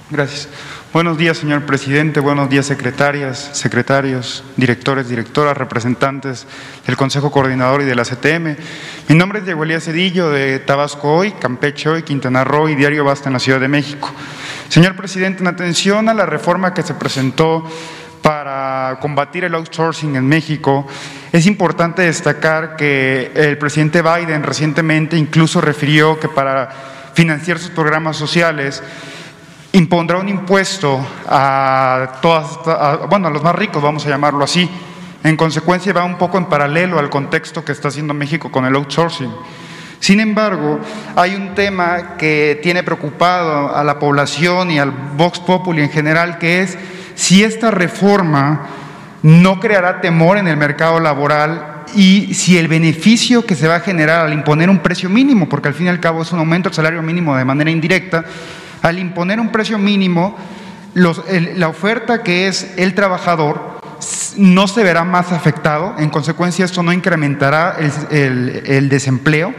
Gracias. Buenos días, señor presidente. Buenos días, secretarias, secretarios, directores, directoras, representantes del Consejo Coordinador y de la CTM. Mi nombre es Diego Elías Cedillo, de Tabasco Hoy, Campeche Hoy, Quintana Roo y Diario Basta en la Ciudad de México. Señor presidente, en atención a la reforma que se presentó para combatir el outsourcing en México, es importante destacar que el presidente Biden recientemente incluso refirió que para financiar sus programas sociales impondrá un impuesto a todas, bueno, a los más ricos, vamos a llamarlo así. En consecuencia va un poco en paralelo al contexto que está haciendo México con el outsourcing. Sin embargo, hay un tema que tiene preocupado a la población y al Vox Populi en general, que es si esta reforma no creará temor en el mercado laboral y si el beneficio que se va a generar al imponer un precio mínimo, porque al fin y al cabo es un aumento del salario mínimo de manera indirecta, al imponer un precio mínimo, la oferta que es el trabajador no se verá más afectado, en consecuencia esto no incrementará el, desempleo,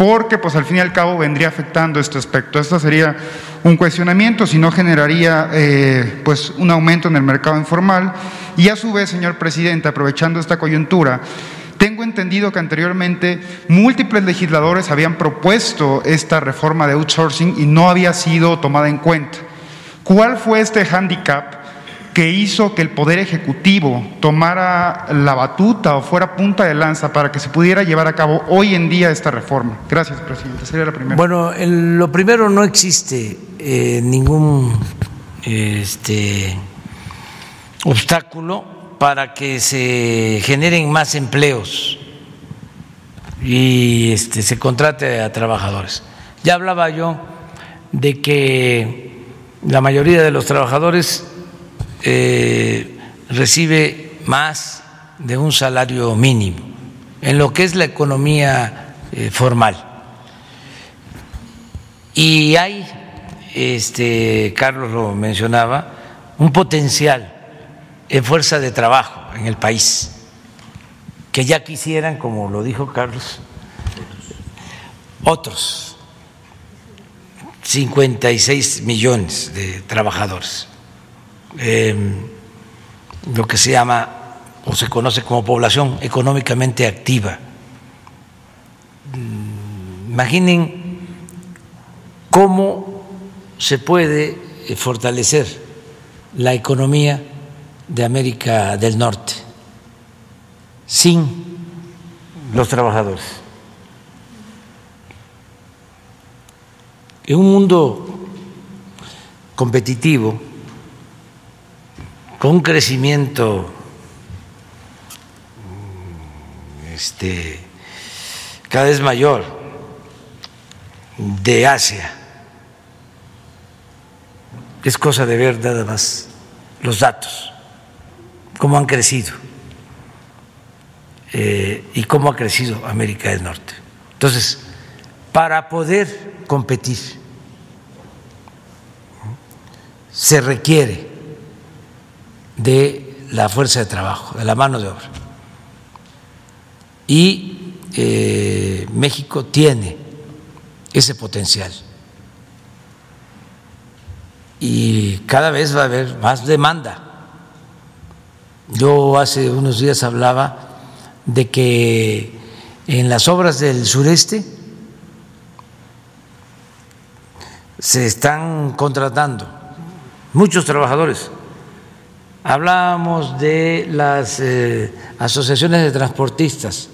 porque pues al fin y al cabo vendría afectando este aspecto. Esto sería un cuestionamiento, si no generaría eh, pues un aumento en el mercado informal. Y a su vez, señor presidente, aprovechando esta coyuntura, tengo entendido que anteriormente múltiples legisladores habían propuesto esta reforma de outsourcing y no había sido tomada en cuenta. ¿Cuál fue este hándicap que hizo que el Poder Ejecutivo tomara la batuta o fuera punta de lanza para que se pudiera llevar a cabo hoy en día esta reforma? Gracias, presidente. Sería la primera. Bueno, lo primero no existe eh, ningún este, obstáculo para que se generen más empleos y este, se contrate a trabajadores. Ya hablaba yo de que la mayoría de los trabajadores eh, recibe más de un salario mínimo en lo que es la economía eh, formal. Y hay, este, Carlos lo mencionaba, un potencial en fuerza de trabajo en el país, que ya quisieran, como lo dijo Carlos, otros 56 millones de trabajadores, em, lo que se llama o se conoce como población económicamente activa. Mm, imaginen cómo se puede eh, fortalecer la economía de América del Norte sin los trabajadores. En un mundo competitivo, con un crecimiento este, cada vez mayor de Asia, es cosa de ver nada más los datos, cómo han crecido eh, y cómo ha crecido América del Norte. Entonces, para poder competir se requiere de la fuerza de trabajo, de la mano de obra. Y eh, México tiene ese potencial. Y cada vez va a haber más demanda. Yo hace unos días hablaba de que en las obras del sureste se están contratando muchos trabajadores. Hablábamos de las eh, asociaciones de transportistas.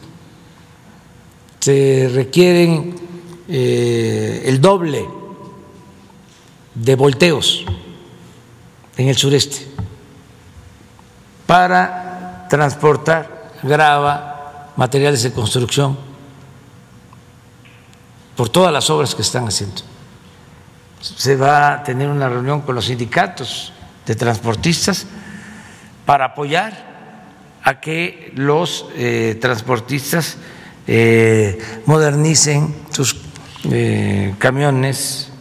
Se requieren eh, el doble de volteos en el sureste para transportar grava, materiales de construcción, por todas las obras que están haciendo se va a tener una reunión con los sindicatos de transportistas para apoyar a que los eh, transportistas eh, modernicen sus eh, camiones.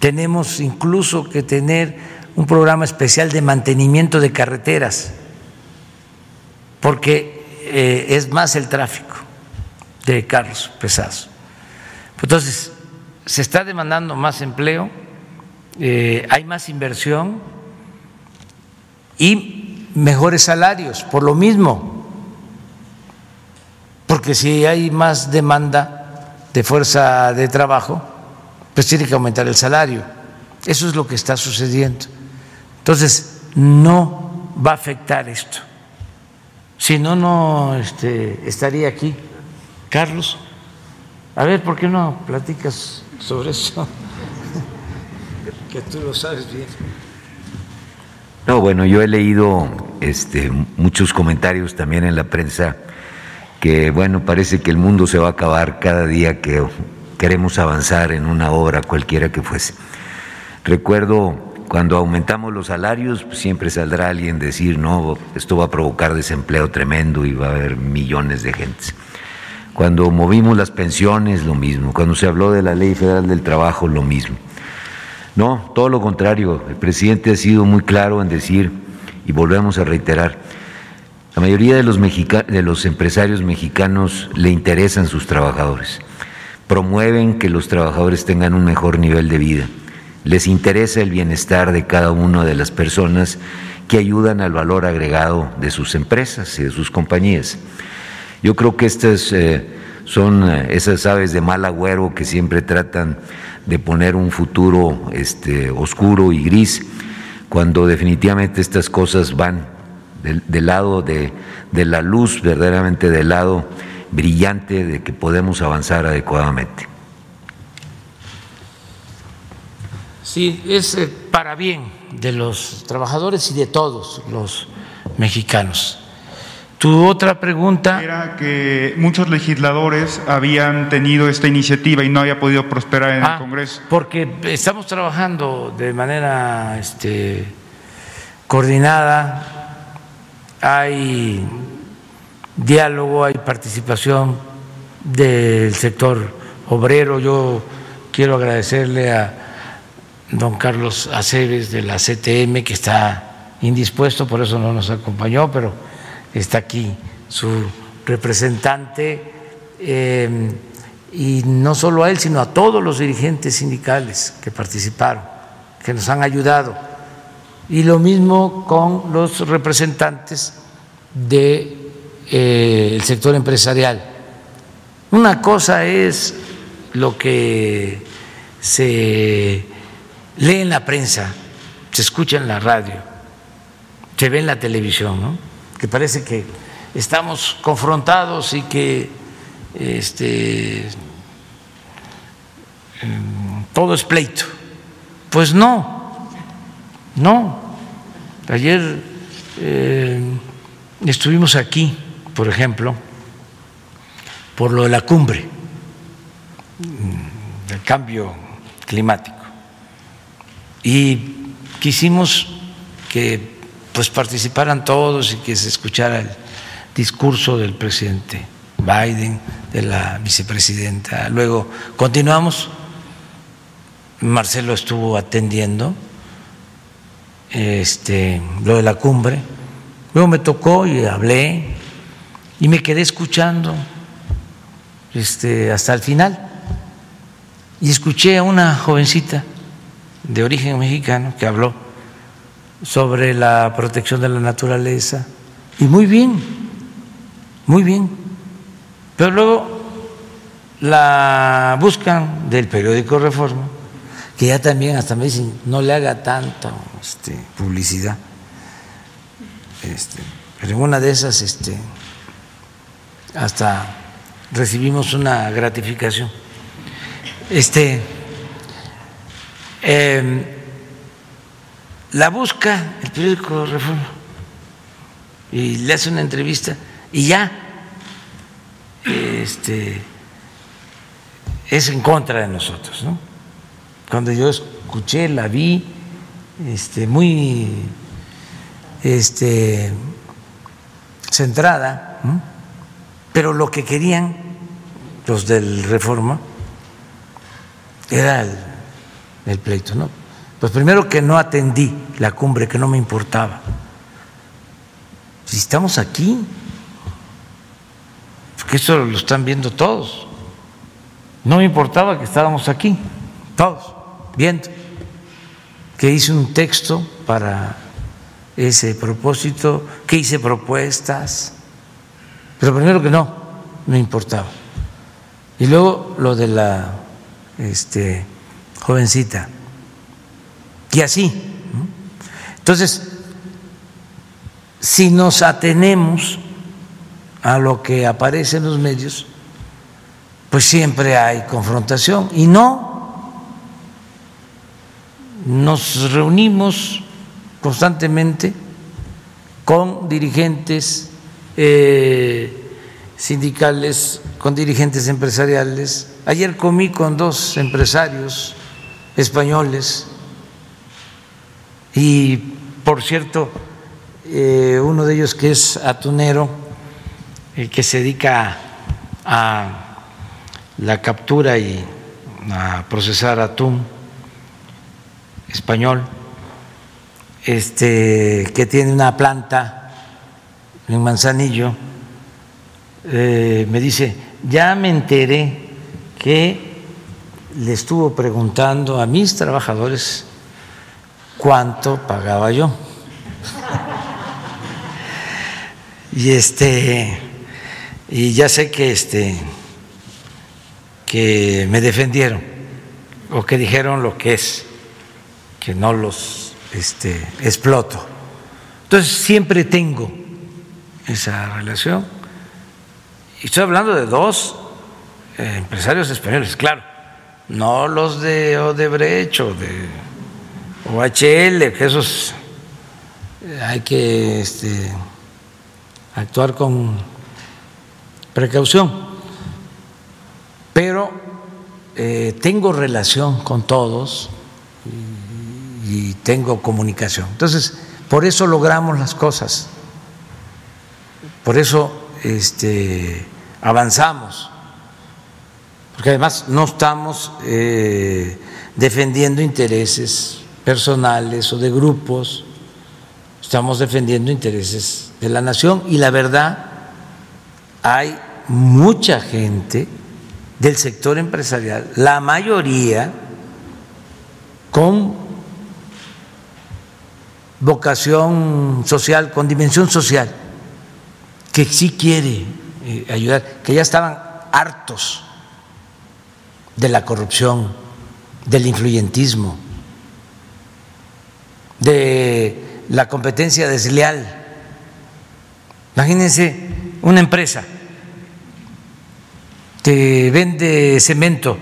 tenemos incluso que tener un programa especial de mantenimiento de carreteras, porque es más el tráfico de carros pesados. Entonces, se está demandando más empleo, hay más inversión y mejores salarios, por lo mismo, porque si hay más demanda de fuerza de trabajo, pues tiene que aumentar el salario. Eso es lo que está sucediendo. Entonces, no va a afectar esto. Si no, no este, estaría aquí. Carlos, a ver, ¿por qué no platicas sobre eso, que tú lo sabes bien. No, bueno, yo he leído este, muchos comentarios también en la prensa que, bueno, parece que el mundo se va a acabar cada día que queremos avanzar en una obra cualquiera que fuese. Recuerdo cuando aumentamos los salarios, pues, siempre saldrá alguien decir, no, esto va a provocar desempleo tremendo y va a haber millones de gentes. Cuando movimos las pensiones, lo mismo. Cuando se habló de la Ley Federal del Trabajo, lo mismo. No, todo lo contrario. El presidente ha sido muy claro en decir, y volvemos a reiterar, la mayoría de los, de los empresarios mexicanos le interesan sus trabajadores, promueven que los trabajadores tengan un mejor nivel de vida, les interesa el bienestar de cada una de las personas que ayudan al valor agregado de sus empresas y de sus compañías. Yo creo que estas eh, son eh, esas aves de mal agüero que siempre tratan de poner un futuro este, oscuro y gris, cuando definitivamente estas cosas van del, lado de, de la luz, verdaderamente del lado brillante de que podemos avanzar adecuadamente. Sí, es eh, para bien de los trabajadores y de todos los mexicanos. Tu otra pregunta era que muchos legisladores habían tenido esta iniciativa y no había podido prosperar en el ah, Congreso. Porque estamos trabajando de manera este, coordinada hay diálogo, hay participación del sector obrero. Yo quiero agradecerle a don Carlos Aceves de la CTM que está indispuesto, por eso no nos acompañó, pero está aquí su representante. Eh, y no solo a él, sino a todos los dirigentes sindicales que participaron, que nos han ayudado y lo mismo con los representantes del eh, sector empresarial. Una cosa es lo que se lee en la prensa, se escucha en la radio, se ve en la televisión, ¿no? Que parece que estamos confrontados y que este, em, todo es pleito. Pues no, no, ayer eh, estuvimos aquí, por ejemplo, por lo de la cumbre mm, del cambio climático y quisimos que pues participaran todos y que se escuchara el discurso del presidente Biden, de la vicepresidenta. Luego continuamos, Marcelo estuvo atendiendo este, lo de la cumbre. Luego me tocó y hablé y me quedé escuchando este, hasta el final. Y escuché a una jovencita de origen mexicano que habló sobre la protección de la naturaleza. Y muy bien, muy bien. Pero luego la buscan del periódico Reforma que ya también hasta me dicen, no le haga tanta este, publicidad. Este, pero en una de esas este, hasta recibimos una gratificación. Este, em, la busca el periódico Reforma y le hace una entrevista y ya este, es en contra de nosotros, ¿no? cuando yo escuché, la vi, este, muy este, centrada, pero lo que querían los del Reforma era el, el pleito, ¿no? Pues primero que no atendí la cumbre, que no me importaba. Si estamos aquí, porque eso lo están viendo todos. No me importaba que estábamos aquí, todos viendo que hice un texto para ese propósito, que hice propuestas, pero primero que no, no importaba. Y luego lo de la este, jovencita. Y así. Entonces, si nos atenemos a lo que aparece en los medios, pues siempre hay confrontación. Y no nos reunimos constantemente con dirigentes eh, sindicales, con dirigentes empresariales. Ayer comí con dos empresarios españoles Y, por cierto, eh, uno de ellos que es atunero, eh, que se dedica a la captura y a procesar atún español, este, que tiene una planta en Manzanillo, eh, me dice, ya me enteré que le estuvo preguntando a mis trabajadores cuánto pagaba yo. Y este y ya sé que este que me defendieron o que dijeron lo que es, que no los este, exploto. Entonces siempre tengo esa relación. Y estoy hablando de dos eh, empresarios españoles, claro, no los de Odebrecht o de OHL, que esos hay que este, actuar con precaución. Pero eh, tengo relación con todos y, tengo comunicación. Entonces, por eso logramos las cosas, por eso este, avanzamos, porque además no estamos eh, defendiendo intereses personales o de grupos, estamos defendiendo intereses de la nación y la verdad hay mucha gente del sector empresarial, la mayoría con vocación social, con dimensión social, que sí quiere eh, ayudar, que ya estaban hartos de la corrupción, del influyentismo, de la competencia desleal. Imagínense una empresa que vende cemento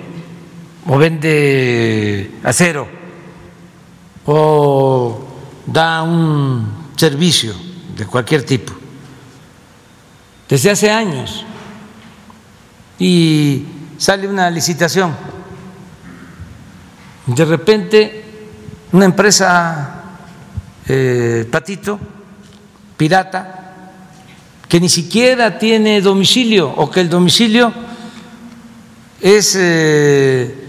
o vende acero o da un servicio de cualquier tipo desde hace años y sale una licitación. De repente una empresa eh, patito, pirata, que ni siquiera tiene domicilio o que el domicilio es eh,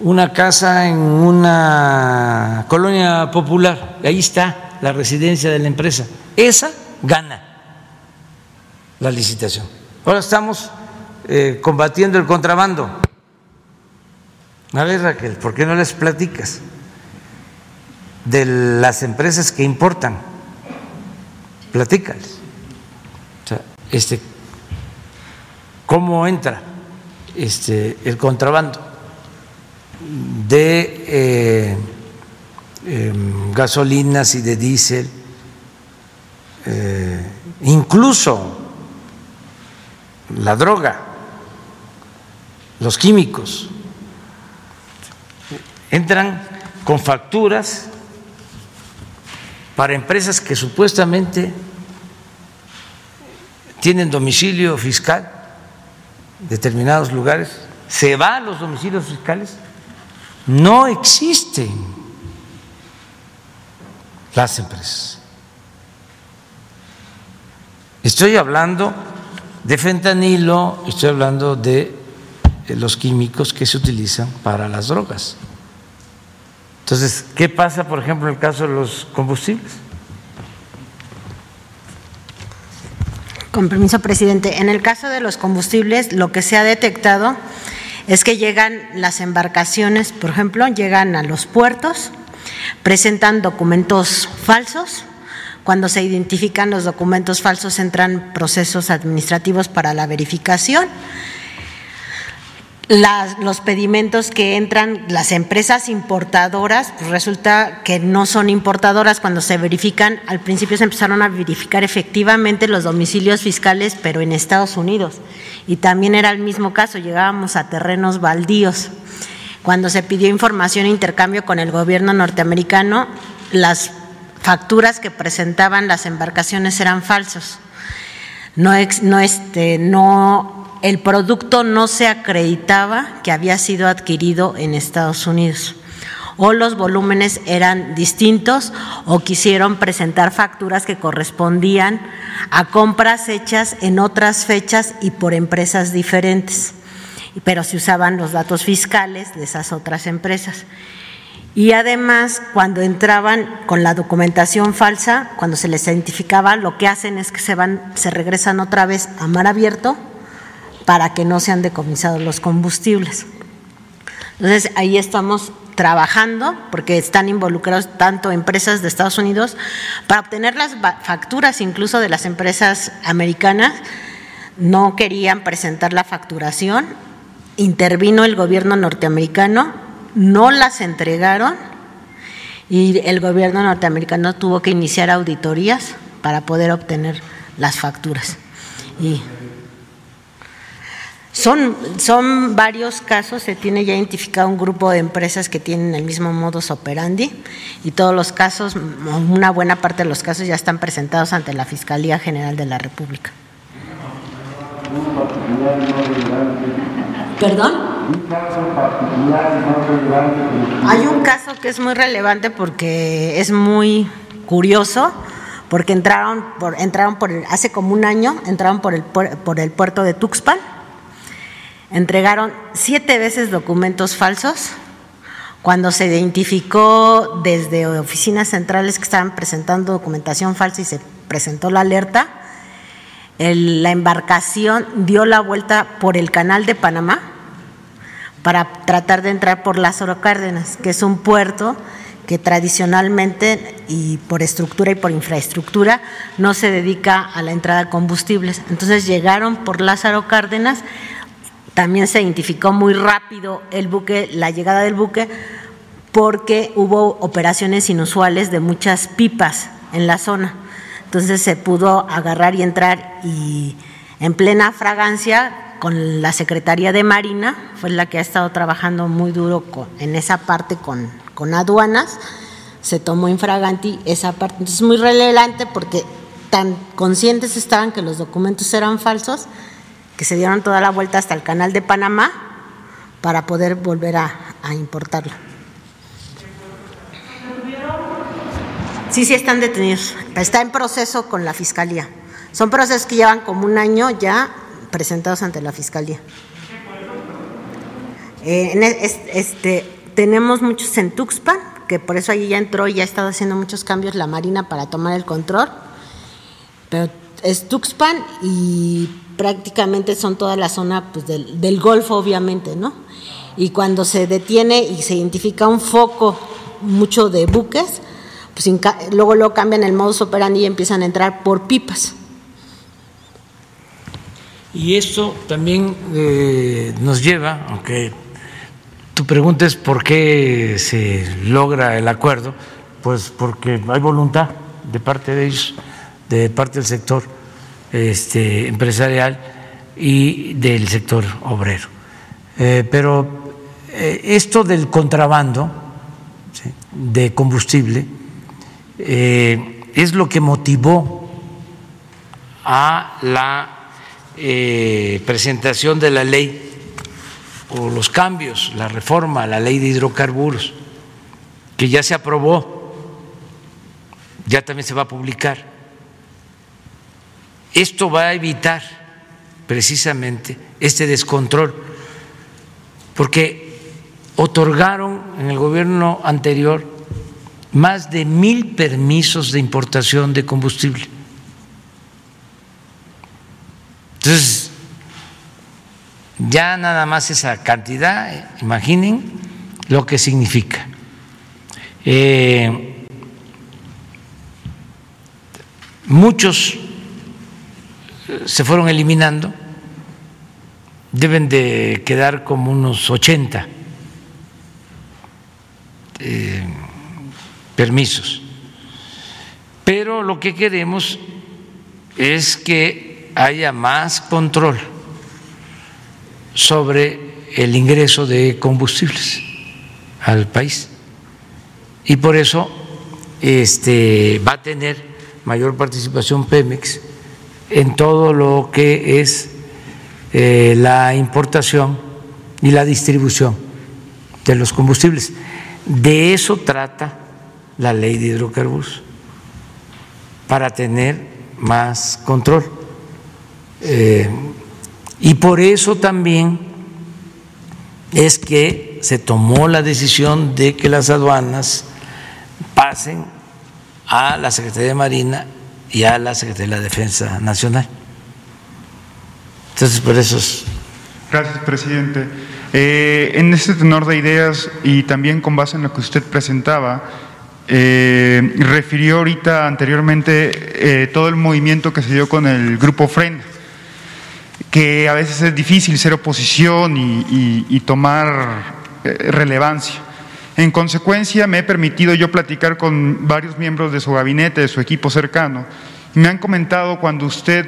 una casa en una colonia popular, ahí está la residencia de la empresa. Esa gana la licitación. Ahora estamos eh, combatiendo el contrabando. A ver, Raquel, ¿por qué no les platicas de las empresas que importan? Platícales. Este, ¿Cómo entra? este, el contrabando de eh, em, gasolinas y de diésel, eh, incluso la droga, los químicos, entran con facturas para empresas que supuestamente tienen domicilio fiscal determinados lugares, se va a los domicilios fiscales, no existen las empresas. Estoy hablando de fentanilo, estoy hablando de los químicos que se utilizan para las drogas. Entonces, ¿qué pasa, por ejemplo, en el caso de los combustibles? Con permiso, presidente. En el caso de los combustibles, lo que se ha detectado es que llegan las embarcaciones, por ejemplo, llegan a los puertos, presentan documentos falsos. Cuando se identifican los documentos falsos, entran procesos administrativos para la verificación los pedimentos que entran las empresas importadoras, pues resulta que no son importadoras cuando se verifican, al principio se empezaron a verificar efectivamente los domicilios fiscales, pero en Estados Unidos. Y también era el mismo caso, llegábamos a terrenos baldíos. Cuando se pidió información e intercambio con el gobierno norteamericano, las facturas que presentaban las embarcaciones eran falsos. No, este, no el producto no se acreditaba que había sido adquirido en Estados Unidos. o los volúmenes eran distintos o quisieron presentar facturas que correspondían a compras hechas en otras fechas y por empresas diferentes, pero se usaban los datos fiscales de esas otras empresas. Y además, cuando entraban con la documentación falsa, cuando se les identificaba, lo que hacen es que se van, se regresan otra vez a mar abierto para que no sean decomisados los combustibles. Entonces, ahí estamos trabajando, porque están involucrados tanto empresas de Estados Unidos, para obtener las facturas incluso de las empresas americanas, no querían presentar la facturación, intervino el gobierno norteamericano no las entregaron y el gobierno norteamericano tuvo que iniciar auditorías para poder obtener las facturas. Y son, son varios casos, se tiene ya identificado un grupo de empresas que tienen el mismo modus operandi y todos los casos, una buena parte de los casos ya están presentados ante la Fiscalía General de la República. ¿Perdón? Hay un caso que es muy relevante porque es muy curioso, porque entraron por, entraron por hace como un año, entraron por el, por el puerto de Tuxpan, entregaron siete veces documentos falsos. Cuando se identificó desde oficinas centrales que estaban presentando documentación falsa y se presentó la alerta, la embarcación dio la vuelta por el canal de Panamá para tratar de entrar por Lázaro Cárdenas, que es un puerto que tradicionalmente y por estructura y por infraestructura no se dedica a la entrada de combustibles. Entonces llegaron por Lázaro Cárdenas, también se identificó muy rápido el buque, la llegada del buque, porque hubo operaciones inusuales de muchas pipas en la zona. Entonces se pudo agarrar y entrar y en plena fragancia con la Secretaría de Marina, fue la que ha estado trabajando muy duro en esa parte con, con aduanas, se tomó infraganti esa parte. Entonces es muy relevante porque tan conscientes estaban que los documentos eran falsos que se dieron toda la vuelta hasta el canal de Panamá para poder volver a, a importarlo. Sí, sí están detenidos. Está en proceso con la fiscalía. Son procesos que llevan como un año ya presentados ante la Fiscalía. Eh, este, tenemos muchos en Tuxpan, que por eso allí ya entró y ya ha estado haciendo muchos cambios la Marina para tomar el control, pero es Tuxpan y prácticamente son toda la zona pues, del, del, Golfo, obviamente, ¿no? Y cuando se detiene y se identifica un foco mucho de buques, pues luego lo cambian el modus operandi y empiezan a entrar por pipas. Y esto también eh, nos lleva, aunque tu pregunta es por qué se logra el acuerdo, pues porque hay voluntad de parte de ellos, de parte del sector este, empresarial y del sector obrero. Eh, pero eh, esto del contrabando de combustible es lo que motivó a la eh, presentación de la ley o los cambios, la reforma la ley de hidrocarburos, que ya se aprobó, ya también se va a publicar. Esto va a evitar precisamente este descontrol, porque otorgaron en el gobierno anterior más de mil permisos de importación de combustible Entonces, ya nada más esa cantidad, imaginen lo que significa. Eh, muchos se fueron eliminando, deben de quedar como unos 80 eh, permisos. Pero lo que queremos es que haya más control sobre el ingreso de combustibles al país. Y por eso este, va a tener mayor participación Pemex en todo lo que es eh, la importación y la distribución de los combustibles. de eso trata la ley de hidrocarburos, para tener más control. Eh, y por eso también es que se tomó la decisión de que las aduanas pasen a la Secretaría de Marina y a la Secretaría de la Defensa Nacional. Entonces, por eso es... Gracias, presidente. Eh, en este tenor de ideas y también con base en lo que usted presentaba, eh, refirió ahorita anteriormente eh, todo el movimiento que se dio con el grupo FREN, que a veces es difícil ser oposición y tomar relevancia. En consecuencia, me he permitido yo platicar con varios miembros de su gabinete, de su equipo cercano. Me han comentado cuando usted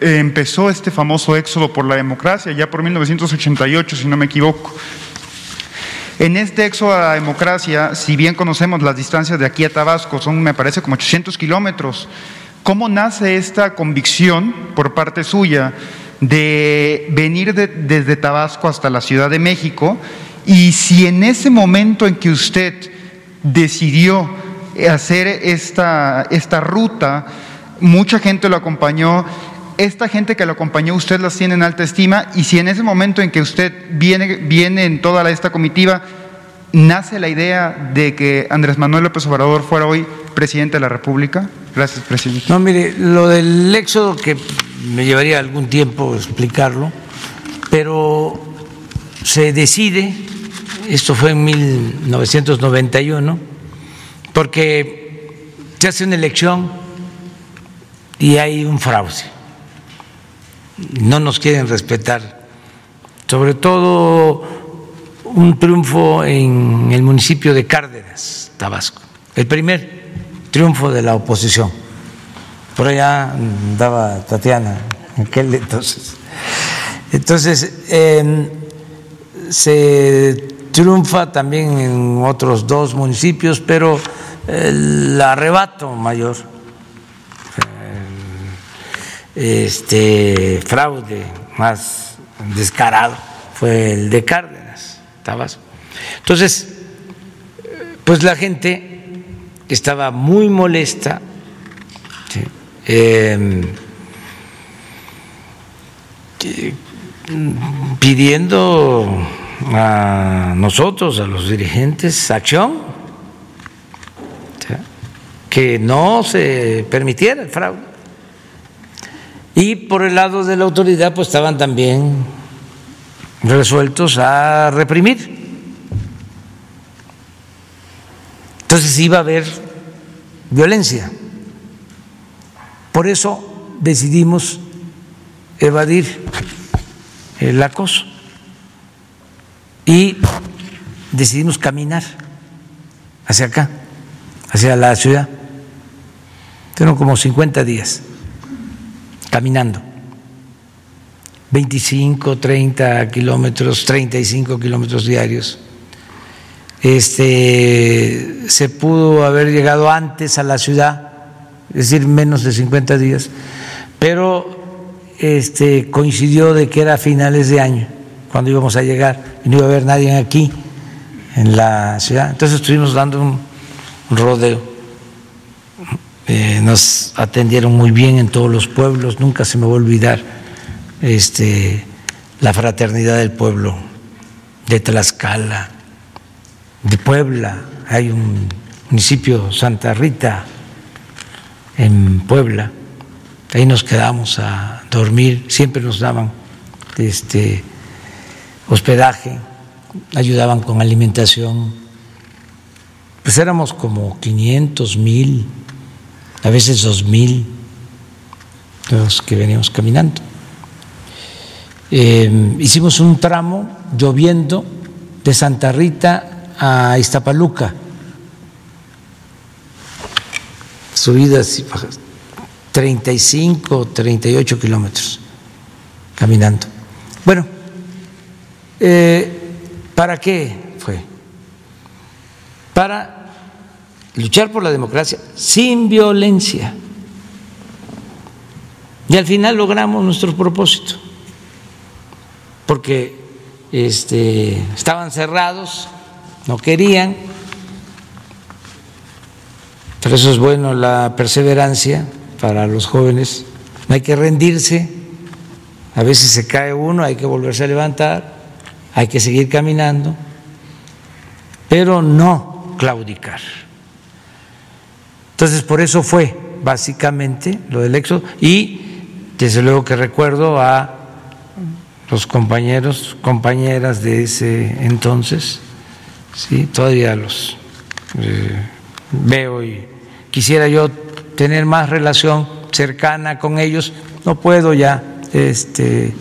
eh, empezó este famoso éxodo por la democracia, ya por 1988, si no me equivoco. En este éxodo a la democracia, si bien conocemos las distancias de aquí a Tabasco, son, me parece, como 800 kilómetros, ¿cómo nace esta convicción por parte suya de venir desde Tabasco hasta la Ciudad de México y si en ese momento en que usted decidió hacer esta, esta ruta, mucha gente lo acompañó, esta gente que lo acompañó usted las tiene en alta estima y si en ese momento en que usted viene, viene en toda esta comitiva, nace la idea de que Andrés Manuel López Obrador fuera hoy presidente de la República? Gracias, presidente. No, mire, lo del éxodo que me llevaría algún tiempo explicarlo, pero se decide esto fue en 1991, porque se hace una elección y hay un fraude. No nos quieren respetar. Sobre todo un triunfo en el municipio de Cárdenas, Tabasco. El primer triunfo de la oposición. Por allá andaba Tatiana aquel entonces. Entonces, se triunfa también en otros dos municipios, pero el arrebato mayor, este fraude más descarado fue el de Cárdenas, Tabasco. Entonces, pues la gente estaba muy molesta. Em, pidiendo a nosotros, a los dirigentes, acción, que no se permitiera el fraude. Y por el lado de la autoridad, pues estaban también resueltos a reprimir. Entonces iba a haber violencia. Por eso decidimos evadir el acoso y decidimos caminar hacia acá, hacia la ciudad. Fueron como 50 días caminando. 25, 30 kilómetros, 35 kilómetros diarios. Este, se pudo haber llegado antes a la ciudad, es decir, menos de 50 días, pero este, coincidió de que era a finales de año cuando íbamos a llegar y no iba a haber nadie aquí en la ciudad. Entonces estuvimos dando un, rodeo. Eh, nos atendieron muy bien en todos los pueblos, nunca se me va a olvidar este, la fraternidad del pueblo de Tlaxcala, de Puebla, hay un municipio Santa Rita en Puebla, ahí nos quedamos a dormir, siempre nos daban este hospedaje, ayudaban con alimentación. Pues éramos como 500 mil, a veces dos mil, los que veníamos caminando. Eh, hicimos un tramo lloviendo de Santa Rita a Iztapaluca, subidas 35, 38 kilómetros caminando. Bueno, eh, ¿Para qué fue? Para luchar por la democracia sin violencia. Y al final logramos nuestro propósito, porque este, estaban cerrados, no querían, Por eso es bueno la perseverancia para los jóvenes. No hay que rendirse. A veces se cae uno, hay que volverse a levantar, hay que seguir caminando, pero no claudicar. Entonces, por eso fue básicamente lo del éxodo y desde luego que recuerdo a los compañeros, compañeras de ese entonces, sí, todavía los eh, veo y quisiera yo tener más relación cercana con ellos, no puedo ya, este,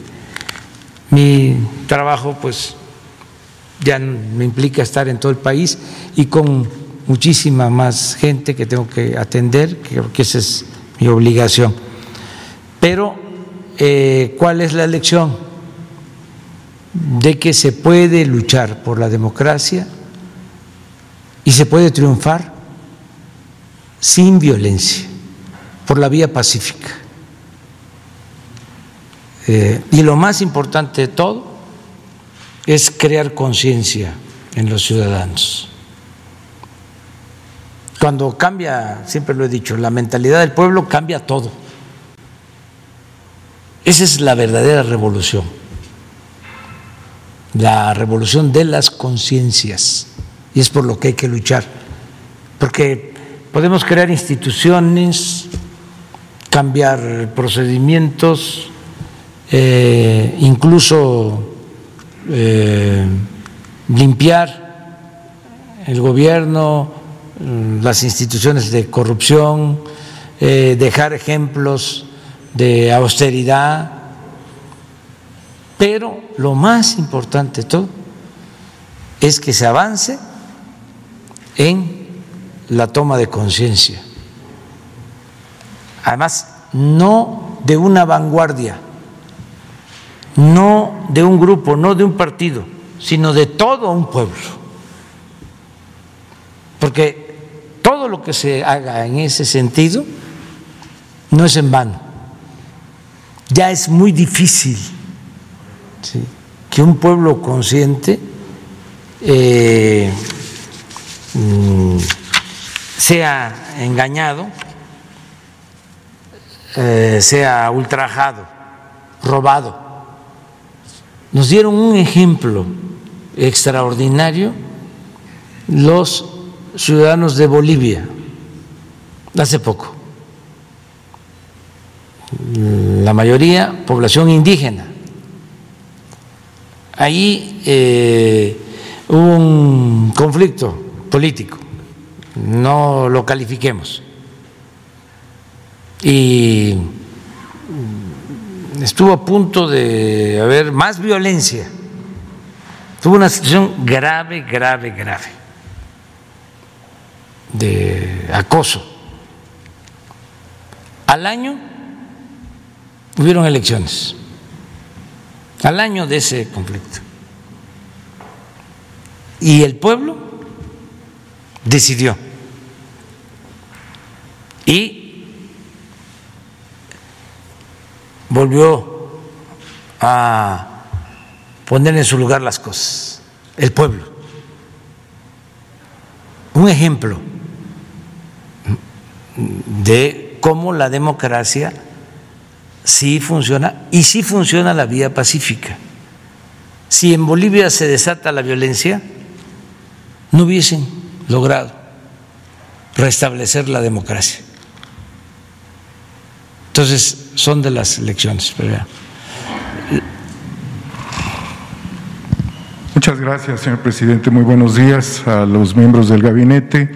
mi trabajo pues ya me implica estar en todo el país y con muchísima más gente que tengo que atender, creo que esa es mi obligación. Pero, eh, ¿cuál es la lección? De que se puede luchar por la democracia y se puede triunfar sin violencia, por la vía pacífica. Eh, y lo más importante de todo es crear conciencia en los ciudadanos. Cuando cambia, siempre lo he dicho, la mentalidad del pueblo cambia todo. Esa es la verdadera revolución, la revolución de las conciencias. Y es por lo que hay que luchar. Porque podemos crear instituciones, cambiar procedimientos, eh, incluso eh, limpiar el gobierno, las instituciones de corrupción, eh, dejar ejemplos de austeridad, pero lo más importante de todo es que se avance en la toma de conciencia. Además, no de una vanguardia, no de un grupo, no de un partido, sino de todo un pueblo. Porque todo lo que se haga en ese sentido no es en vano. Ya es muy difícil que un pueblo consciente eh, mm, sea engañado, eh, sea ultrajado, robado. Nos dieron un ejemplo extraordinario los ciudadanos de Bolivia hace poco. La mayoría población indígena. Ahí eh, hubo un conflicto político, no lo califiquemos. Y estuvo a punto de haber más violencia. Tuvo una situación grave, grave, grave de acoso. Al año hubieron elecciones, al año de ese conflicto. Y el pueblo decidió. Y volvió a poner en su lugar las cosas, el pueblo. Un ejemplo de cómo la democracia sí funciona y sí funciona la vía pacífica. Si en Bolivia se desata la violencia, no hubiesen logrado restablecer la democracia. Entonces, son de las elecciones. Muchas gracias, señor presidente. Muy buenos días a los miembros del gabinete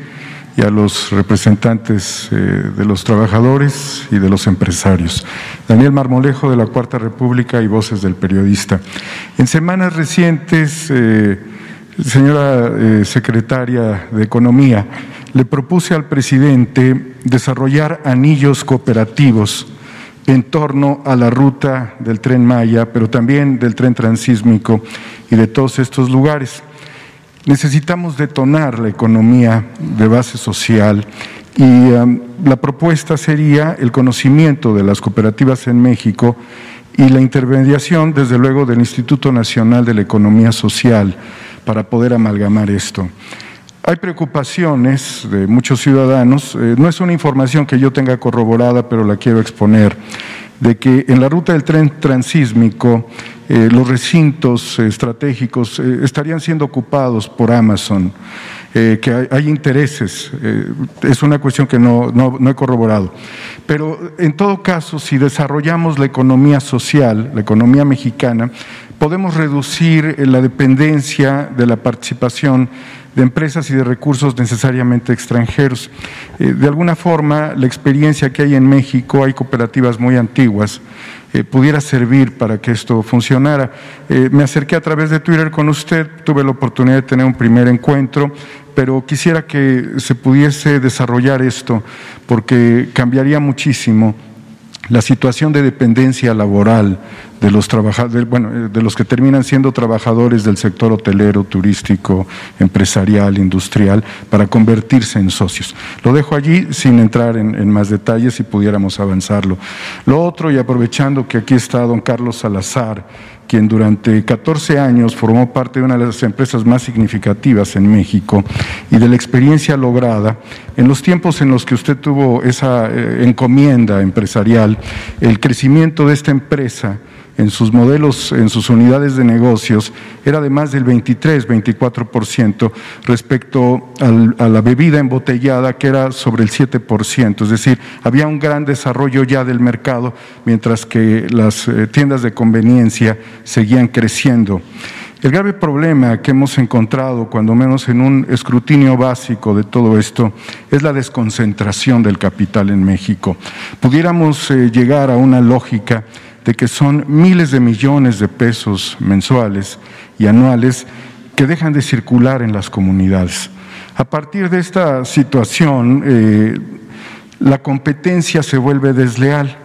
y a los representantes eh, de los trabajadores y de los empresarios. Daniel Marmolejo de la Cuarta República y Voces del Periodista. En semanas recientes, eh, señora eh, secretaria de Economía, le propuse al presidente desarrollar anillos cooperativos en torno a la ruta del tren Maya, pero también del tren transísmico y de todos estos lugares. Necesitamos detonar la economía de base social y um, la propuesta sería el conocimiento de las cooperativas en México y la intermediación, desde luego, del Instituto Nacional de la Economía Social para poder amalgamar esto. Hay preocupaciones de muchos ciudadanos, eh, no es una información que yo tenga corroborada, pero la quiero exponer, de que en la ruta del tren transísmico eh, los recintos estratégicos eh, estarían siendo ocupados por Amazon, que hay, intereses, es una cuestión que no, no he corroborado. Pero en todo caso, si desarrollamos la economía social, la economía mexicana, podemos reducir la dependencia de la participación de empresas y de recursos necesariamente extranjeros. Eh, de alguna forma, la experiencia que hay en México, hay cooperativas muy antiguas, eh, pudiera servir para que esto funcionara. Eh, me acerqué a través de Twitter con usted, tuve la oportunidad de tener un primer encuentro, pero quisiera que se pudiese desarrollar esto porque cambiaría muchísimo la situación de dependencia laboral de los trabajadores, bueno, eh, de los que terminan siendo trabajadores del sector hotelero, turístico, empresarial, industrial, para convertirse en socios. Lo dejo allí sin entrar en, más detalles si pudiéramos avanzarlo. Lo otro, y aprovechando que aquí está don Carlos Salazar, quien durante 14 años formó parte de una de las empresas más significativas en México y de la experiencia lograda, en los tiempos en los que usted tuvo esa eh, encomienda empresarial, el crecimiento de esta empresa en sus modelos, en sus unidades de negocios, era de más del 23, 24% respecto a la bebida embotellada, que era sobre el 7%. Es decir, había un gran desarrollo ya del mercado, mientras que las eh, tiendas de conveniencia seguían creciendo. El grave problema que hemos encontrado, cuando menos en un escrutinio básico de todo esto, es la desconcentración del capital en México. Pudiéramos eh, llegar a una lógica de que son miles de millones de pesos mensuales y anuales que dejan de circular en las comunidades. A partir de esta situación, eh, la competencia se vuelve desleal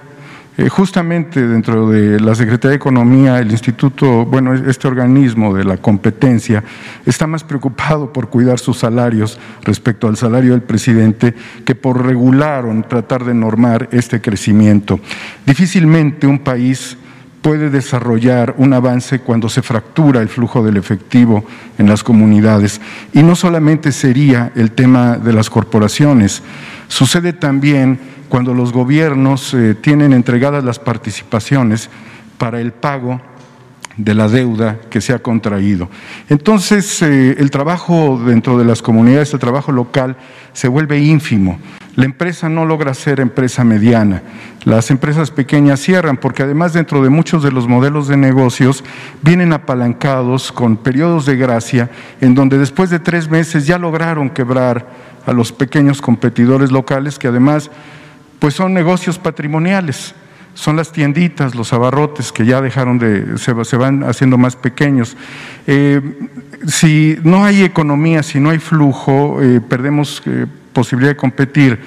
eh, justamente dentro de la Secretaría de Economía, el Instituto, bueno, este organismo de la competencia, está más preocupado por cuidar sus salarios respecto al salario del presidente que por regular o tratar de normar este crecimiento. Difícilmente un país puede desarrollar un avance cuando se fractura el flujo del efectivo en las comunidades. Y no solamente sería el tema de las corporaciones, sucede también cuando los gobiernos eh, tienen entregadas las participaciones para el pago de la deuda que se ha contraído. Entonces, eh, el trabajo dentro de las comunidades, el trabajo local, se vuelve ínfimo. La empresa no logra ser empresa mediana. Las empresas pequeñas cierran porque además dentro de muchos de los modelos de negocios vienen apalancados con periodos de gracia en donde después de tres meses ya lograron quebrar a los pequeños competidores locales que además pues son negocios patrimoniales, son las tienditas, los abarrotes que ya dejaron de, se, van haciendo más pequeños. Eh, si no hay economía, si no hay flujo, eh, perdemos eh, posibilidad de competir.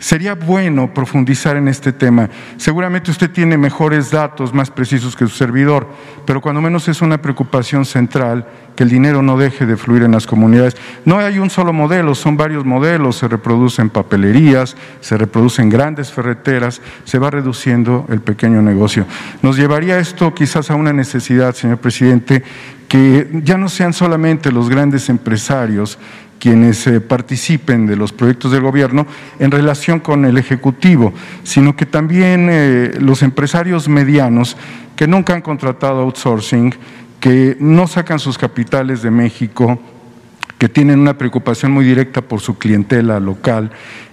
Sería bueno profundizar en este tema. Seguramente usted tiene mejores datos, más precisos que su servidor, pero cuando menos es una preocupación central que el dinero no deje de fluir en las comunidades. No hay un solo modelo, son varios modelos, se reproducen papelerías, se reproducen grandes ferreteras, se va reduciendo el pequeño negocio. Nos llevaría esto quizás a una necesidad, señor presidente, que ya no sean solamente los grandes empresarios quienes eh, participen de los proyectos del gobierno en relación con el Ejecutivo, sino que también eh, los empresarios medianos que nunca han contratado outsourcing, que no sacan sus capitales de México, que tienen una preocupación muy directa por su clientela local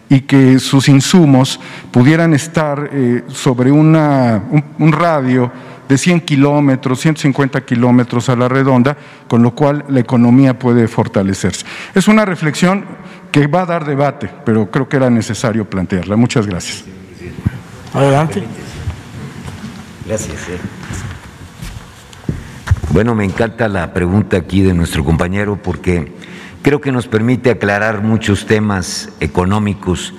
y que sus insumos pudieran estar eh, sobre una, un radio de 100 kilómetros, 150 kilómetros a la redonda, con lo cual la economía puede fortalecerse. Es una reflexión que va a dar debate, pero creo que era necesario plantearla. Muchas gracias. Adelante. Gracias. Eh. Bueno, me encanta la pregunta aquí de nuestro compañero porque creo que nos permite aclarar muchos temas económicos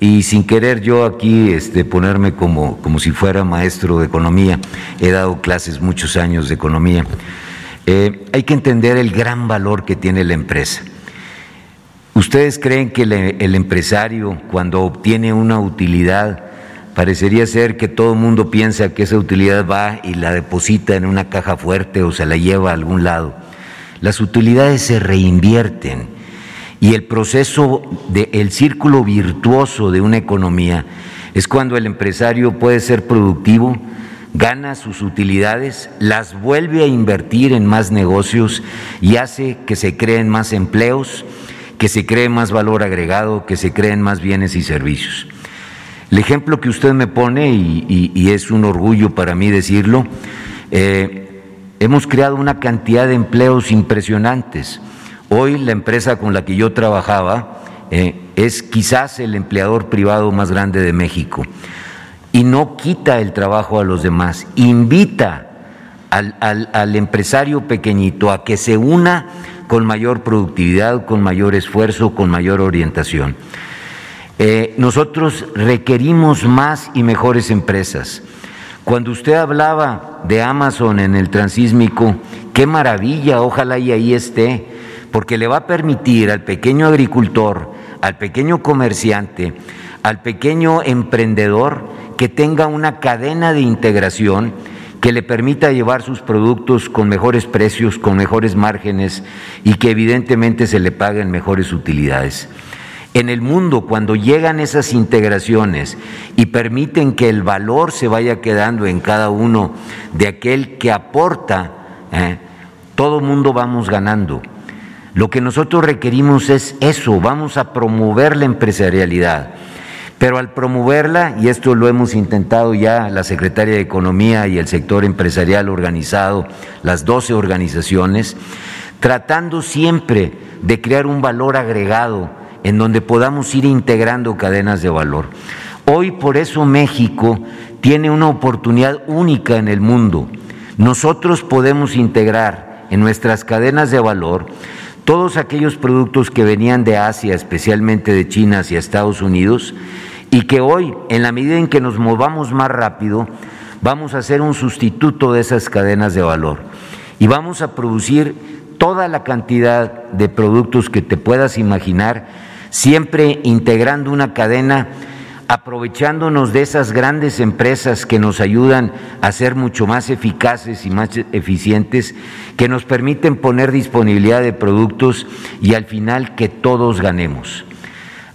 y sin querer yo aquí este, ponerme como, como si fuera maestro de economía, he dado clases muchos años de economía, eh, hay que entender el gran valor que tiene la empresa. ¿Ustedes creen que el empresario cuando obtiene una utilidad, parecería ser que todo el mundo piensa que esa utilidad va y la deposita en una caja fuerte o se la lleva a algún lado? Las utilidades se reinvierten Y el proceso del círculo virtuoso de una economía es cuando el empresario puede ser productivo, gana sus utilidades, las vuelve a invertir en más negocios y hace que se creen más empleos, que se cree más valor agregado, que se creen más bienes y servicios. El ejemplo que usted me pone, y, es un orgullo para mí decirlo, eh, hemos creado una cantidad de empleos impresionantes. Hoy la empresa con la que yo trabajaba eh, es quizás el empleador privado más grande de México y no quita el trabajo a los demás, invita al empresario pequeñito a que se una con mayor productividad, con mayor esfuerzo, con mayor orientación. Eh, nosotros requerimos más y mejores empresas. Cuando usted hablaba de Amazon en el transísmico, qué maravilla, ojalá y ahí esté, porque le va a permitir al pequeño agricultor, al pequeño comerciante, al pequeño emprendedor que tenga una cadena de integración que le permita llevar sus productos con mejores precios, con mejores márgenes y que evidentemente se le paguen mejores utilidades en el mundo cuando llegan esas integraciones y permiten que el valor se vaya quedando en cada uno de aquel que aporta, ¿eh? todo mundo vamos ganando. Lo que nosotros requerimos es eso, vamos a promover la empresarialidad. Pero al promoverla, y esto lo hemos intentado ya la Secretaria de Economía y el sector empresarial organizado, las 12 organizaciones, tratando siempre de crear un valor agregado en donde podamos ir integrando cadenas de valor. Hoy por eso México tiene una oportunidad única en el mundo. Nosotros podemos integrar en nuestras cadenas de valor todos aquellos productos que venían de Asia, especialmente de China hacia Estados Unidos, y que hoy, en la medida en que nos movamos más rápido, vamos a ser un sustituto de esas cadenas de valor y vamos a producir toda la cantidad de productos que te puedas imaginar siempre integrando una cadena, aprovechándonos de esas grandes empresas que nos ayudan a ser mucho más eficaces y más eficientes, que nos permiten poner disponibilidad de productos y al final que todos ganemos.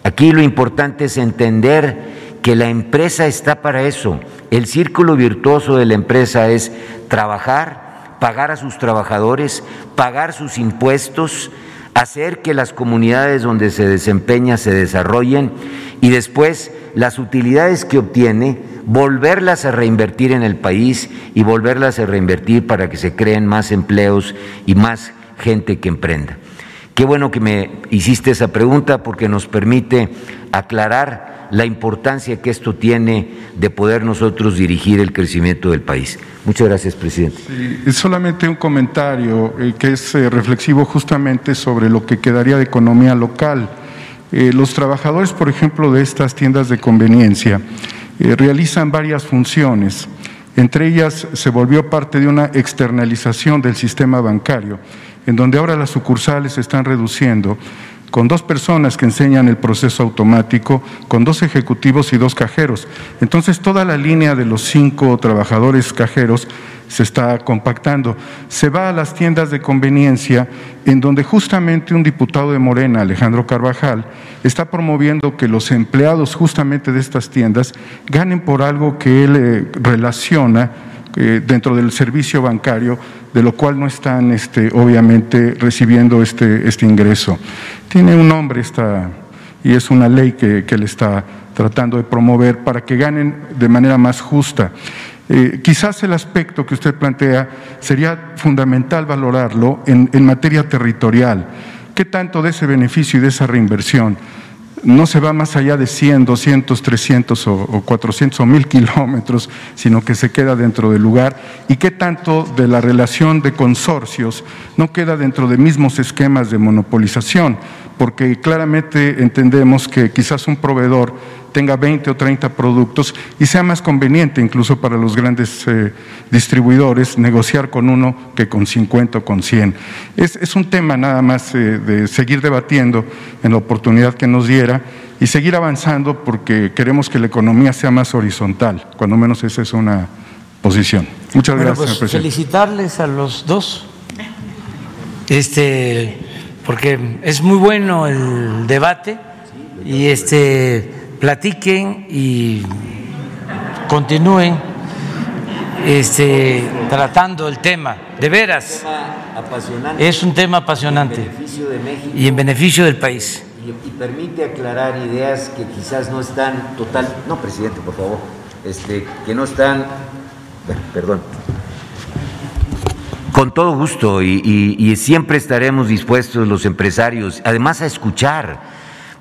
Aquí lo importante es entender que la empresa está para eso. El círculo virtuoso de la empresa es trabajar, pagar a sus trabajadores, pagar sus impuestos, hacer que las comunidades donde se desempeña se desarrollen y después las utilidades que obtiene, volverlas a reinvertir en el país y volverlas a reinvertir para que se creen más empleos y más gente que emprenda. Qué bueno que me hiciste esa pregunta porque nos permite aclarar la importancia que esto tiene de poder nosotros dirigir el crecimiento del país. Muchas gracias, presidente. es solamente un comentario eh, que es eh, reflexivo justamente sobre lo que quedaría de economía local. Eh, los trabajadores, por ejemplo, de estas tiendas de conveniencia realizan varias funciones. Entre ellas se volvió parte de una externalización del sistema bancario, en donde ahora las sucursales se están reduciendo con dos personas que enseñan el proceso automático, con dos ejecutivos y dos cajeros. Entonces toda la línea de los cinco trabajadores cajeros se está compactando. Se va a las tiendas de conveniencia en donde justamente un diputado de Morena, Alejandro Carvajal, está promoviendo que los empleados justamente de estas tiendas ganen por algo que él eh, relaciona dentro del servicio bancario, de lo cual no están este, obviamente recibiendo este, este ingreso. Tiene un nombre esta, y es una ley que, que le está tratando de promover para que ganen de manera más justa. Eh, quizás el aspecto que usted plantea sería fundamental valorarlo en materia territorial. ¿Qué tanto de ese beneficio y de esa reinversión no se va más allá de 100, 200, 300 o, 400 o 1000 kilómetros, sino que se queda dentro del lugar. ¿Y qué tanto de la relación de consorcios no queda dentro de mismos esquemas de monopolización? Porque claramente entendemos que quizás un proveedor tenga 20 o 30 productos y sea más conveniente incluso para los grandes eh, distribuidores negociar con uno que con 50 o con 100. Es, un tema nada más eh, de seguir debatiendo en la oportunidad que nos diera y seguir avanzando porque queremos que la economía sea más horizontal, cuando menos esa es una posición. Muchas gracias, pues, presidente. Felicitarles a los dos. Este, porque es muy bueno el debate y este platiquen y continúen este, tratando el tema. De veras, es un tema apasionante y en beneficio del país. Y, permite aclarar ideas que quizás no están total. No, presidente, por favor. Este, que no están. Perdón. Con todo gusto y, siempre estaremos dispuestos los empresarios, además a escuchar,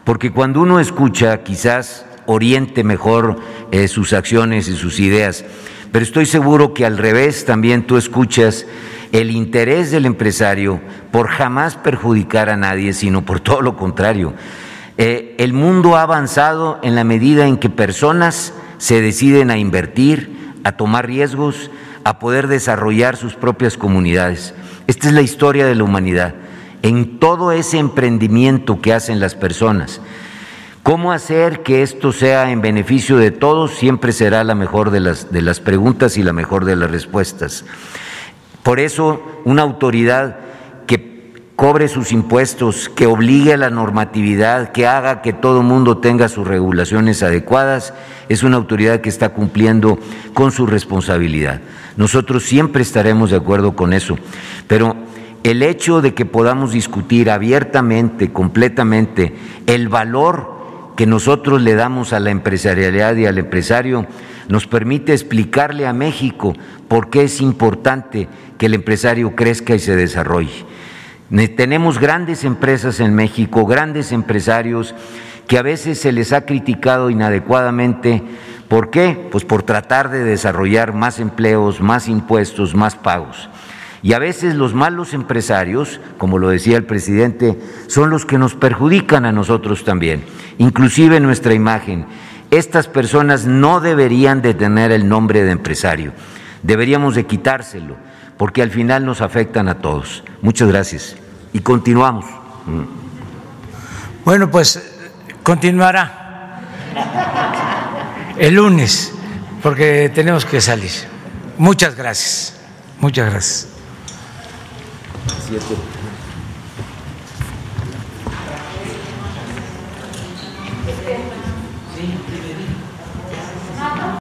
porque cuando uno escucha quizás oriente mejor eh, sus acciones y sus ideas, pero estoy seguro que al revés también tú escuchas el interés del empresario por jamás perjudicar a nadie, sino por todo lo contrario. Eh, el mundo ha avanzado en la medida en que personas se deciden a invertir, a tomar riesgos, a poder desarrollar sus propias comunidades. Esta es la historia de la humanidad. En todo ese emprendimiento que hacen las personas, cómo hacer que esto sea en beneficio de todos siempre será la mejor de las, de las preguntas y la mejor de las respuestas. Por eso, una autoridad que cobre sus impuestos, que obligue a la normatividad, que haga que todo el mundo tenga sus regulaciones adecuadas, es una autoridad que está cumpliendo con su responsabilidad. Nosotros siempre estaremos de acuerdo con eso, pero el hecho de que podamos discutir abiertamente, completamente, el valor que nosotros le damos a la empresarialidad y al empresario nos permite explicarle a México por qué es importante que el empresario crezca y se desarrolle. Tenemos grandes empresas en México, grandes empresarios que a veces se les ha criticado inadecuadamente ¿Por qué? Pues por tratar de desarrollar más empleos, más impuestos, más pagos. Y a veces los malos empresarios, como lo decía el presidente, son los que nos perjudican a nosotros también, inclusive nuestra imagen. Estas personas no deberían de tener el nombre de empresario, deberíamos de quitárselo, porque al final nos afectan a todos. Muchas gracias. Y continuamos. Bueno, pues continuará el lunes, porque tenemos que salir. Muchas gracias. Muchas gracias. Siete.